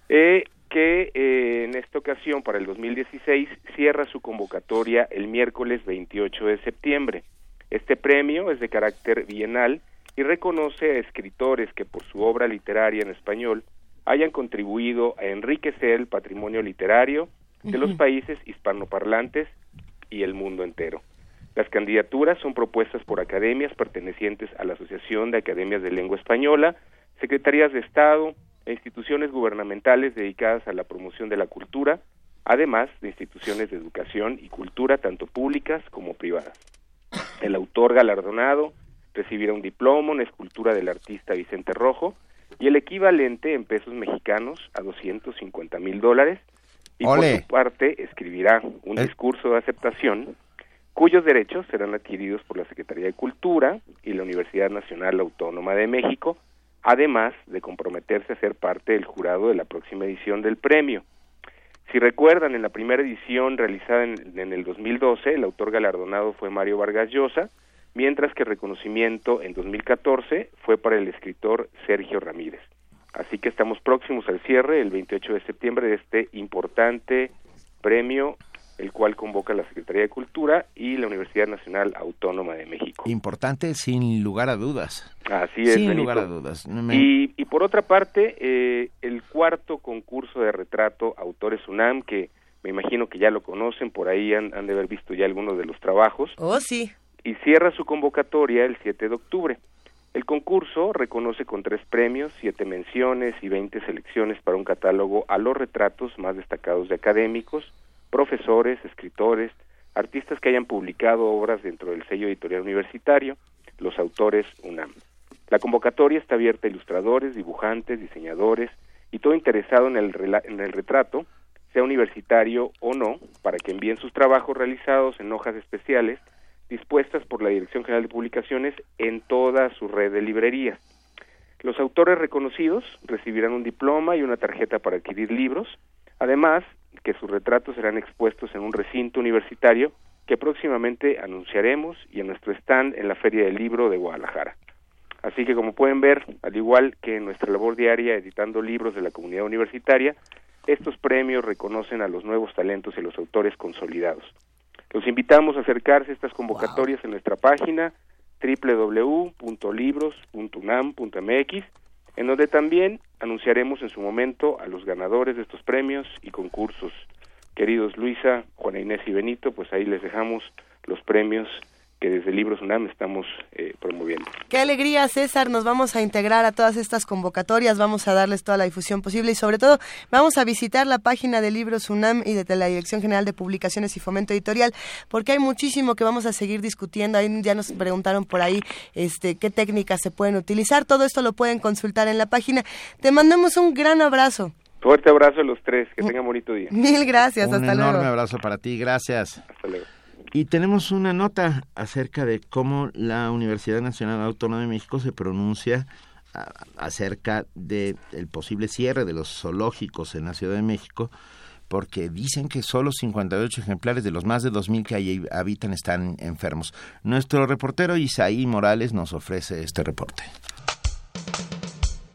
eh, que eh, en esta ocasión, para el 2016, cierra su convocatoria el miércoles 28 de septiembre. Este premio es de carácter bienal y reconoce a escritores que por su obra literaria en español hayan contribuido a enriquecer el patrimonio literario de los países hispanoparlantes y el mundo entero. Las candidaturas son propuestas por academias pertenecientes a la Asociación de Academias de Lengua Española, secretarías de Estado e instituciones gubernamentales dedicadas a la promoción de la cultura, además de instituciones de educación y cultura tanto públicas como privadas. El autor galardonado recibirá un diploma, una escultura del artista Vicente Rojo y el equivalente en pesos mexicanos a 250 mil dólares y por su parte escribirá un ¿Eh? discurso de aceptación cuyos derechos serán adquiridos por la Secretaría de Cultura y la Universidad Nacional Autónoma de México, además de comprometerse a ser parte del jurado de la próxima edición del premio. Si recuerdan, en la primera edición realizada en, en el 2012, el autor galardonado fue Mario Vargas Llosa, mientras que el reconocimiento en 2014 fue para el escritor Sergio Ramírez. Así que estamos próximos al cierre el 28 de septiembre de este importante premio, el cual convoca la Secretaría de Cultura y la Universidad Nacional Autónoma de México. Importante sin lugar a dudas. Así es, Sin Benito. lugar a dudas. No me- Y, y por otra parte, eh, el cuarto concurso de retrato Autores UNAM, que me imagino que ya lo conocen, por ahí han, han de haber visto ya algunos de los trabajos, Oh, sí. y cierra su convocatoria el 7 de octubre. El concurso reconoce con tres premios, siete menciones y 20 selecciones para un catálogo a los retratos más destacados de académicos, profesores, escritores, artistas que hayan publicado obras dentro del sello editorial universitario, los autores UNAM. La convocatoria está abierta a ilustradores, dibujantes, diseñadores y todo interesado en el, en el retrato, sea universitario o no, para que envíen sus trabajos realizados en hojas especiales dispuestas por la Dirección General de Publicaciones en toda su red de librerías. Los autores reconocidos recibirán un diploma y una tarjeta para adquirir libros, además que sus retratos serán expuestos en un recinto universitario que próximamente anunciaremos y en nuestro stand en la Feria del Libro de Guadalajara. Así que como pueden ver, al igual que en nuestra labor diaria editando libros de la comunidad universitaria, estos premios reconocen a los nuevos talentos y los autores consolidados. Los invitamos a acercarse a estas convocatorias en nuestra página www.libros.unam.mx, en donde también anunciaremos en su momento a los ganadores de estos premios y concursos. Queridos Luisa, Juana Inés y Benito, pues ahí les dejamos los premios que desde Libros UNAM estamos eh, promoviendo. Qué alegría, César. Nos vamos a integrar a todas estas convocatorias, vamos a darles toda la difusión posible y sobre todo vamos a visitar la página de Libros UNAM y de la Dirección General de Publicaciones y Fomento Editorial, porque hay muchísimo que vamos a seguir discutiendo. Ahí ya nos preguntaron por ahí este, qué técnicas se pueden utilizar. Todo esto lo pueden consultar en la página. Te mandamos un gran abrazo. Fuerte abrazo a los tres, que tengan bonito día. Mil gracias, Un hasta enorme luego. abrazo para ti, gracias. Hasta luego. Y tenemos una nota acerca de cómo la Universidad Nacional Autónoma de México se pronuncia acerca del posible cierre de los zoológicos en la Ciudad de México, porque dicen que solo 58 ejemplares de los más de 2.000 que allí habitan están enfermos. Nuestro reportero Isaí Morales nos ofrece este reporte.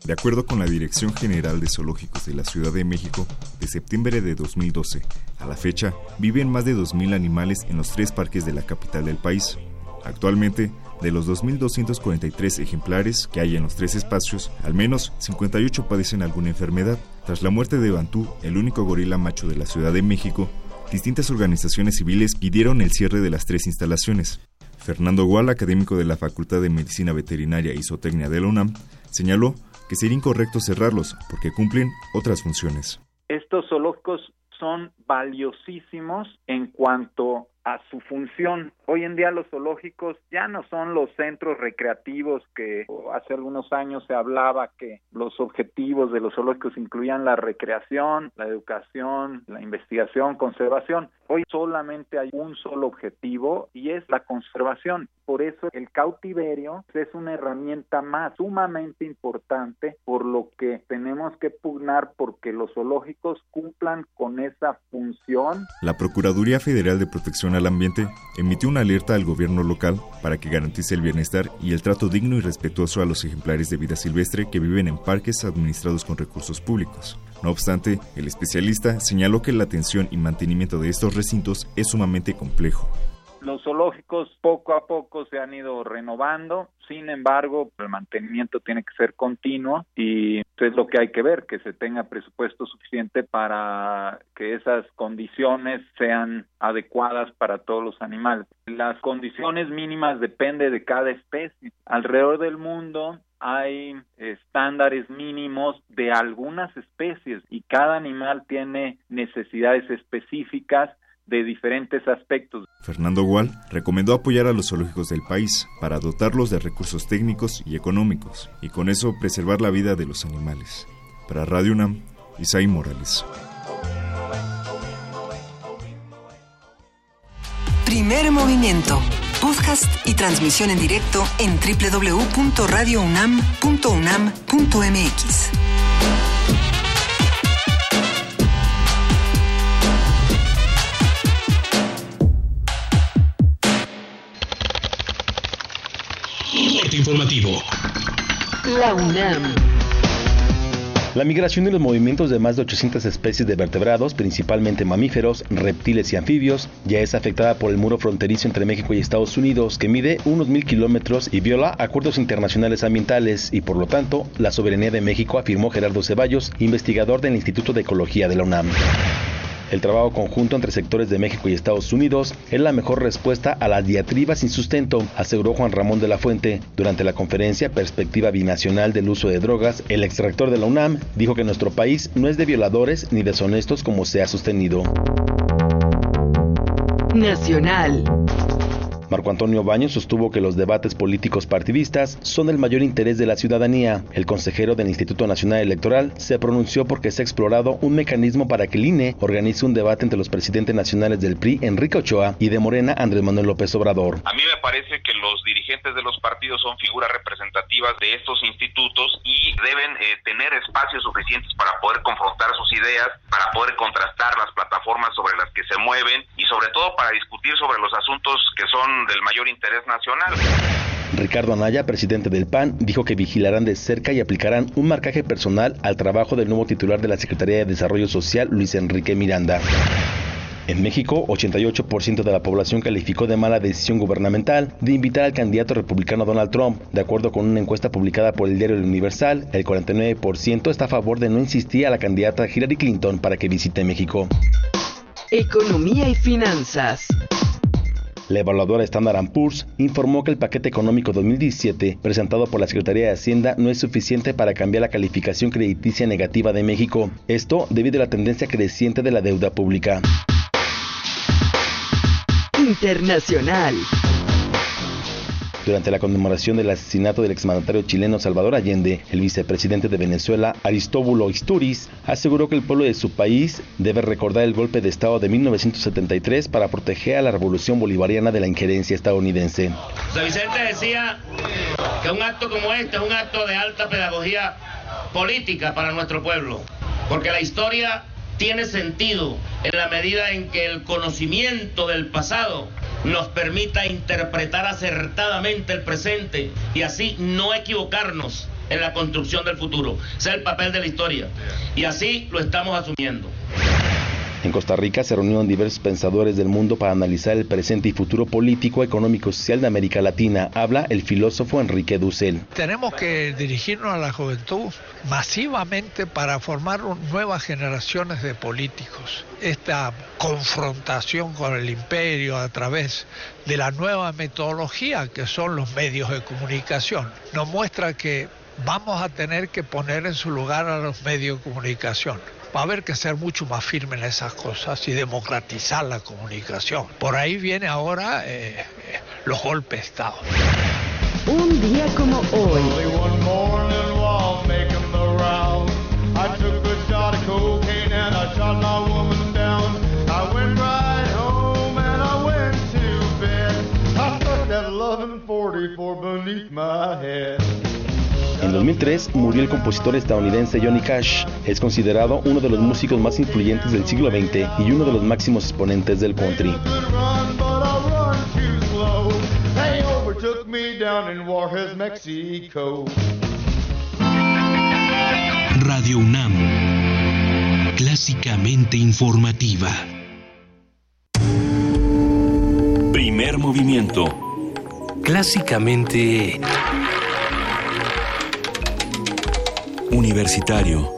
De acuerdo con la Dirección General de Zoológicos de la Ciudad de México, de septiembre de 2012 a la fecha, viven más de 2.000 animales en los tres parques de la capital del país. Actualmente, de los 2.243 ejemplares que hay en los tres espacios, al menos 58 padecen alguna enfermedad. Tras la muerte de Bantú, el único gorila macho de la Ciudad de México, distintas organizaciones civiles pidieron el cierre de las tres instalaciones. Fernando Gual, académico de la Facultad de Medicina Veterinaria y Zootecnia de la UNAM, señaló que sería incorrecto cerrarlos porque cumplen otras funciones. Estos zoológicos son valiosísimos en cuanto a su función. Hoy en día los zoológicos ya no son los centros recreativos que hace algunos años se hablaba que los objetivos de los zoológicos incluían la recreación, la educación, la investigación, conservación. Hoy solamente hay un solo objetivo y es la conservación. Por eso el cautiverio es una herramienta más sumamente importante, por lo que tenemos que pugnar porque los zoológicos cumplan con esa función. La Procuraduría Federal de Protección al Ambiente emitió una alerta al gobierno local para que garantice el bienestar y el trato digno y respetuoso a los ejemplares de vida silvestre que viven en parques administrados con recursos públicos. No obstante, el especialista señaló que la atención y mantenimiento de estos recintos es sumamente complejo. Los zoológicos poco a poco se han ido renovando, sin embargo, el mantenimiento tiene que ser continuo y es lo que hay que ver, que se tenga presupuesto suficiente para que esas condiciones sean adecuadas para todos los animales. Las condiciones mínimas depende de cada especie. Alrededor del mundo hay estándares mínimos de algunas especies y cada animal tiene necesidades específicas de diferentes aspectos. Fernando Gual recomendó apoyar a los zoológicos del país para dotarlos de recursos técnicos y económicos y con eso preservar la vida de los animales. Para Radio UNAM, Isaí Morales. Primer movimiento. Podcast y transmisión en directo en www.radiounam.unam.mx. Corte informativo. La UNAM. La migración y los movimientos de más de 800 especies de vertebrados, principalmente mamíferos, reptiles y anfibios, ya es afectada por el muro fronterizo entre México y Estados Unidos, que mide unos mil kilómetros y viola acuerdos internacionales ambientales y, por lo tanto, la soberanía de México, afirmó Gerardo Ceballos, investigador del Instituto de Ecología de la UNAM. El trabajo conjunto entre sectores de México y Estados Unidos es la mejor respuesta a las diatribas sin sustento, aseguró Juan Ramón de la Fuente. Durante la conferencia Perspectiva Binacional del Uso de Drogas, el extractor de la UNAM dijo que nuestro país no es de violadores ni deshonestos como se ha sostenido. Nacional. Marco Antonio Baños sostuvo que los debates políticos partidistas son del mayor interés de la ciudadanía. El consejero del Instituto Nacional Electoral se pronunció porque se ha explorado un mecanismo para que el INE organice un debate entre los presidentes nacionales del PRI, Enrique Ochoa, y de Morena, Andrés Manuel López Obrador. A mí me parece que los dirigentes de los partidos son figuras representativas de estos institutos y deben eh, tener espacios suficientes para poder confrontar sus ideas, para poder contrastar las plataformas sobre las que se mueven y sobre todo para discutir sobre los asuntos que son del mayor interés nacional. Ricardo Anaya, presidente del PAN, dijo que vigilarán de cerca y aplicarán un marcaje personal al trabajo del nuevo titular de la Secretaría de Desarrollo Social, Luis Enrique Miranda. En México, 88% de la población calificó de mala decisión gubernamental de invitar al candidato republicano Donald Trump. De acuerdo con una encuesta publicada por el diario El Universal, el 49% está a favor de no insistir a la candidata Hillary Clinton para que visite México. Economía y finanzas. La evaluadora Standard Poor's informó que el paquete económico 2017 presentado por la Secretaría de Hacienda no es suficiente para cambiar la calificación crediticia negativa de México. Esto debido a la tendencia creciente de la deuda pública. Internacional. Durante la conmemoración del asesinato del exmandatario chileno Salvador Allende, el vicepresidente de Venezuela, Aristóbulo Isturiz, aseguró que el pueblo de su país debe recordar el golpe de Estado de 1973 para proteger a la revolución bolivariana de la injerencia estadounidense. José Vicente decía que un acto como este es un acto de alta pedagogía política para nuestro pueblo, porque la historia tiene sentido en la medida en que el conocimiento del pasado nos permita interpretar acertadamente el presente y así no equivocarnos en la construcción del futuro. Ese es el papel de la historia. Y así lo estamos asumiendo. En Costa Rica se reunieron diversos pensadores del mundo para analizar el presente y futuro político, económico y social de América Latina. Habla el filósofo Enrique Dussel. Tenemos que dirigirnos a la juventud masivamente para formar nuevas generaciones de políticos. Esta confrontación con el imperio a través de la nueva metodología que son los medios de comunicación nos muestra que vamos a tener que poner en su lugar a los medios de comunicación. Va a haber que ser mucho más firme en esas cosas y democratizar la comunicación. Por ahí viene ahora eh, eh, los golpes de Estado. Un día como hoy. En 2003 murió el compositor estadounidense Johnny Cash. Es considerado uno de los músicos más influyentes del siglo XX y uno de los máximos exponentes del country. Radio UNAM. Clásicamente informativa. Primer movimiento. Clásicamente... Universitario.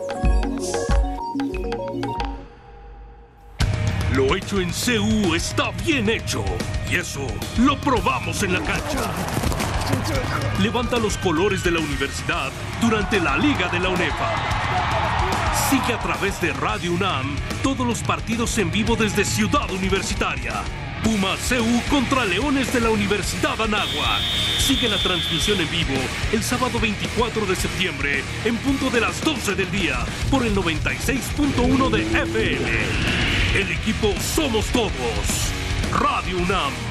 Lo hecho en CU está bien hecho. Y eso lo probamos en la cancha. Levanta los colores de la universidad durante la Liga de la UNEFA. Sigue a través de Radio UNAM todos los partidos en vivo desde Ciudad Universitaria. Puma CU contra Leones de la Universidad Anáhuac. Sigue la transmisión en vivo el sábado 24 de septiembre en punto de las 12 del día por el 96.1 de FM. El equipo Somos Todos. Radio UNAM.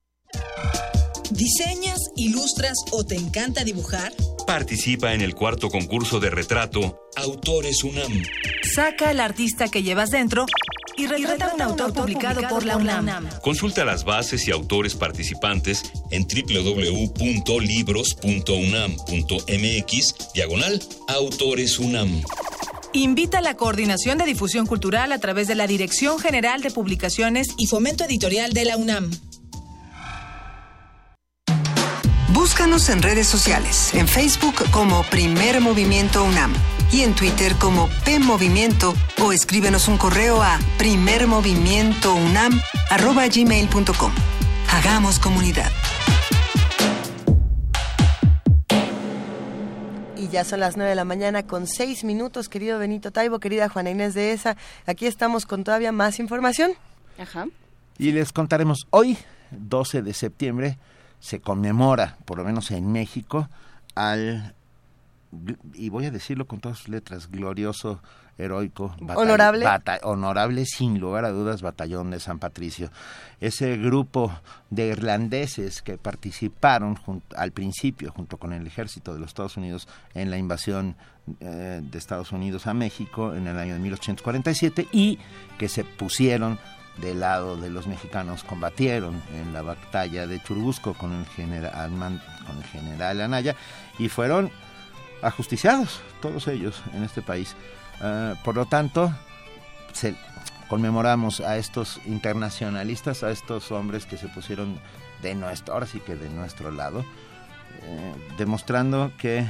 ¿Diseñas, ilustras o te encanta dibujar? Participa en el cuarto concurso de retrato Autores UNAM. Saca al artista que llevas dentro y retrata un autor publicado por la UNAM. Consulta las bases y autores participantes en www.libros.unam.mx diagonal Autores UNAM. Invita a la Coordinación de Difusión Cultural a través de la Dirección General de Publicaciones y Fomento Editorial de la UNAM. Búscanos en redes sociales, en Facebook como Primer Movimiento UNAM y en Twitter como P Movimiento o escríbenos un correo a primermovimientounam@gmail.com. Hagamos comunidad. Y ya son las 9 de la mañana con 6 minutos, querido Benito Taibo, querida Juana Inés de ESA. Aquí estamos con todavía más información. Ajá. Y les contaremos hoy, 12 de septiembre, se conmemora, por lo menos en México, al, y voy a decirlo con todas sus letras, glorioso, heroico, batall- Honorable. bata- honorable, sin lugar a dudas, Batallón de San Patricio. Ese grupo de irlandeses que participaron al principio, junto con el ejército de los Estados Unidos, en la invasión eh, de Estados Unidos a México en el año de 1847 y que se pusieron del lado de los mexicanos combatieron en la batalla de Churubusco con el general con el general Anaya y fueron ajusticiados todos ellos en este país. Ah, por lo tanto, se- conmemoramos a estos internacionalistas, a estos hombres que se pusieron de nuestro, ahora sí que de nuestro lado, eh, demostrando que eh,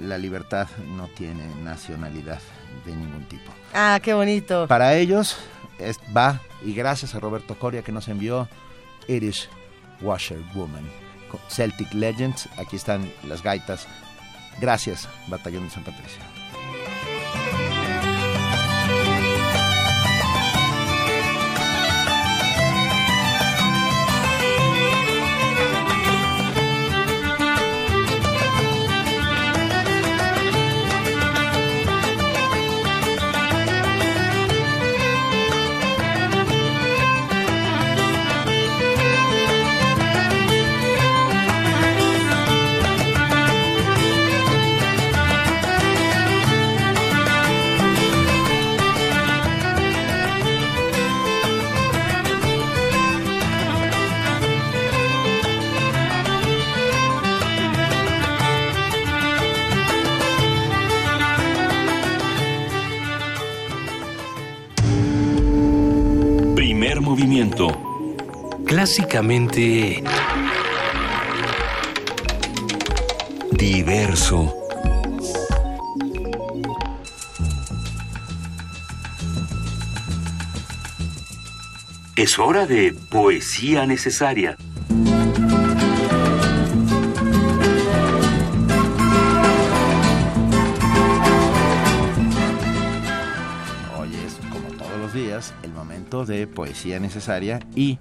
la libertad no tiene nacionalidad de ningún tipo. Ah, qué bonito. Para ellos es- va, y gracias a Roberto Coria que nos envió Irish Washer Woman, con Celtic Legends, aquí están las gaitas. Gracias, Batallón de San Patricio. Clásicamente... Diverso. Es hora de poesía necesaria. Hoy es, como todos los días, el momento de poesía necesaria y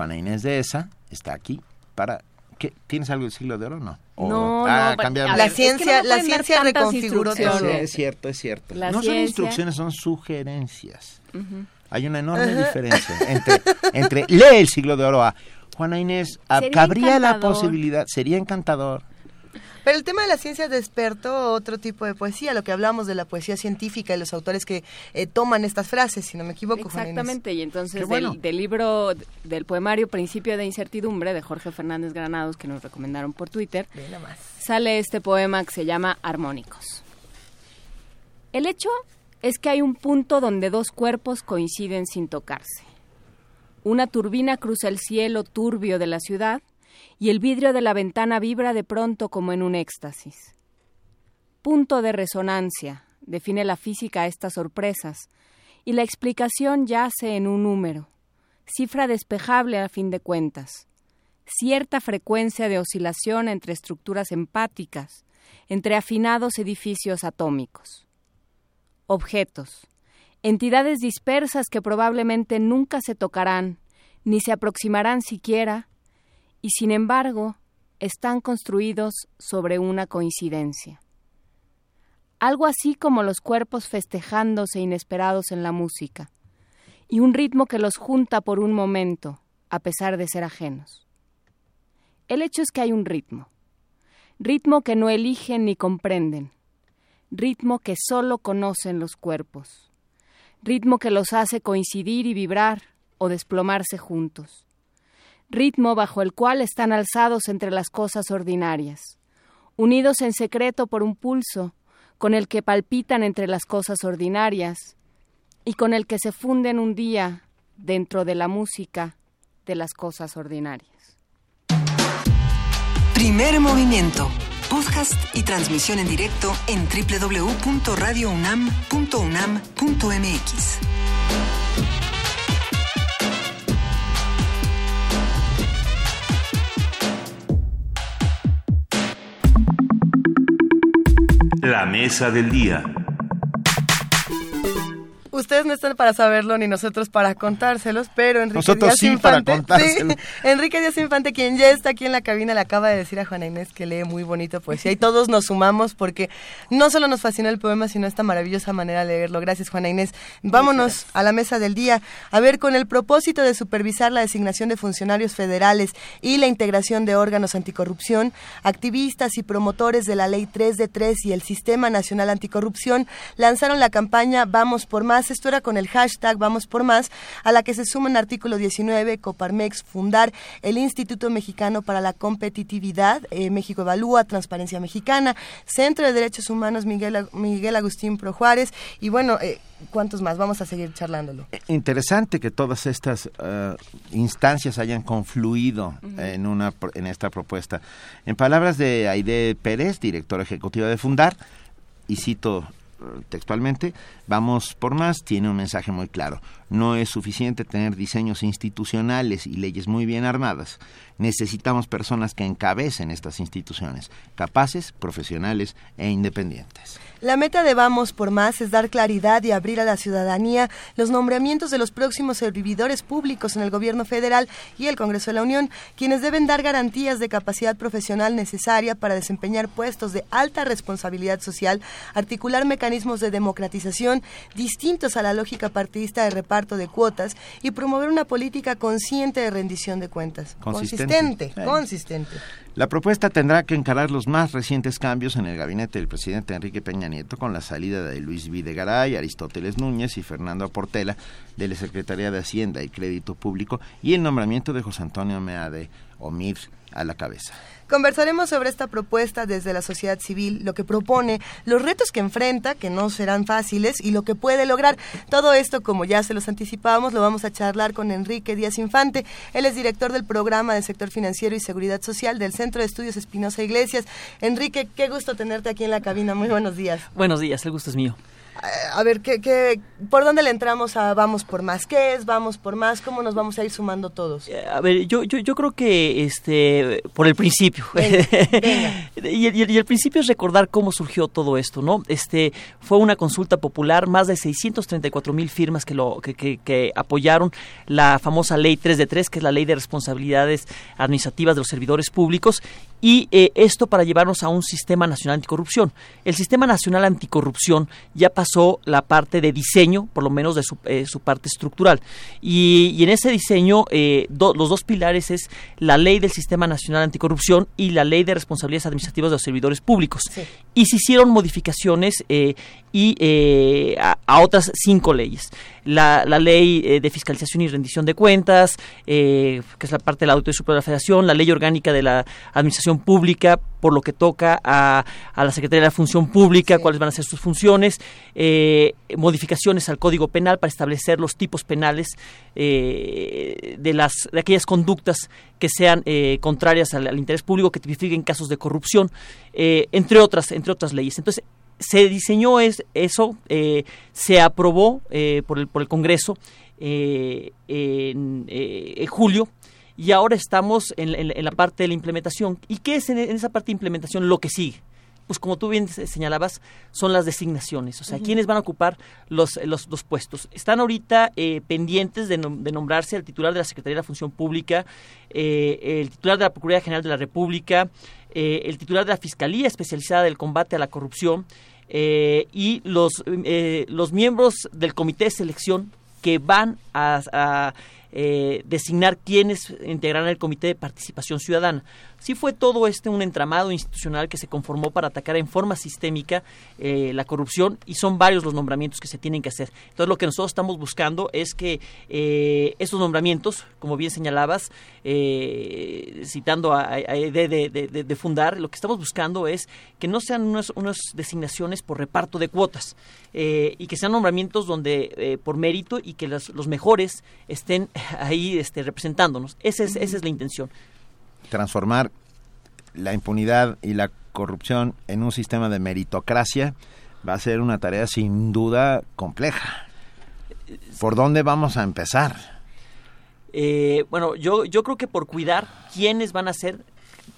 Juana Inés de Esa está aquí para... ¿qué? ¿Tienes algo del siglo de oro o no? O- No, ah, no, pa- cambiamos. a ver, La es que no ciencia- la ciencia reconfiguró todo. Sí, Es cierto, es cierto. La no son ciencia- instrucciones, son sugerencias. Hay una enorme diferencia entre, entre lee el siglo de oro a Juana Inés, a- cabría la posibilidad, sería encantador. Pero el tema de la ciencia despertó otro tipo de poesía, lo que hablamos de la poesía científica y los autores que eh, toman estas frases, si no me equivoco. Exactamente, y entonces del, del, libro, del poemario Principio de Incertidumbre de Jorge Fernández Granados, que nos recomendaron por Twitter, sale este poema que se llama Armónicos. El hecho es que hay un punto donde dos cuerpos coinciden sin tocarse. Una turbina cruza el cielo turbio de la ciudad y el vidrio de la ventana vibra de pronto como en un éxtasis. Punto de resonancia, define la física estas sorpresas, y la explicación yace en un número, cifra despejable a fin de cuentas, cierta frecuencia de oscilación entre estructuras empáticas, entre afinados edificios atómicos. Objetos, entidades dispersas que probablemente nunca se tocarán, ni se aproximarán siquiera, y sin embargo están construidos sobre una coincidencia. Algo así como los cuerpos festejándose inesperados en la música, y un ritmo que los junta por un momento, a pesar de ser ajenos. El hecho es que hay un ritmo, ritmo que no eligen ni comprenden, ritmo que solo conocen los cuerpos ritmo que los hace coincidir y vibrar o desplomarse juntos, ritmo bajo el cual están alzados entre las cosas ordinarias, unidos en secreto por un pulso con el que palpitan entre las cosas ordinarias y con el que se funden un día dentro de la música de las cosas ordinarias. Primer movimiento podcast y transmisión en directo en www.radiounam.unam.mx. La mesa del día. Ustedes no están para saberlo ni nosotros para contárselos, pero Enrique nosotros Díaz sí Infante, para sí, <laughs> Enrique Díaz Infante, quien ya está aquí en la cabina, le acaba de decir a Juana Inés que lee muy bonito poesía y todos nos sumamos porque no solo nos fascina el poema, sino esta maravillosa manera de leerlo. Gracias, Juana Inés. Vámonos a la mesa del día. A ver, con el propósito de supervisar la designación de funcionarios federales y la integración de órganos anticorrupción, activistas y promotores de la Ley 3 de 3 y el Sistema Nacional Anticorrupción lanzaron la campaña Vamos por Más. Esto era con el hashtag Vamos por Más, a la que se suman artículo 19, Coparmex, fundar el Instituto Mexicano para la Competitividad, eh, México Evalúa, Transparencia Mexicana, Centro de Derechos Humanos Miguel, Miguel Agustín Pro Juárez, y bueno, eh, ¿cuántos más? Vamos a seguir charlándolo. Interesante que todas estas uh, instancias hayan confluido uh -huh. en, una, en esta propuesta. En palabras de Aide Pérez, directora ejecutiva de Fundar, y cito textualmente, vamos por más, tiene un mensaje muy claro. No es suficiente tener diseños institucionales y leyes muy bien armadas. Necesitamos personas que encabecen estas instituciones, capaces, profesionales e independientes. La meta de Vamos por Más es dar claridad y abrir a la ciudadanía los nombramientos de los próximos servidores públicos en el Gobierno federal y el Congreso de la Unión, quienes deben dar garantías de capacidad profesional necesaria para desempeñar puestos de alta responsabilidad social, articular mecanismos de democratización distintos a la lógica partidista de reparto de cuotas y promover una política consciente de rendición de cuentas. Consistente. Consistente. consistente. La propuesta tendrá que encarar los más recientes cambios en el gabinete del presidente Enrique Peña Nieto con la salida de Luis Videgaray, Aristóteles Núñez y Fernando Portela de la Secretaría de Hacienda y Crédito Público y el nombramiento de José Antonio Meade Omir a la cabeza. Conversaremos sobre esta propuesta desde la sociedad civil, lo que propone, los retos que enfrenta, que no serán fáciles, y lo que puede lograr. Todo esto, como ya se los anticipábamos, lo vamos a charlar con Enrique Díaz Infante. Él es director del programa de sector financiero y seguridad social del Centro de Estudios Espinosa Iglesias. Enrique, qué gusto tenerte aquí en la cabina. Muy buenos días. Buenos días, el gusto es mío. A ver, ¿qué, qué, por dónde le entramos a Vamos por Más? ¿Qué es Vamos por Más? ¿Cómo nos vamos a ir sumando todos? A ver, yo, yo, yo creo que este por el principio. Venga, venga. <laughs> y, el, y, el, principio es recordar cómo surgió todo esto, ¿no? Este Fue una consulta popular, más de 634 mil firmas que, lo, que, que, que, apoyaron la famosa Ley 3 de 3, que es la Ley de Responsabilidades Administrativas de los Servidores Públicos, y eh, esto para llevarnos a un sistema nacional anticorrupción. El sistema nacional anticorrupción ya pasó la parte de diseño, por lo menos de su, eh, su parte estructural. Y, y en ese diseño, eh, do- los dos pilares es la ley del sistema nacional anticorrupción y la ley de responsabilidades administrativas de los servidores públicos. Y se hicieron modificaciones eh, y eh, a, a otras cinco leyes. La, la ley de fiscalización y rendición de cuentas, eh, que es la parte del Auditoría Superior de la Federación, la ley orgánica de la Administración Pública, por lo que toca a, a la Secretaría de la Función Pública, cuáles van a ser sus funciones, eh, modificaciones al Código Penal para establecer los tipos penales eh, de, las, de aquellas conductas que sean eh, contrarias al, al interés público, que tipifiquen casos de corrupción, entre, otras, entre otras leyes. Entonces, se diseñó es, eso, se aprobó por, el, por el Congreso en, en julio y ahora estamos en, en- en la parte de la implementación. ¿Y qué es en, en esa parte de implementación lo que sigue? Pues como tú bien se- señalabas, son las designaciones, o sea, quiénes van a ocupar los, los, los puestos. Están ahorita eh, pendientes de, nom- de nombrarse el titular de la Secretaría de la Función Pública, eh, el titular de la Procuraduría General de la República, eh, el titular de la Fiscalía Especializada del Combate a la Corrupción eh, y los, eh, los miembros del Comité de Selección que van a, a, eh, designar quiénes integrarán el Comité de Participación Ciudadana. Sí fue todo este un entramado institucional que se conformó para atacar en forma sistémica eh, la corrupción y son varios los nombramientos que se tienen que hacer. Entonces lo que nosotros estamos buscando es que eh, estos nombramientos, como bien señalabas, eh, citando a, a- de, Fundar, lo que estamos buscando es que no sean unas, designaciones por reparto de cuotas eh, y que sean nombramientos donde eh, por mérito y que los, los mejores estén <laughs> ahí este, representándonos. Esa es, esa es la intención. transformar la impunidad y la corrupción en un sistema de meritocracia va a ser una tarea sin duda compleja. ¿Por dónde vamos a empezar? Eh, bueno, yo, yo creo que por cuidar quiénes van a ser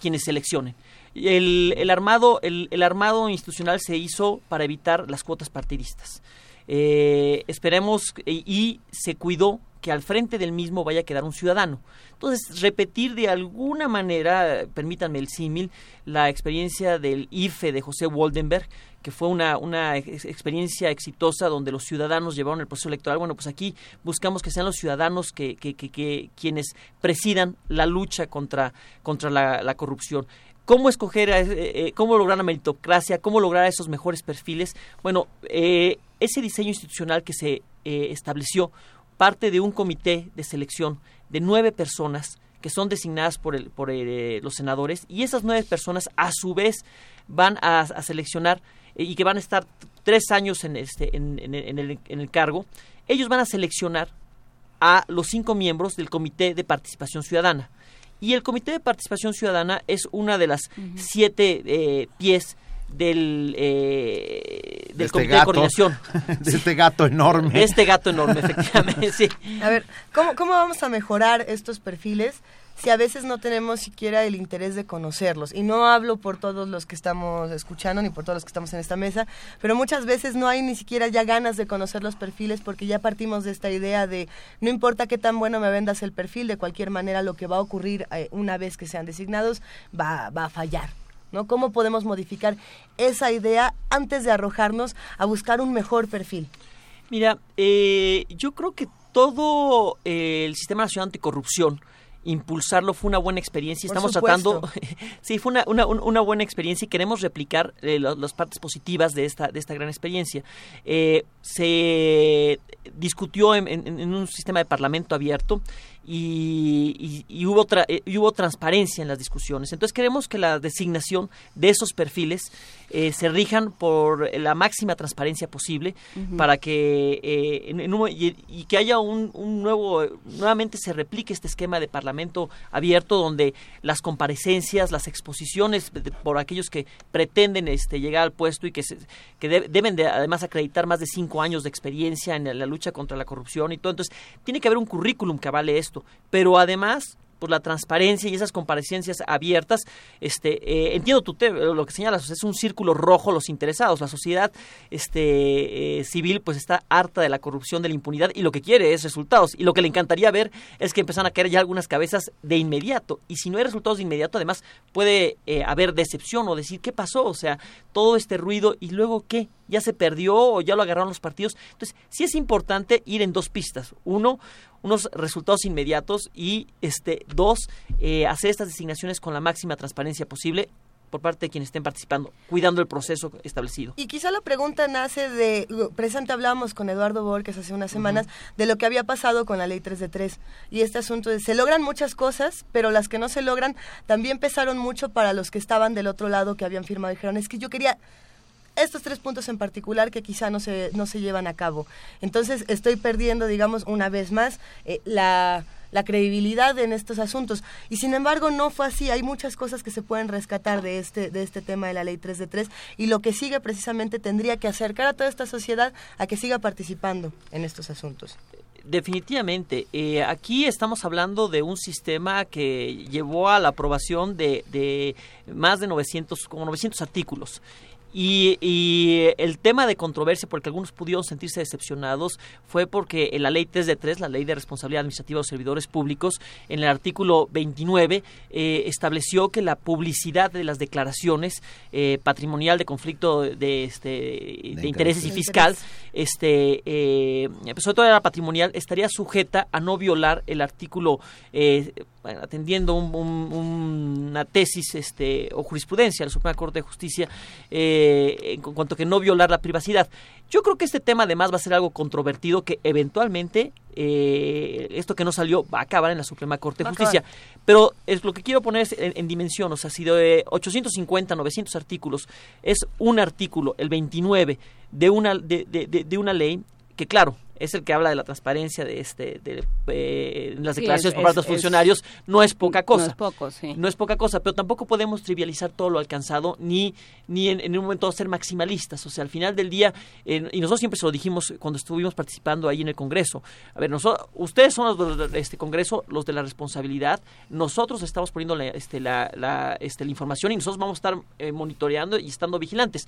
quienes seleccionen. El, el armado, el, el armado institucional se hizo para evitar las cuotas partidistas. Eh, esperemos y, y se cuidó que al frente del mismo vaya a quedar un ciudadano. Entonces, repetir de alguna manera, permítanme el símil, la experiencia del IFE de José Woldenberg, que fue una, una ex- experiencia exitosa donde los ciudadanos llevaron el proceso electoral. Bueno, pues aquí buscamos que sean los ciudadanos que, que, que- que quienes presidan la lucha contra, contra la, corrupción. ¿Cómo escoger, eh, eh, cómo lograr la meritocracia, cómo lograr esos mejores perfiles? Bueno, eh, ese diseño institucional que se eh, estableció parte de un comité de selección de nueve personas que son designadas por, el, por eh, los senadores y esas nueve personas a su vez van a, a seleccionar eh, y que van a estar tres años en, este, en, en- en el, en el cargo, ellos van a seleccionar a los cinco miembros del Comité de Participación Ciudadana. Y el Comité de Participación Ciudadana es una de las siete eh, pies del, eh, del De este Comité gato, de Coordinación. <laughs> de este gato enorme. De este gato enorme, efectivamente, sí. A ver, ¿cómo, ¿cómo vamos a mejorar estos perfiles si a veces no tenemos siquiera el interés de conocerlos? Y no hablo por todos los que estamos escuchando ni por todos los que estamos en esta mesa, pero muchas veces no hay ni siquiera ya ganas de conocer los perfiles porque ya partimos de esta idea de no importa qué tan bueno me vendas el perfil, de cualquier manera lo que va a ocurrir eh, una vez que sean designados va, va a fallar. ¿No? ¿Cómo podemos modificar esa idea antes de arrojarnos a buscar un mejor perfil? Mira, eh, yo creo que todo eh, el Sistema Nacional Anticorrupción, impulsarlo fue una buena experiencia. Estamos tratando, <laughs> sí, fue una, una, una buena experiencia y queremos replicar eh, lo- las partes positivas de esta, de esta gran experiencia. Eh, se discutió en, en- en un sistema de parlamento abierto y, y- y hubo tra- eh, y hubo transparencia en las discusiones. Entonces queremos que la designación de esos perfiles eh, se rijan por la máxima transparencia posible para que eh, en- en un- y, y que haya un, un nuevo nuevamente se replique este esquema de parlamento abierto donde las comparecencias las exposiciones de- por aquellos que pretenden este llegar al puesto y que se- que de- deben de además acreditar más de cinco años de experiencia en la lucha contra la corrupción y todo. Entonces tiene que haber un currículum que avale esto pero además pues la transparencia y esas comparecencias abiertas. Este, eh, entiendo tu lo que señalas, es un círculo rojo los interesados. La sociedad este, eh, civil pues está harta de la corrupción, de la impunidad y lo que quiere es resultados. Y lo que le encantaría ver es que empiezan a caer ya algunas cabezas de inmediato. Y si no hay resultados de inmediato, además puede eh, haber decepción o decir qué pasó, o sea, todo este ruido y luego qué, ya se perdió o ya lo agarraron los partidos. Entonces, sí es importante ir en dos pistas. Uno, unos resultados inmediatos y este dos, eh, hacer estas designaciones con la máxima transparencia posible por parte de quienes estén participando, cuidando el proceso establecido. Y quizá la pregunta nace de, presente hablábamos con Eduardo Borges hace unas semanas, de lo que había pasado con la ley 3 de 3. Y este asunto de, se logran muchas cosas, pero las que no se logran también pesaron mucho para los que estaban del otro lado, que habían firmado y dijeron, es que yo quería estos tres puntos en particular que quizá no se, no se llevan a cabo. Entonces estoy perdiendo, digamos, una vez más eh, la, la, credibilidad en estos asuntos. Y sin embargo no fue así. Hay muchas cosas que se pueden rescatar de este, de este tema de la ley 3 de 3 y lo que sigue precisamente tendría que acercar a toda esta sociedad a que siga participando en estos asuntos. Definitivamente. Eh, aquí estamos hablando de un sistema que llevó a la aprobación de, de más de 900, como 900 artículos y, el tema de controversia, porque algunos pudieron sentirse decepcionados, fue porque en la ley 3 de 3, la ley de responsabilidad administrativa de los servidores públicos, en el artículo 29, eh, estableció que la publicidad de las declaraciones eh, patrimonial de conflicto de, este, de, intereses y fiscal, este, eh, sobre todo la patrimonial, estaría sujeta a no violar el artículo eh, atendiendo una tesis este, o jurisprudencia de la Suprema Corte de Justicia eh, en cuanto que no violar la privacidad. Yo creo que este tema además va a ser algo controvertido que eventualmente eh, esto que no salió va a acabar en la Suprema Corte de Justicia. Pero es lo que quiero poner en, dimensión, o sea, si de 850, 900 artículos es un artículo, el 29, de una, de, de una ley que claro, es el que habla de la transparencia de este de, eh, las declaraciones por parte de los funcionarios no es poca cosa. no es poco sí. No es poca cosa pero tampoco podemos trivializar todo lo alcanzado ni ni en, un momento ser maximalistas. O sea al final del día y nosotros siempre se lo dijimos cuando estuvimos participando ahí en el Congreso. A ver nosotros ustedes son los de este Congreso los de la responsabilidad. Nosotros estamos poniendo la, este, la, este, la información y nosotros vamos a estar eh, monitoreando y estando vigilantes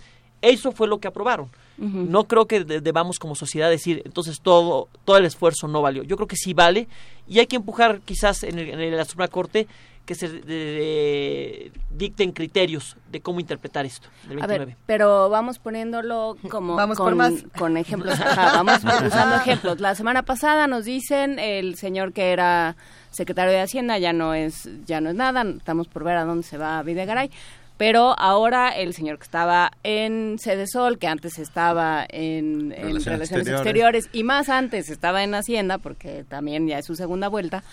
eso fue lo que aprobaron. No creo que debamos como sociedad decir, entonces todo, todo el esfuerzo no valió. Yo creo que sí vale y hay que empujar quizás en, el, la Suprema Corte que se dicten criterios de cómo interpretar esto. A ver, pero vamos poniéndolo como <laughs> vamos con, más. con ejemplos. vamos <laughs> usando ejemplos. La semana pasada nos dicen el señor que era secretario de Hacienda ya no es ya no es nada. Estamos por ver a dónde se va Videgaray pero ahora el señor que estaba en Sede Sol, que antes estaba en, Relaciones, exteriores. y más antes estaba en Hacienda, porque también ya es su segunda vuelta,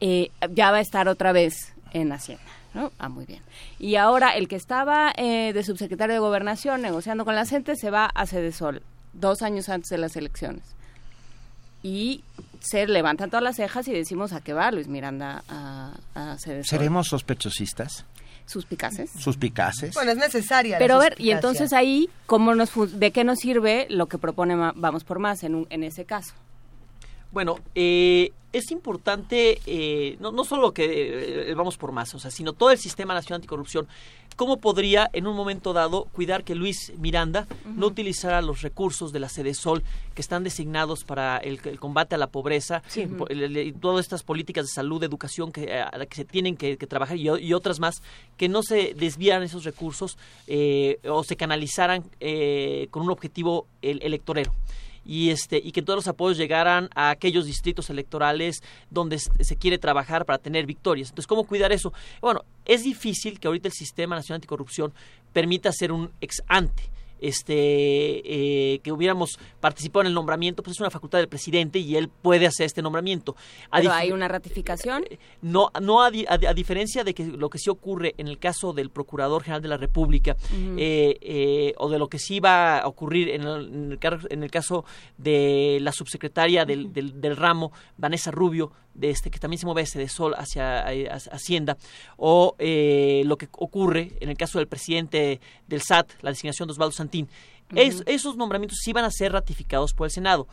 eh, ya va a estar otra vez en Hacienda. ¿no? Ah, muy bien. Y ahora el que estaba eh, de subsecretario de Gobernación negociando con la gente se va a Sede Sol, dos años antes de las elecciones. Y se levantan todas las cejas y decimos a qué va Luis Miranda a, a Sede Sol. ¿Seremos sospechosistas? Suspicaces. Suspicaces. Bueno, es necesaria. Pero a ver, y entonces ahí, ¿cómo nos, ¿de qué nos sirve lo que propone Vamos por Más en, un, en ese caso? Bueno, eh, es importante eh, no, no, solo que eh, vamos por más, o sea, sino todo el sistema nacional anticorrupción. ¿Cómo podría, en un momento dado, cuidar que Luis Miranda no utilizara los recursos de la Sede Sol que están designados para el, combate a la pobreza, todas estas políticas de salud, de educación que, que se tienen que, trabajar y, otras más, que no se desviaran esos recursos o se canalizaran con un objetivo el, electorero y este y que todos los apoyos llegaran a aquellos distritos electorales donde se quiere trabajar para tener victorias. Entonces, ¿cómo cuidar eso? Bueno, es difícil que ahorita el Sistema Nacional Anticorrupción permita hacer un ex ante este eh, que hubiéramos participado en el nombramiento, pues es una facultad del presidente y él puede hacer este nombramiento. ¿Pero hay una ratificación? Eh, no, no a, diferencia de que lo que sí ocurre en el caso del Procurador General de la República eh, o de lo que sí va a ocurrir en el, en el, caso de la subsecretaria del, del ramo, Vanessa Rubio, de este que también se mueve ese de Sol hacia, Hacienda, o eh, lo que ocurre en el caso del presidente del SAT, la designación de Osvaldo Santín. esos nombramientos sí van a ser ratificados por el Senado.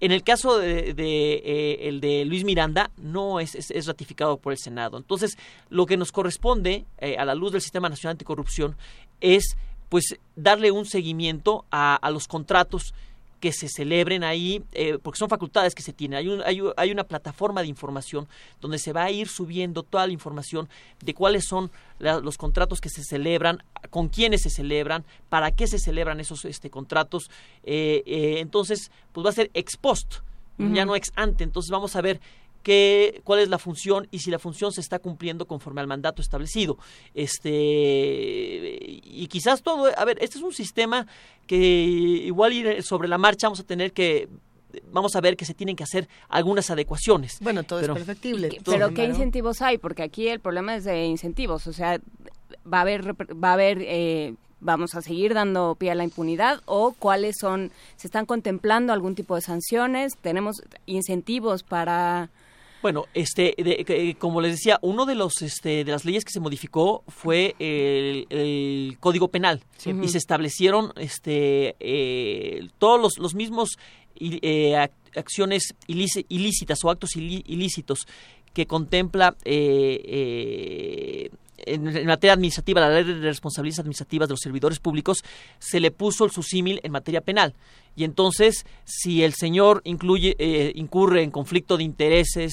En el caso de, eh, el de Luis Miranda, no es, es, ratificado por el Senado. Entonces, lo que nos corresponde, eh, a la luz del Sistema Nacional Anticorrupción, es pues darle un seguimiento a, a los contratos que se celebren ahí, eh, porque son facultades que se tienen. Hay, un, hay, hay, una plataforma de información donde se va a ir subiendo toda la información de cuáles son los contratos que se celebran, con quiénes se celebran, para qué se celebran esos este, contratos. Eh, eh, entonces, pues va a ser ex post, ya no ex ante. Entonces vamos a ver qué, cuál es la función y si la función se está cumpliendo conforme al mandato establecido. Este, y quizás todo, a ver, este es un sistema que igual sobre la marcha vamos a tener que vamos a ver que se tienen que hacer algunas adecuaciones. Bueno, todo es perfectible. pero ¿qué incentivos hay? Porque aquí el problema es de incentivos, o sea, va a haber va a haber eh, vamos a seguir dando pie a la impunidad o cuáles son se están contemplando algún tipo de sanciones, tenemos incentivos para bueno, este, como les decía, uno de los, este, de las leyes que se modificó fue el, Código Penal. Y se establecieron, este, eh, todos los, los mismos eh, acciones ilícitas o actos ilícitos que contempla eh, en, materia administrativa, la ley de responsabilidades administrativas de los servidores públicos, se le puso el susímil en materia penal. Y entonces, si el señor incluye, eh, incurre en conflicto de intereses,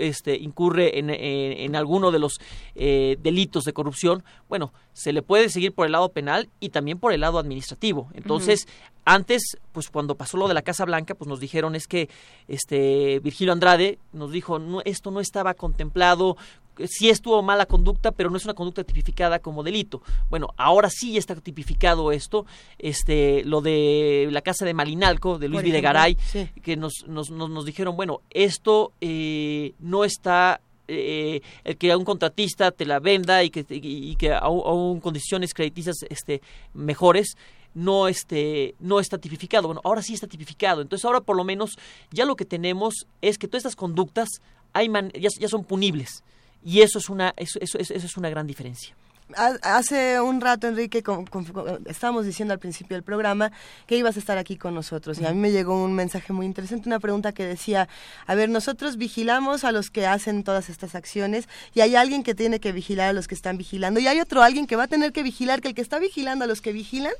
este, incurre en, en, alguno de los eh, delitos de corrupción, bueno, se le puede seguir por el lado penal y también por el lado administrativo. Entonces, antes, pues cuando pasó lo de la Casa Blanca, pues nos dijeron es que este Virgilio Andrade nos dijo, no, esto no estaba contemplado sí estuvo mala conducta, pero no es una conducta tipificada como delito. Bueno, ahora sí está tipificado esto, este, lo de la casa de Malinalco, de Luis Videgaray, que nos, nos, nos, dijeron, bueno, esto eh, no está eh, el que a un contratista te la venda y que, y que aún condiciones crediticias este, mejores no este no está tipificado. Bueno ahora sí está tipificado. Entonces ahora por lo menos ya lo que tenemos es que todas estas conductas hay ya, ya son punibles y eso es una, eso, eso, eso es una gran diferencia. Hace un rato, Enrique, estábamos diciendo al principio del programa que ibas a estar aquí con nosotros y a mí me llegó un mensaje muy interesante, una pregunta que decía, a ver, nosotros vigilamos a los que hacen todas estas acciones y hay alguien que tiene que vigilar a los que están vigilando y hay otro alguien que va a tener que vigilar que el que está vigilando a los que vigilan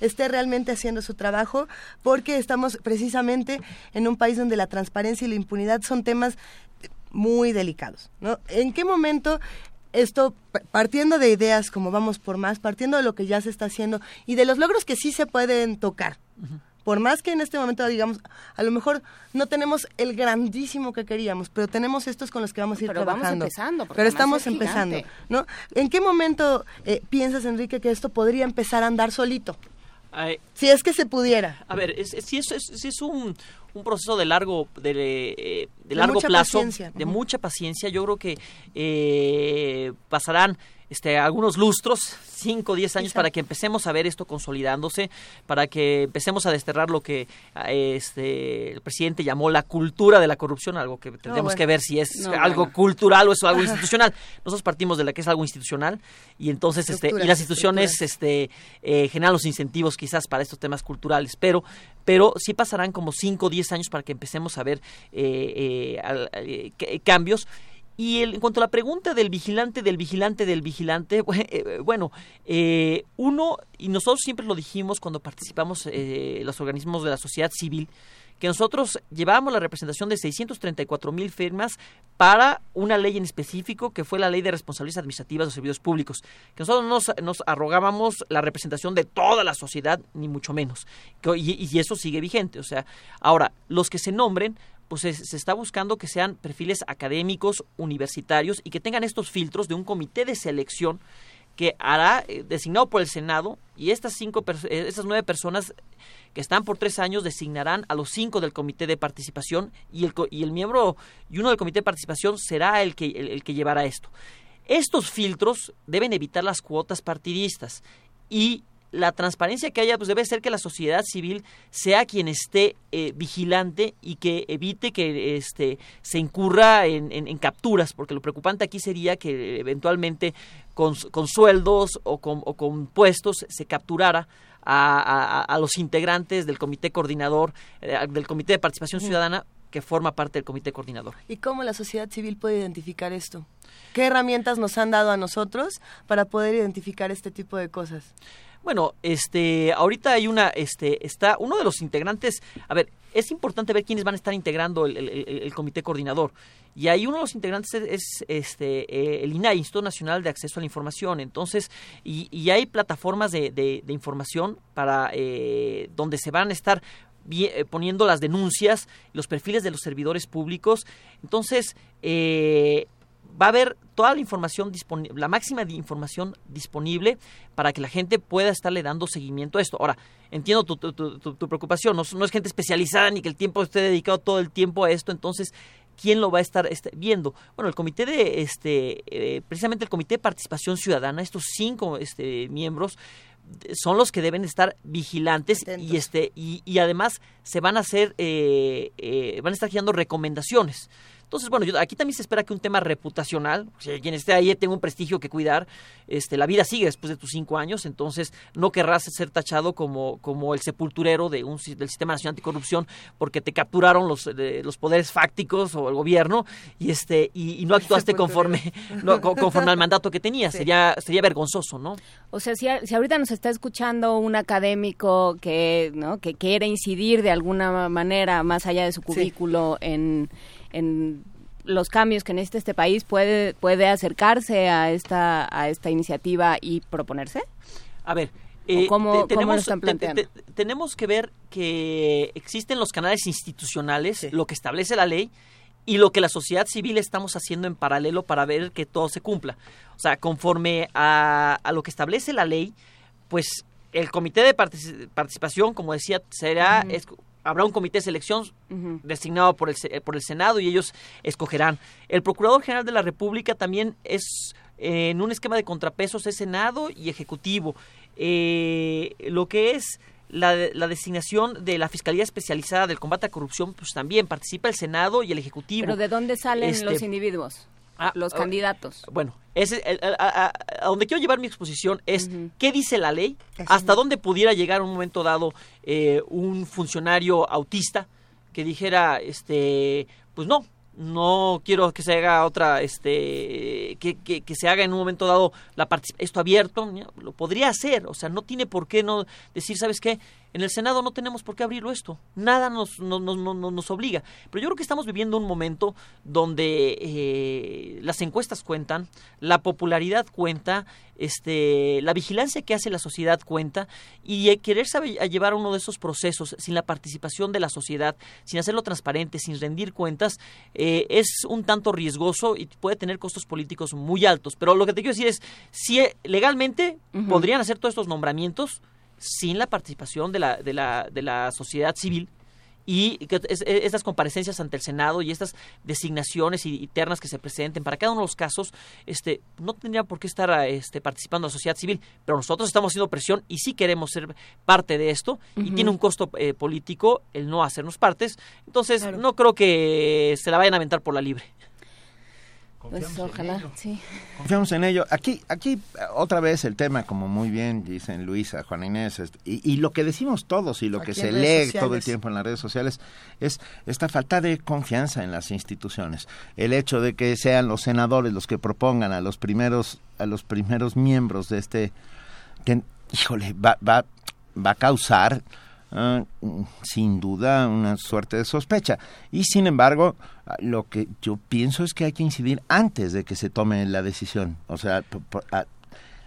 esté realmente haciendo su trabajo, porque estamos precisamente en un país donde la transparencia y la impunidad son temas muy delicados. ¿no? ¿En qué momento esto, partiendo de ideas como vamos por más, partiendo de lo que ya se está haciendo y de los logros que sí se pueden tocar? Por más que en este momento digamos, a lo mejor no tenemos el grandísimo que queríamos, pero tenemos estos con los que vamos a ir pero trabajando. Vamos empezando, pero estamos empezando, ¿no? ¿En qué momento eh, piensas, Enrique, que esto podría empezar a andar solito? si es que se pudiera. A ver, si, es, si es un, un proceso de largo de, eh, de largo plazo, de mucha paciencia. Yo creo que eh, pasarán este, algunos lustros, 5 o 10 años, para que empecemos a ver esto consolidándose, para que empecemos a desterrar lo que este, el presidente llamó la cultura de la corrupción, algo que tendremos que ver si es algo cultural o es algo institucional. Nosotros partimos de la que es algo institucional y entonces este, y las instituciones este, eh, generan los incentivos quizás para estos temas culturales, pero pero sí pasarán como 5 o 10 años para que empecemos a ver eh, eh, cambios y en cuanto a la pregunta del vigilante, del vigilante, del vigilante, <laughs> eh, bueno, eh, uno, y nosotros siempre lo dijimos cuando participamos eh, los organismos de la sociedad civil, que nosotros llevábamos la representación de 634 mil firmas para una ley en específico que fue la ley de responsabilidades administrativas de los servicios públicos, que nosotros nos, nos arrogábamos la representación de toda la sociedad, ni mucho menos, y, y eso sigue vigente. O sea, ahora, los que se nombren pues se, está buscando que sean perfiles académicos, universitarios y que tengan estos filtros de un comité de selección que hará eh, designado por el Senado y estas cinco eh, estas nueve personas que están por tres años designarán a los cinco del comité de participación y el, miembro y uno del comité de participación será el que el que llevará esto. Estos filtros deben evitar las cuotas partidistas y la transparencia que haya, pues debe ser que la sociedad civil sea quien esté eh, vigilante y que evite que este, se incurra en, en, capturas, porque lo preocupante aquí sería que eventualmente con, con sueldos o con, o con puestos se capturara a, a, los integrantes del comité coordinador, eh, del comité de participación ciudadana que forma parte del comité coordinador. ¿Y cómo la sociedad civil puede identificar esto? ¿Qué herramientas nos han dado a nosotros para poder identificar este tipo de cosas? Bueno, este, ahorita hay una, este, está uno de los integrantes, a ver, es importante ver quiénes van a estar integrando el, comité coordinador. Y ahí uno de los integrantes es, este, eh, el INAI, Instituto Nacional de Acceso a la Información. Entonces, y, hay plataformas de, información para eh, donde se van a estar eh, poniendo las denuncias, los perfiles de los servidores públicos. Entonces, eh, va a haber toda la información disponible, la máxima de información disponible para que la gente pueda estarle dando seguimiento a esto. Ahora, entiendo tu, tu, preocupación, no, es gente especializada ni que el tiempo esté dedicado todo el tiempo a esto, entonces, ¿quién lo va a estar este, viendo? Bueno, el comité de, este, eh, precisamente el comité de participación ciudadana, estos cinco este, miembros, son los que deben estar vigilantes y este y, y, además se van a hacer eh, eh, van a estar guiando recomendaciones entonces, bueno, aquí también se espera que un tema reputacional, si quien esté ahí tenga un prestigio que cuidar, este, la vida sigue después de tus cinco años, entonces no querrás ser tachado como, como el sepulturero de un, del Sistema Nacional Anticorrupción porque te capturaron los, los poderes fácticos o el gobierno y, este, y, no actuaste conforme, no, conforme al mandato que tenías. Sería, sería vergonzoso, ¿no? O sea, si, si ahorita nos está escuchando un académico que, ¿no? que quiere incidir de alguna manera más allá de su cubículo en en los cambios que necesita este país puede puede acercarse a esta a esta iniciativa y proponerse a ver eh, cómo, tenemos, están planteando? tenemos que ver que existen los canales institucionales, lo que establece la ley y lo que la sociedad civil estamos haciendo en paralelo para ver que todo se cumpla. O sea, conforme a, a lo que establece la ley, pues el comité de participación, como decía, será habrá un comité de selección designado por el, por el Senado y ellos escogerán. El Procurador General de la República también es eh, en un esquema de contrapesos es Senado y Ejecutivo. Eh, lo que es la, la, designación de la Fiscalía Especializada del Combate a Corrupción, pues también participa el Senado y el Ejecutivo. ¿Pero de dónde salen este, los individuos? Ah, los ah, candidatos. Bueno, ese, a, donde quiero llevar mi exposición es qué dice la ley, hasta dónde pudiera llegar un momento dado eh, un funcionario autista que dijera, este, pues no, no quiero que se haga otra, este, que, que, se haga en un momento dado la esto abierto, lo podría hacer, o sea, no tiene por qué no decir, ¿sabes qué? En el Senado no tenemos por qué abrirlo esto, nada nos, nos, nos, nos obliga. Pero yo creo que estamos viviendo un momento donde eh, las encuestas cuentan, la popularidad cuenta, este, la vigilancia que hace la sociedad cuenta y querer saber, a llevar uno de esos procesos sin la participación de la sociedad, sin hacerlo transparente, sin rendir cuentas, eh, es un tanto riesgoso y puede tener costos políticos muy altos. Pero lo que te quiero decir es, si eh, legalmente podrían hacer todos estos nombramientos, sin la participación de la, de la, de la sociedad civil y que estas comparecencias ante el Senado y estas designaciones internas que se presenten para cada uno de los casos, este, no tendría por qué estar este, participando la sociedad civil, pero nosotros estamos haciendo presión y sí queremos ser parte de esto y tiene un costo eh, político el no hacernos partes, entonces no creo que se la vayan a aventar por la libre. Pues ojalá, sí. Confiamos en ello. Aquí, aquí otra vez el tema, como muy bien dicen Luisa, Juana Inés, y, lo que decimos todos y lo que se lee todo el tiempo en las redes sociales es esta falta de confianza en las instituciones. El hecho de que sean los senadores los que propongan a los primeros, a los primeros miembros de este, que, híjole, va, va, va a causar Ah, sin duda una suerte de sospecha. Y sin embargo, lo que yo pienso es que hay que incidir antes de que se tome la decisión. O sea,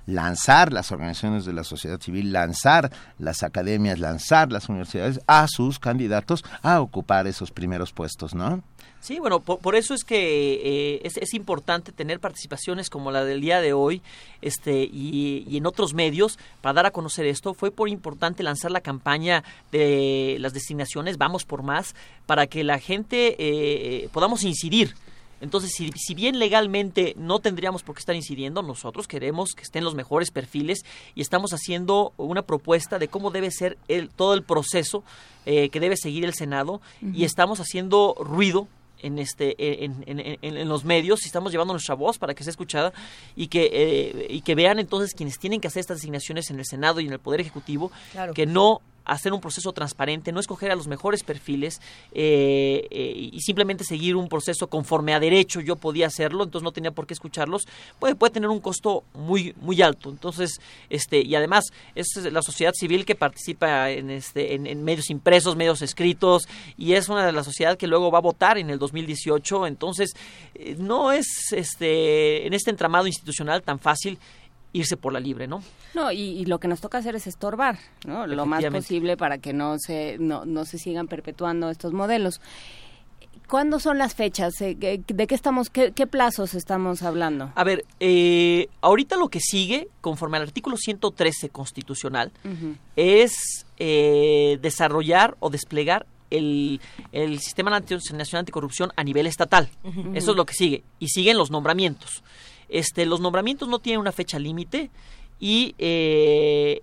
lanzar las organizaciones de la sociedad civil, lanzar las academias, lanzar las universidades a sus candidatos a ocupar esos primeros puestos, ¿no? Sí, bueno, por, eso es que eh, es, importante tener participaciones como la del día de hoy este, y, en otros medios para dar a conocer esto. Fue por importante lanzar la campaña de las designaciones Vamos por Más para que la gente eh, podamos incidir. Entonces, si, si, bien legalmente no tendríamos por qué estar incidiendo, nosotros queremos que estén los mejores perfiles y estamos haciendo una propuesta de cómo debe ser el, todo el proceso eh, que debe seguir el Senado y estamos haciendo ruido en este en, en, en, los medios y estamos llevando nuestra voz para que sea escuchada y que eh, y que vean entonces quienes tienen que hacer estas designaciones en el Senado y en el Poder Ejecutivo que no hacer un proceso transparente, no escoger a los mejores perfiles eh, eh, y simplemente seguir un proceso conforme a derecho. Yo podía hacerlo, entonces no tenía por qué escucharlos. Puede, puede tener un costo muy muy alto. Entonces, este y además es la sociedad civil que participa en este en, medios impresos, medios escritos y es una de las sociedades que luego va a votar en el 2018. Entonces, eh, no es este en este entramado institucional tan fácil irse por la libre, ¿no? No, y, lo que nos toca hacer es estorbar, ¿no? Lo más posible para que no se, no, no se sigan perpetuando estos modelos. ¿Cuándo son las fechas? Eh, ¿De qué estamos, qué, plazos estamos hablando? A ver, eh, ahorita lo que sigue, conforme al artículo 113 constitucional, es eh, desarrollar o desplegar el, el Sistema Nacional Anticorrupción a nivel estatal. Eso es lo que sigue. Y siguen los nombramientos. Este, los nombramientos no tienen una fecha límite y eh,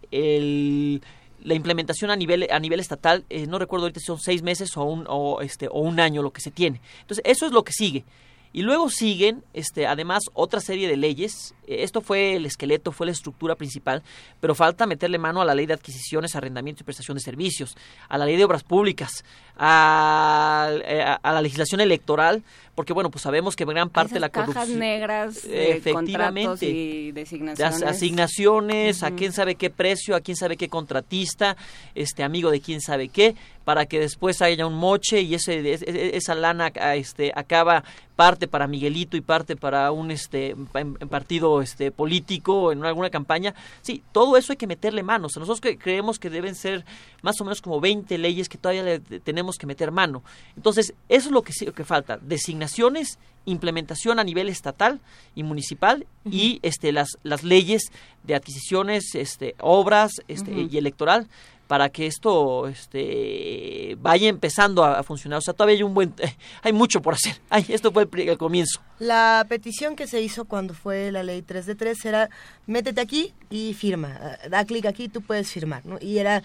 la implementación a nivel a nivel estatal eh, no recuerdo ahorita si son seis meses o un o este o un año lo que se tiene entonces eso es lo que sigue y luego siguen, este, además, otra serie de leyes. Esto fue el esqueleto, fue la estructura principal, pero falta meterle mano a la ley de adquisiciones, arrendamiento y prestación de servicios, a la ley de obras públicas, a, eh, la legislación electoral, porque bueno, pues sabemos que gran parte de la corrupción... negras, efectivamente, y designaciones. asignaciones, a quién sabe qué precio, a quién sabe qué contratista, este amigo de quién sabe qué, para que después haya un moche y ese, esa lana este, acaba parte para Miguelito y parte para un este partido este político en alguna campaña. Sí, todo eso hay que meterle manos. Nosotros creemos que deben ser más o menos como 20 leyes que todavía le tenemos que meter mano. Entonces, eso es lo que, que falta, designaciones implementación a nivel estatal y municipal y este las las leyes de adquisiciones este obras este y electoral para que esto este, vaya empezando a, funcionar. O sea, todavía hay un buen, <laughs> hay mucho por hacer. Ay, esto fue el, comienzo. La petición que se hizo cuando fue la ley 3 de 3 era métete aquí y firma. Da clic aquí, tú puedes firmar. ¿no? Y era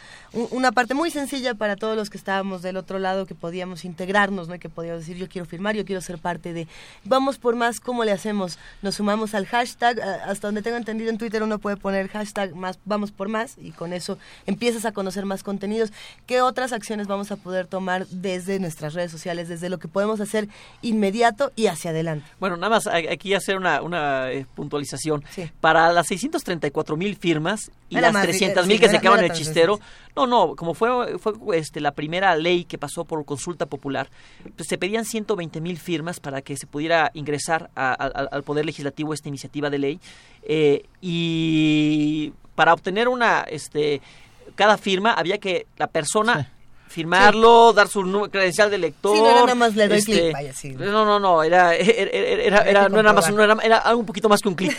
una parte muy sencilla para todos los que estábamos del otro lado, que podíamos integrarnos, ¿no? que podíamos decir yo quiero firmar, yo quiero ser parte de. Vamos por más, ¿cómo le hacemos? Nos sumamos al hashtag, hasta donde tengo entendido en Twitter uno puede poner hashtag más, vamos por más y con eso empiezas a conocer más contenidos. ¿Qué otras acciones vamos a poder tomar desde nuestras redes sociales, desde lo que podemos hacer inmediato y hacia adelante? Bueno, nada más aquí hacer una, una eh, puntualización. Para las 634 mil firmas y las 300 mil que se quedaban en el chistero, no, no, como fue, fue este, la primera ley que pasó por consulta popular, pues se pedían 120 mil firmas para que se pudiera ingresar al Poder Legislativo esta iniciativa de ley. Eh, y para obtener una este cada firma había que la persona firmarlo, dar su credencial de lector. Sí, no era nada más le doy clic, este, No, no, no, era, era, era, no era más, no era, era, algo un poquito más que un clic.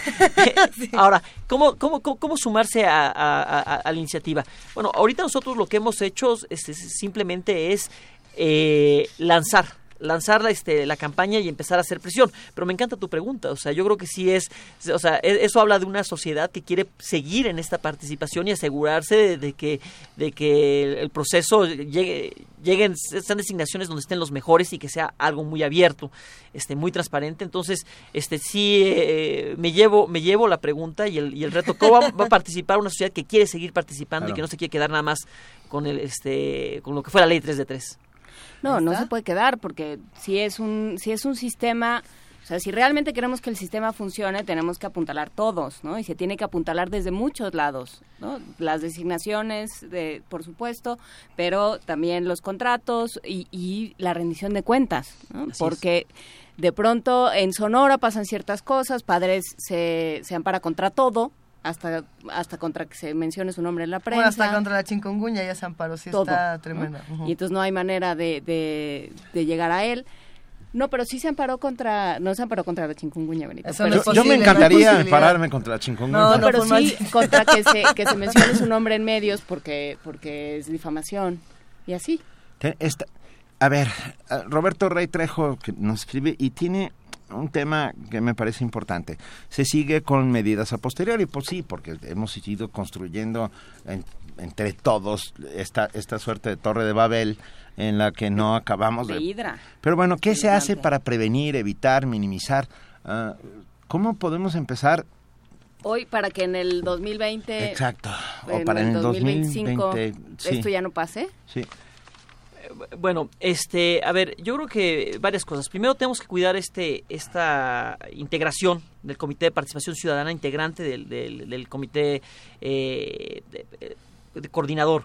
<laughs> Ahora, ¿cómo, cómo, cómo, sumarse a, a, a, la iniciativa? Bueno, ahorita nosotros lo que hemos hecho es, simplemente es eh, lanzar lanzar la, este, la campaña y empezar a hacer presión. Pero me encanta tu pregunta, o sea, yo creo que sí es, o sea, e, eso habla de una sociedad que quiere seguir en esta participación y asegurarse de, que, de que el proceso llegue, lleguen, sean designaciones donde estén los mejores y que sea algo muy abierto, este, muy transparente. Entonces, este, sí, eh, me llevo, me llevo la pregunta y el, y el reto, ¿cómo va, a participar una sociedad que quiere seguir participando y que no se quiere quedar nada más con el, este, con lo que fue la ley 3 de 3? No, no se puede quedar porque si es un si es un sistema o sea, si realmente queremos que el sistema funcione, tenemos que apuntalar todos, ¿no? Y se tiene que apuntalar desde muchos lados, ¿no? Las designaciones, de, por supuesto, pero también los contratos y, y la rendición de cuentas, ¿no? Porque de pronto en Sonora pasan ciertas cosas, padres se, se ampara contra todo, hasta hasta contra que se mencione su nombre en la prensa. hasta contra la chinconguña ya se amparó, sí está tremenda. Y entonces no hay manera de, de, llegar a él. No, pero sí se amparó contra, no se amparó contra la chinconguña, Benito. yo, me encantaría ampararme contra la chinconguña. No, pero sí contra que se, que se mencione su nombre en medios porque, porque es difamación y así. Esta, a ver, Roberto Rey Trejo que nos escribe y tiene un tema que me parece importante. Se sigue con medidas a posteriori, pues sí, porque hemos ido construyendo entre todos esta, esta suerte de torre de Babel en la que no acabamos de... hidra. Pero bueno, ¿qué se hace para prevenir, evitar, minimizar? Ah, ¿Cómo podemos empezar hoy para que en el 2020 exacto o para en el 2025 esto ya no pase sí bueno, este, a ver, yo creo que varias cosas. Primero tenemos que cuidar este, esta integración del Comité de Participación Ciudadana, integrante del, del, Comité eh, de, Coordinador.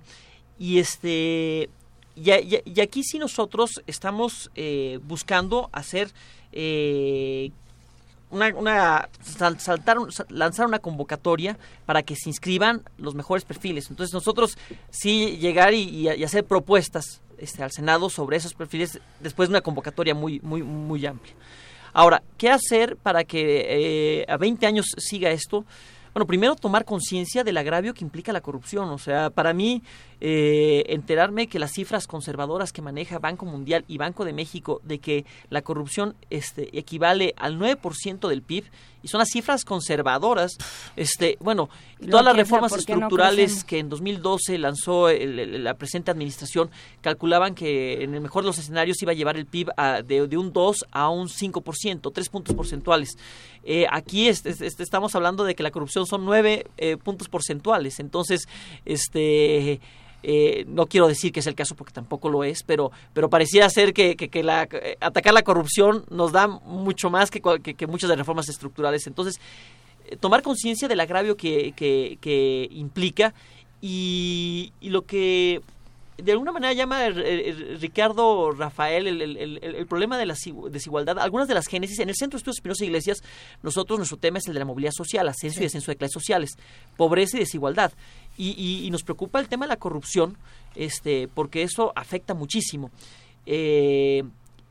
Y este, y, aquí sí nosotros estamos eh, buscando hacer eh, una, una saltar, lanzar una convocatoria para que se inscriban los mejores perfiles. Entonces nosotros sí llegar y, hacer propuestas este, al Senado sobre esos perfiles después de una convocatoria muy, muy, muy amplia. Ahora, ¿qué hacer para que eh, a 20 años siga esto? Bueno, primero tomar conciencia del agravio que implica la corrupción. O sea, para mí, eh, enterarme que las cifras conservadoras que maneja Banco Mundial y Banco de México de que la corrupción este, equivale al 9% del PIB, y son las cifras conservadoras. Este, bueno, todas las reformas estructurales que en 2012 lanzó la presente administración calculaban que en el mejor de los escenarios iba a llevar el PIB de, un 2 a un 5%, 3 puntos porcentuales. Eh, aquí estamos hablando de que la corrupción son 9 eh, puntos porcentuales. Entonces, este eh, no quiero decir que es el caso porque tampoco lo es, pero, pero pareciera ser que, que, la, atacar la corrupción nos da mucho más que, que, muchas de las reformas estructurales. Entonces, eh, tomar conciencia del agravio que, que, implica y, y, lo que de alguna manera llama Ricardo Rafael el, el, el, problema de la desigualdad, algunas de las génesis, en el Centro de Estudios Espinosa Iglesias, nosotros, nuestro tema es el de la movilidad social, ascenso y descenso de clases sociales, pobreza y desigualdad. Y, y, nos preocupa el tema de la corrupción, este, porque eso afecta muchísimo. Eh,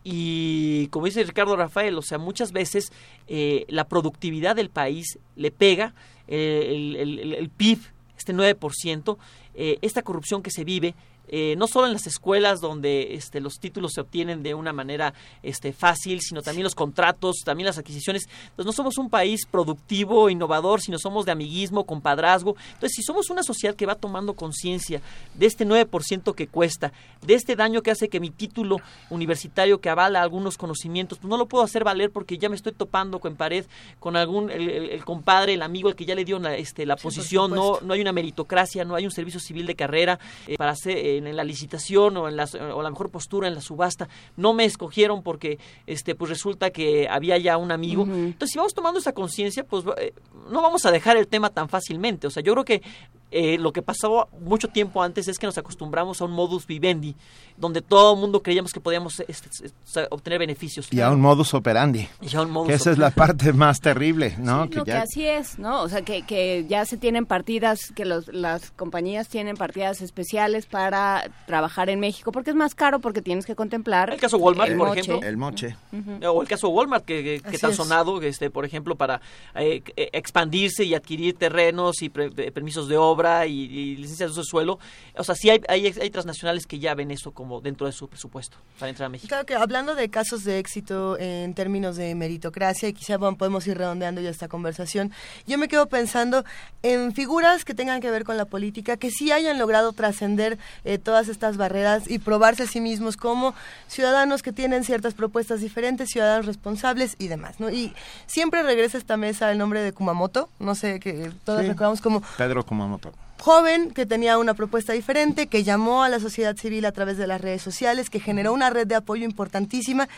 y como dice Ricardo Rafael, o sea, muchas veces eh, la productividad del país le pega eh, el, el, PIB, este 9%, esta corrupción que se vive eh, no solo en las escuelas donde este, los títulos se obtienen de una manera este, fácil, sino también los contratos, también las adquisiciones. Entonces no somos un país productivo, innovador, sino somos de amiguismo, compadrazgo. Entonces si somos una sociedad que va tomando conciencia de este 9% que cuesta, de este daño que hace que mi título universitario que avala algunos conocimientos, pues no lo puedo hacer valer porque ya me estoy topando con pared con algún, el, compadre, el amigo, el que ya le dio la, este, la posición, no, no hay una meritocracia, no hay un servicio civil de carrera eh, para hacer... Eh, en, la licitación o en la, o la mejor postura en la subasta, no me escogieron porque este pues resulta que había ya un amigo. Entonces, si vamos tomando esa conciencia, pues eh, no vamos a dejar el tema tan fácilmente. O sea, yo creo que eh, lo que pasaba mucho tiempo antes es que nos acostumbramos a un modus vivendi, donde todo el mundo creíamos que podíamos este, obtener beneficios. Y a un modus operandi. que esa es la parte más terrible, ¿no? que, así es, ¿no? O sea, que, que ya se tienen partidas, que los, las compañías tienen partidas especiales para trabajar en México, porque es más caro, porque tienes que contemplar... El caso Walmart, por ejemplo. El moche. O el caso Walmart, que, que, está sonado, este, por ejemplo, para eh, expandirse y adquirir terrenos y permisos de obra y, licencias de uso de suelo. O sea, sí hay, hay, transnacionales que ya ven eso como dentro de su presupuesto para entrar a México. Claro que hablando de casos de éxito en términos de meritocracia, y quizá podemos ir redondeando ya esta conversación, yo me quedo pensando en figuras que tengan que ver con la política, que sí hayan logrado trascender eh, todas estas barreras y probarse a sí mismos como ciudadanos que tienen ciertas propuestas diferentes, ciudadanos responsables y demás. ¿no? Y siempre regresa a esta mesa el nombre de Kumamoto, no sé, que todos recordamos como... Pedro Kumamoto joven que tenía una propuesta diferente, que llamó a la sociedad civil a través de las redes sociales, que generó una red de apoyo importantísima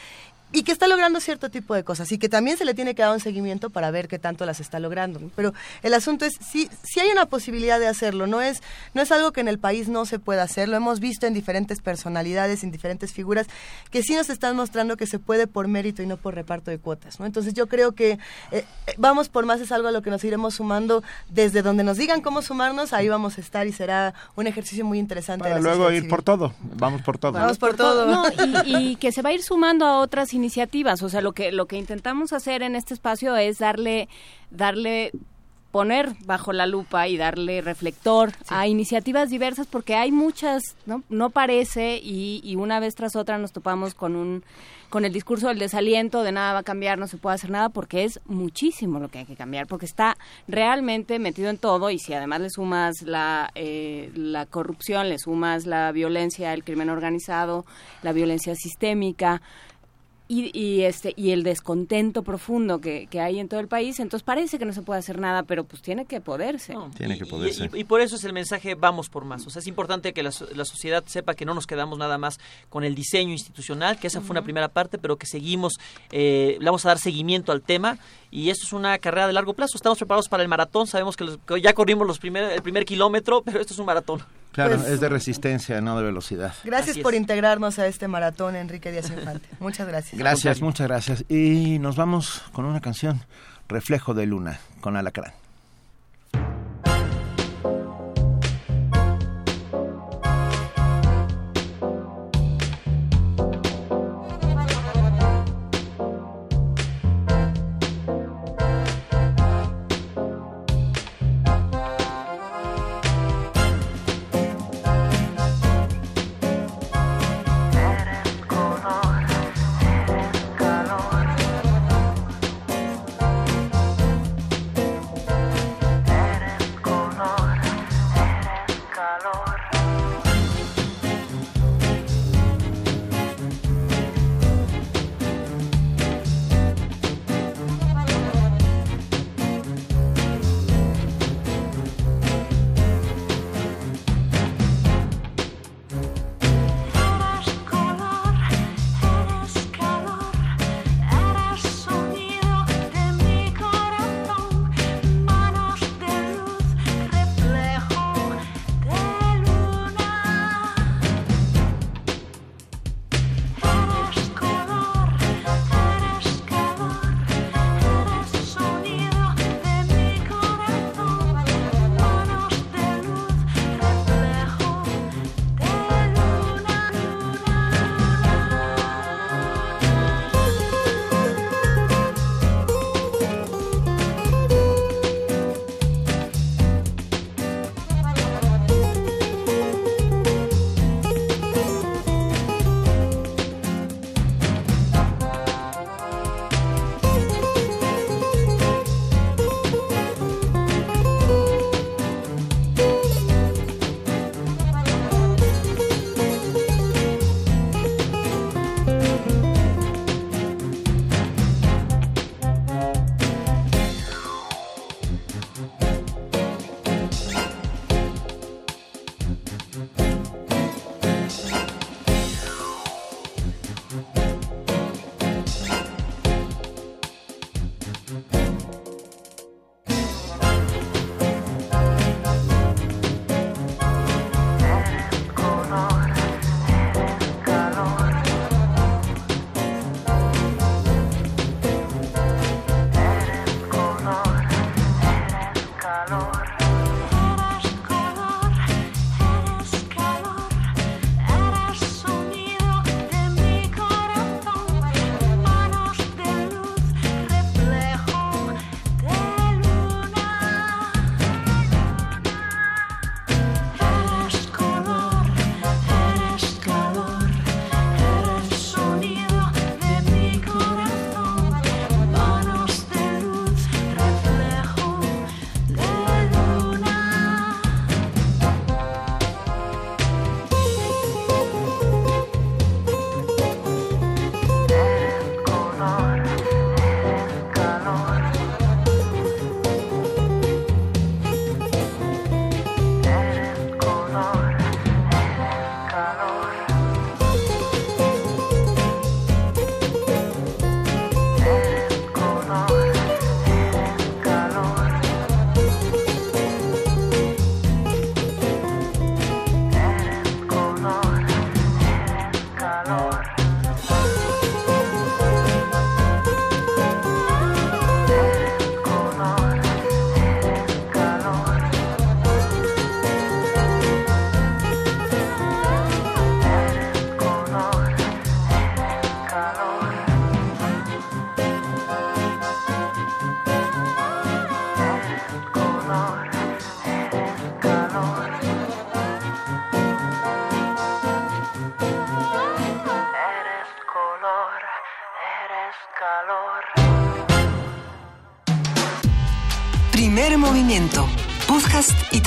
y que está logrando cierto tipo de cosas y que también se le tiene que dar un seguimiento para ver qué tanto las está logrando. Pero el asunto es si, si hay una posibilidad de hacerlo, no es, no es algo que en el país no se pueda hacer, lo hemos visto en diferentes personalidades, en diferentes figuras, que sí nos están mostrando que se puede por mérito y no por reparto de cuotas. ¿no? Entonces yo creo que eh, eh, vamos por más es algo a lo que nos iremos sumando desde donde nos digan cómo sumarnos, ahí vamos a estar y será un ejercicio muy interesante. Para luego ir por todo, vamos por todo. Vamos por todo. y, y que se va a ir sumando a otras iniciativas. O sea, lo que, lo que intentamos hacer en este espacio es darle, darle poner bajo la lupa y darle reflector a iniciativas diversas porque hay muchas, ¿no? No parece y, y una vez tras otra nos topamos con un con el discurso del desaliento de nada va a cambiar, no se puede hacer nada, porque es muchísimo lo que hay que cambiar, porque está realmente metido en todo y si además le sumas la, eh, la corrupción, le sumas la violencia, el crimen organizado, la violencia sistémica, y, y, este y el descontento profundo que, que, hay en todo el país entonces parece que no se puede hacer nada pero pues tiene que poderse. Tiene que poderse. y, y, por eso es el mensaje vamos por más. O sea es importante que la, la, sociedad sepa que no nos quedamos nada más con el diseño institucional que esa uh -huh. fue una primera parte pero que seguimos eh, le vamos a dar seguimiento al tema y esto es una carrera de largo plazo. Estamos preparados para el maratón sabemos que, los, que ya corrimos los primer, el primer kilómetro pero esto es un maratón Claro, pues, es de resistencia, no de velocidad. Gracias por integrarnos a este maratón, Enrique Díaz Infante. Muchas gracias. Gracias, muchas gracias. Y nos vamos con una canción, Reflejo de Luna, con Alacrán.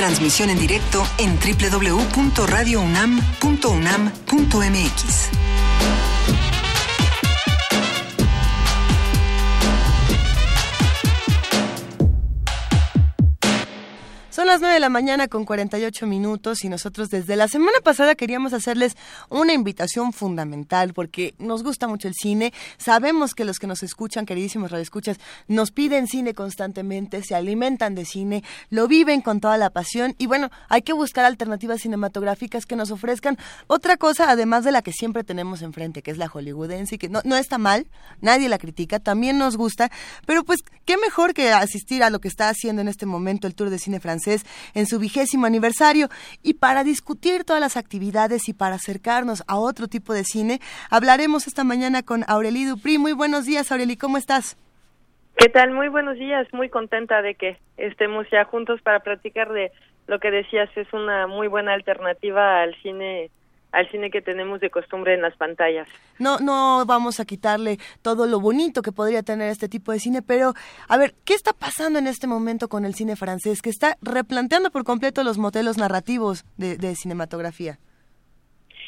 Transmisión en directo en www.radiounam.unam.mx. Son las 9 de la mañana con 48 minutos y nosotros desde la semana pasada queríamos hacerles una invitación fundamental porque nos gusta mucho el cine. Sabemos que los que nos escuchan, queridísimos radioescuchas, nos piden cine constantemente, se alimentan de cine, lo viven con toda la pasión y bueno, hay que buscar alternativas cinematográficas que nos ofrezcan otra cosa además de la que siempre tenemos enfrente, que es la hollywoodense y que no, no está mal, nadie la critica, también nos gusta, pero pues qué mejor que asistir a lo que está haciendo en este momento el Tour de Cine Francés en su vigésimo aniversario. Y para discutir todas las actividades y para acercarnos a otro tipo de cine, hablaremos esta mañana con Aureli Dupri. Muy buenos días, Aureli, ¿cómo estás? ¿Qué tal? Muy buenos días, muy contenta de que estemos ya juntos para platicar de lo que decías, es una muy buena alternativa al cine al cine que tenemos de costumbre en las pantallas. No, no vamos a quitarle todo lo bonito que podría tener este tipo de cine, pero a ver, ¿qué está pasando en este momento con el cine francés que está replanteando por completo los modelos narrativos de, de cinematografía?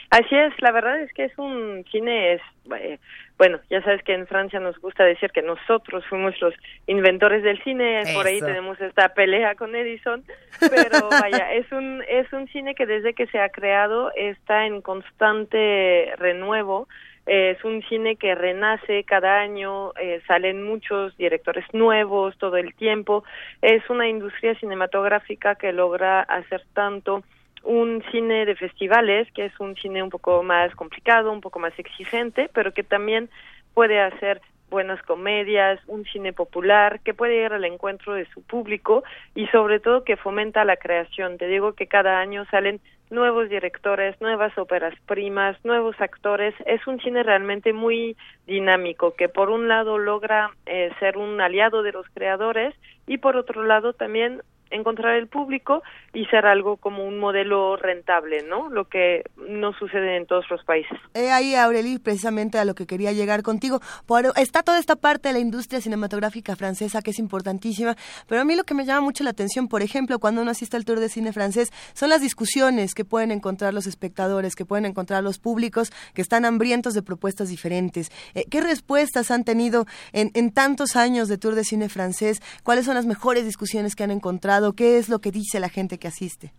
Así es, la verdad es que es un cine, es, eh, bueno, ya sabes que en Francia nos gusta decir que nosotros fuimos los inventores del cine, por ahí tenemos esta pelea con Edison, pero <laughs> vaya, es un, es un cine que desde que se ha creado está en constante renuevo, eh, es un cine que renace cada año, eh, salen muchos directores nuevos todo el tiempo, es una industria cinematográfica que logra hacer tanto un cine de festivales, que es un cine un poco más complicado, un poco más exigente, pero que también puede hacer buenas comedias, un cine popular, que puede ir al encuentro de su público y sobre todo que fomenta la creación. Te digo que cada año salen nuevos directores, nuevas óperas primas, nuevos actores. Es un cine realmente muy dinámico que por un lado logra eh, ser un aliado de los creadores y por otro lado también encontrar el público y ser algo como un modelo rentable, ¿no? Lo que no sucede en todos los países. Eh, ahí, Aureli, precisamente a lo que quería llegar contigo. Por- está toda esta parte de la industria cinematográfica francesa que es importantísima, pero a mí lo que me llama mucho la atención, por ejemplo, cuando uno asiste al Tour de Cine francés, son las discusiones que pueden encontrar los espectadores, que pueden encontrar los públicos que están hambrientos de propuestas diferentes. Eh, ¿Qué respuestas han tenido en, en tantos años de Tour de Cine francés? ¿Cuáles son las mejores discusiones que han encontrado? ¿Qué es lo que dice la gente que asiste?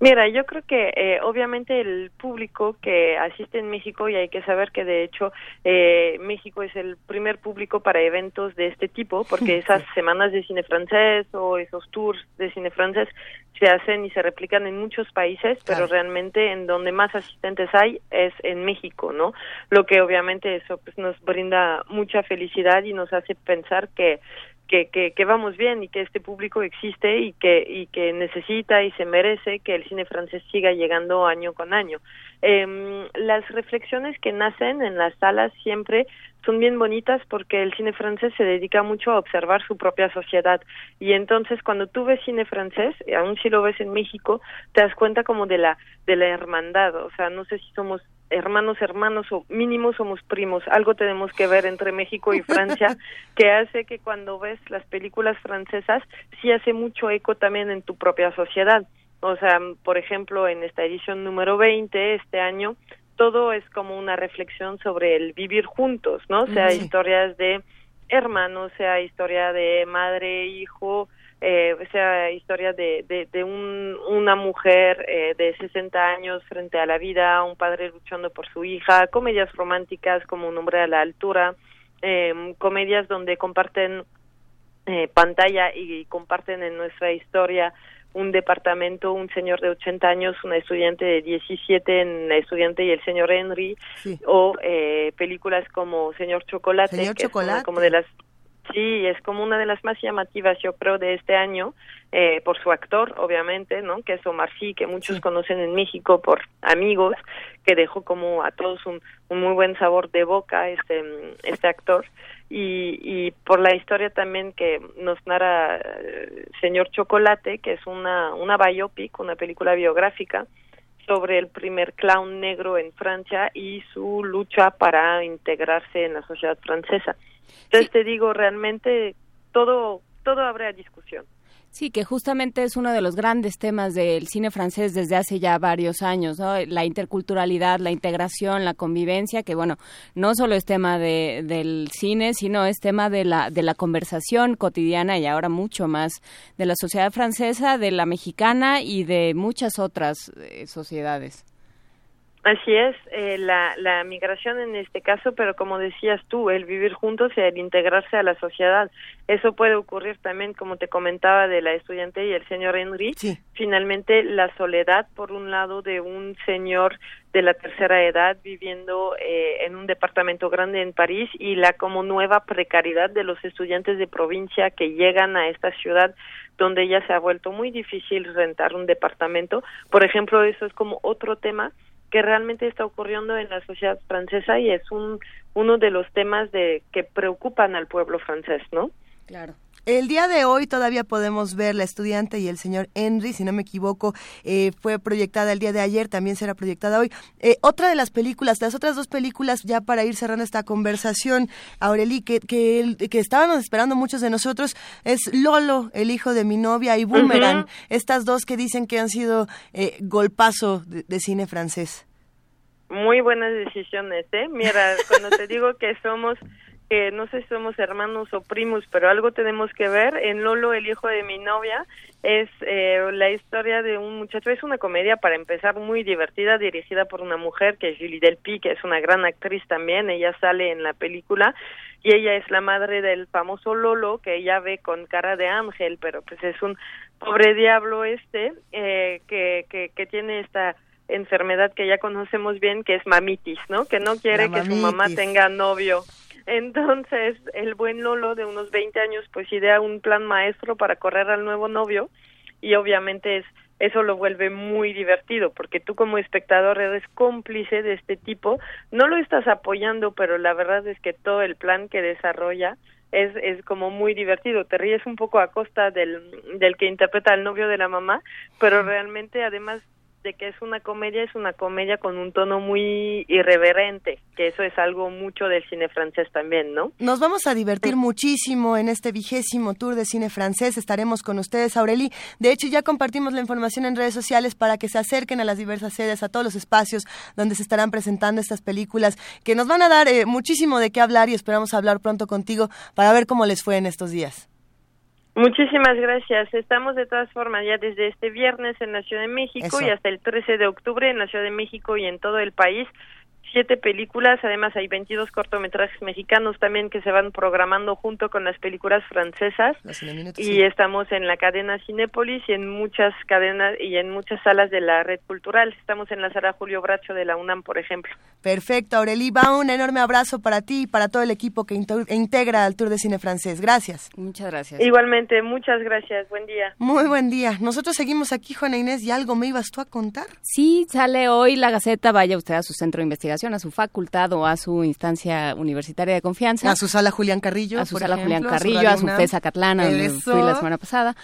Mira, yo creo que eh, obviamente el público que asiste en México, y hay que saber que de hecho eh, México es el primer público para eventos de este tipo, porque <laughs> esas semanas de cine francés o esos tours de cine francés se hacen y se replican en muchos países, pero realmente en donde más asistentes hay es en México, ¿no? Lo que obviamente eso pues, nos brinda mucha felicidad y nos hace pensar que que, que, vamos bien y que este público existe y que, y que necesita y se merece que el cine francés siga llegando año con año. Em, las reflexiones que nacen en las salas siempre son bien bonitas porque el cine francés se dedica mucho a observar su propia sociedad y entonces cuando tú ves cine francés, aún si lo ves en México, te das cuenta como de la de la hermandad, o sea, no sé si somos hermanos hermanos o mínimo somos primos, algo tenemos que ver entre México y Francia <laughs> que hace que cuando ves las películas francesas sí hace mucho eco también en tu propia sociedad. O sea, por ejemplo, en esta edición número 20 este año todo es como una reflexión sobre el vivir juntos, ¿no? Sea Sí. historias de hermanos, sea historia de madre, hijo, eh, sea historia de, de, de un, una mujer eh, de 60 años frente a la vida, un padre luchando por su hija, comedias románticas como Un hombre a la altura, eh, comedias donde comparten eh, pantalla y comparten en nuestra historia un departamento, un señor de 80 años, una estudiante de 17, en La estudiante y el señor Henry, Sí. o eh, películas como Señor Chocolate, Señor que es Chocolate. como de las Sí, es como una de las más llamativas, yo creo, de este año, eh, por su actor, obviamente, ¿no? Que es Omar Sy, que muchos conocen en México por amigos, que dejó como a todos un, un muy buen sabor de boca este, este actor. Y, y por la historia también que nos narra eh, Señor Chocolate, que es una, una biopic, una película biográfica, sobre el primer clown negro en Francia y su lucha para integrarse en la sociedad francesa. Entonces te digo, realmente todo todo habrá discusión. Sí, que justamente es uno de los grandes temas del cine francés desde hace ya varios años, ¿no? La interculturalidad, la integración, la convivencia, que bueno, no solo es tema de, del cine, sino es tema de la, de la conversación cotidiana y ahora mucho más de la sociedad francesa, de la mexicana y de muchas otras eh, sociedades. Así es, eh, la, la migración en este caso, pero como decías tú, el vivir juntos y el integrarse a la sociedad. Eso puede ocurrir también, como te comentaba, de la estudiante y el señor Henry. Finalmente, la soledad, por un lado, de un señor de la tercera edad viviendo eh, en un departamento grande en París y la como nueva precariedad de los estudiantes de provincia que llegan a esta ciudad donde ya se ha vuelto muy difícil rentar un departamento. Por ejemplo, eso es como otro tema que realmente está ocurriendo en la sociedad francesa y es un uno de los temas de que preocupan al pueblo francés, ¿no? Claro. El día de hoy todavía podemos ver La estudiante y el señor Henry, si no me equivoco, eh, fue proyectada el día de ayer, también será proyectada hoy. Eh, otra de las películas, las otras dos películas, ya para ir cerrando esta conversación, Aureli, que, que, que estábamos esperando muchos de nosotros, es Lolo, el hijo de mi novia, y Boomerang, estas dos que dicen que han sido eh, golpazo de, de cine francés. Muy buenas decisiones, ¿eh? Mira, cuando te digo que somos que no sé si somos hermanos o primos, pero algo tenemos que ver. En Lolo, el hijo de mi novia, es eh, la historia de un muchacho. Es una comedia, para empezar, muy divertida, dirigida por una mujer que es Julie Delpy, que es una gran actriz también. Ella sale en la película y ella es la madre del famoso Lolo, que ella ve con cara de ángel, pero pues es un pobre diablo este eh, que, que, que tiene esta enfermedad que ya conocemos bien, que es mamitis, ¿no? Que no quiere que su mamá tenga novio. Entonces, el buen Lolo de unos 20 años pues idea un plan maestro para correr al nuevo novio y obviamente es eso lo vuelve muy divertido porque tú como espectador eres cómplice de este tipo, no lo estás apoyando, pero la verdad es que todo el plan que desarrolla es, es como muy divertido, te ríes un poco a costa del, del que interpreta al novio de la mamá, pero realmente además de que es una comedia, es una comedia con un tono muy irreverente, que eso es algo mucho del cine francés también, ¿no? Nos vamos a divertir muchísimo en este vigésimo tour de cine francés. Estaremos con ustedes, Aureli. De hecho, ya compartimos la información en redes sociales para que se acerquen a las diversas sedes, a todos los espacios donde se estarán presentando estas películas, que nos van a dar eh, muchísimo de qué hablar y esperamos hablar pronto contigo para ver cómo les fue en estos días. Muchísimas gracias. Estamos de todas formas ya desde este viernes en la Ciudad de México Eso. y hasta el 13 de octubre en la Ciudad de México y en todo el país. Siete películas, además hay 22 cortometrajes mexicanos también que se van programando junto con las películas francesas y sí. estamos en la cadena Cinépolis y en muchas cadenas y en muchas salas de la red cultural. Estamos en la sala Julio Bracho de la UNAM, por ejemplo. Perfecto, Aureli. Va un enorme abrazo para ti y para todo el equipo que into- integra al tour de cine francés. Gracias. Muchas gracias. Igualmente, muchas gracias. Buen día. Muy buen día. Nosotros seguimos aquí, Juana Inés, y algo me ibas tú a contar. Sí, sale hoy la Gaceta, vaya usted a su centro de investigación, a su facultad o a su instancia universitaria de confianza. A su sala Julián Carrillo. a su por sala ejemplo, Julián Carrillo, a su UNAM. FESA Catlana, donde fui la semana pasada.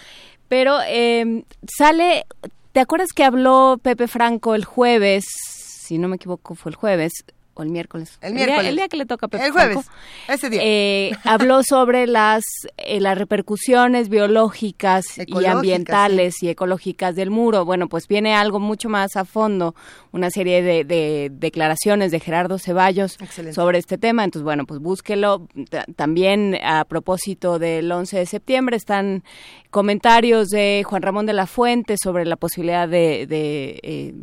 Pero eh, sale, ¿te acuerdas que habló Pepe Franco el jueves? Si no me equivoco, fue el jueves o el miércoles. El día- miércoles. El día, que le toca a Pepe El jueves, Franco. ese día. Eh, <laughs> habló sobre las, eh, las repercusiones biológicas y ambientales y ecológicas del muro. Bueno, pues viene algo mucho más a fondo, una serie de, de declaraciones de Gerardo Ceballos Excelente. sobre este tema. Entonces, bueno, pues búsquelo. Ta- También a propósito del 11 de septiembre están comentarios de Juan Ramón de la Fuente sobre la posibilidad de... de, eh,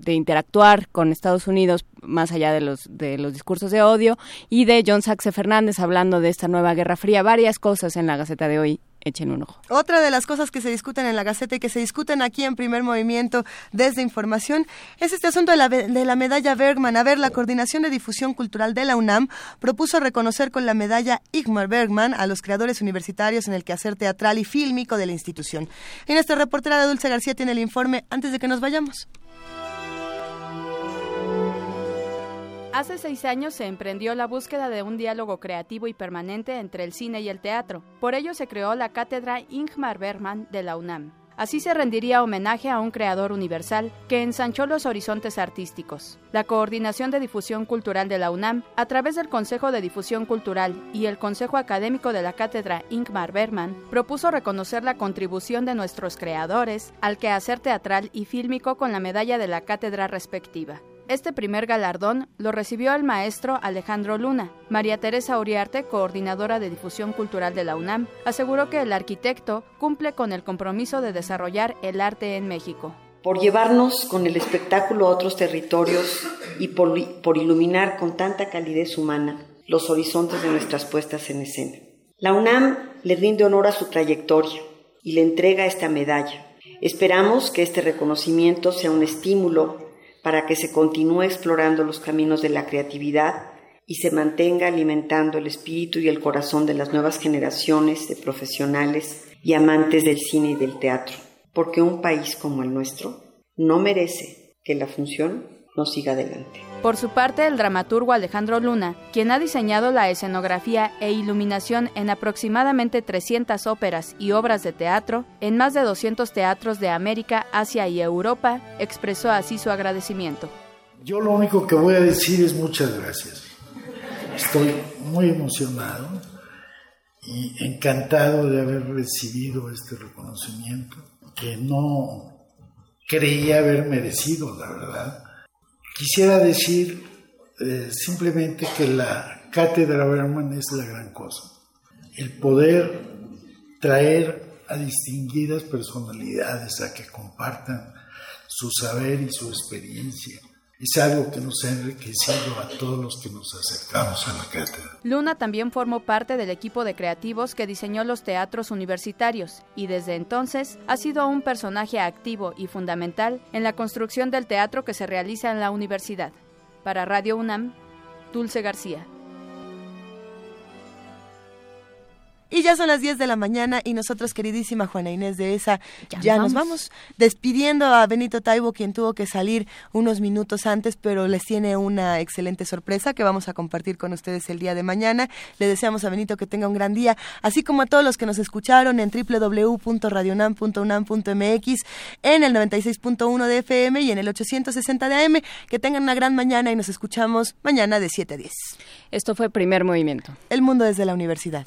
de interactuar con Estados Unidos más allá de los de los discursos de odio y de John Saxe Fernández hablando de esta nueva Guerra Fría, varias cosas en la Gaceta de hoy echen un ojo. Otra de las cosas que se discuten en la Gaceta y que se discuten aquí en primer movimiento desde información es este asunto de la, de la medalla Bergman. A ver, la Coordinación de Difusión Cultural de la UNAM propuso reconocer con la medalla Igmar Bergman a los creadores universitarios en el quehacer teatral y fílmico de la institución. Y nuestra reportera Dulce García tiene el informe antes de que nos vayamos. Hace seis años se emprendió la búsqueda de un diálogo creativo y permanente entre el cine y el teatro. Por ello se creó la cátedra Ingmar Bergman de la UNAM. Así se rendiría homenaje a un creador universal que ensanchó los horizontes artísticos. La Coordinación de Difusión Cultural de la UNAM, a través del Consejo de Difusión Cultural y el Consejo Académico de la Cátedra Ingmar Bergman, propuso reconocer la contribución de nuestros creadores al quehacer teatral y fílmico con la medalla de la cátedra respectiva. Este primer galardón lo recibió el maestro Alejandro Luna. María Teresa Uriarte, coordinadora de difusión cultural de la UNAM, aseguró que el arquitecto cumple con el compromiso de desarrollar el arte en México. Por llevarnos con el espectáculo a otros territorios y por, por iluminar con tanta calidez humana los horizontes de nuestras puestas en escena. La UNAM le rinde honor a su trayectoria y le entrega esta medalla. Esperamos que este reconocimiento sea un estímulo para que se continúe explorando los caminos de la creatividad y se mantenga alimentando el espíritu y el corazón de las nuevas generaciones de profesionales y amantes del cine y del teatro, porque un país como el nuestro no merece que la función no siga adelante. Por su parte, el dramaturgo Alejandro Luna, quien ha diseñado la escenografía e iluminación en aproximadamente 300 óperas y obras de teatro en más de 200 teatros de América, Asia y Europa, expresó así su agradecimiento. Yo lo único que voy a decir es muchas gracias. Estoy muy emocionado y encantado de haber recibido este reconocimiento que no creía haber merecido, la verdad Quisiera decir eh, simplemente que la cátedra Berman es la gran cosa. El poder traer a distinguidas personalidades a que compartan su saber y su experiencia es algo que nos ha enriquecido a todos los que nos acercamos a la cátedra. Luna también formó parte del equipo de creativos que diseñó los teatros universitarios y desde entonces ha sido un personaje activo y fundamental en la construcción del teatro que se realiza en la universidad. Para Radio UNAM, Dulce García. Y ya son las 10 de la mañana y nosotros, queridísima Juana Inés de esa, ya, nos vamos despidiendo a Benito Taibo, quien tuvo que salir unos minutos antes, pero les tiene una excelente sorpresa que vamos a compartir con ustedes el día de mañana. Le deseamos a Benito que tenga un gran día, así como a todos los que nos escucharon en www.radionam.unam.mx, en el 96.1 de FM y en el 860 de AM. Que tengan una gran mañana y nos escuchamos mañana de 7 a 10. Esto fue Primer Movimiento. El mundo desde la universidad.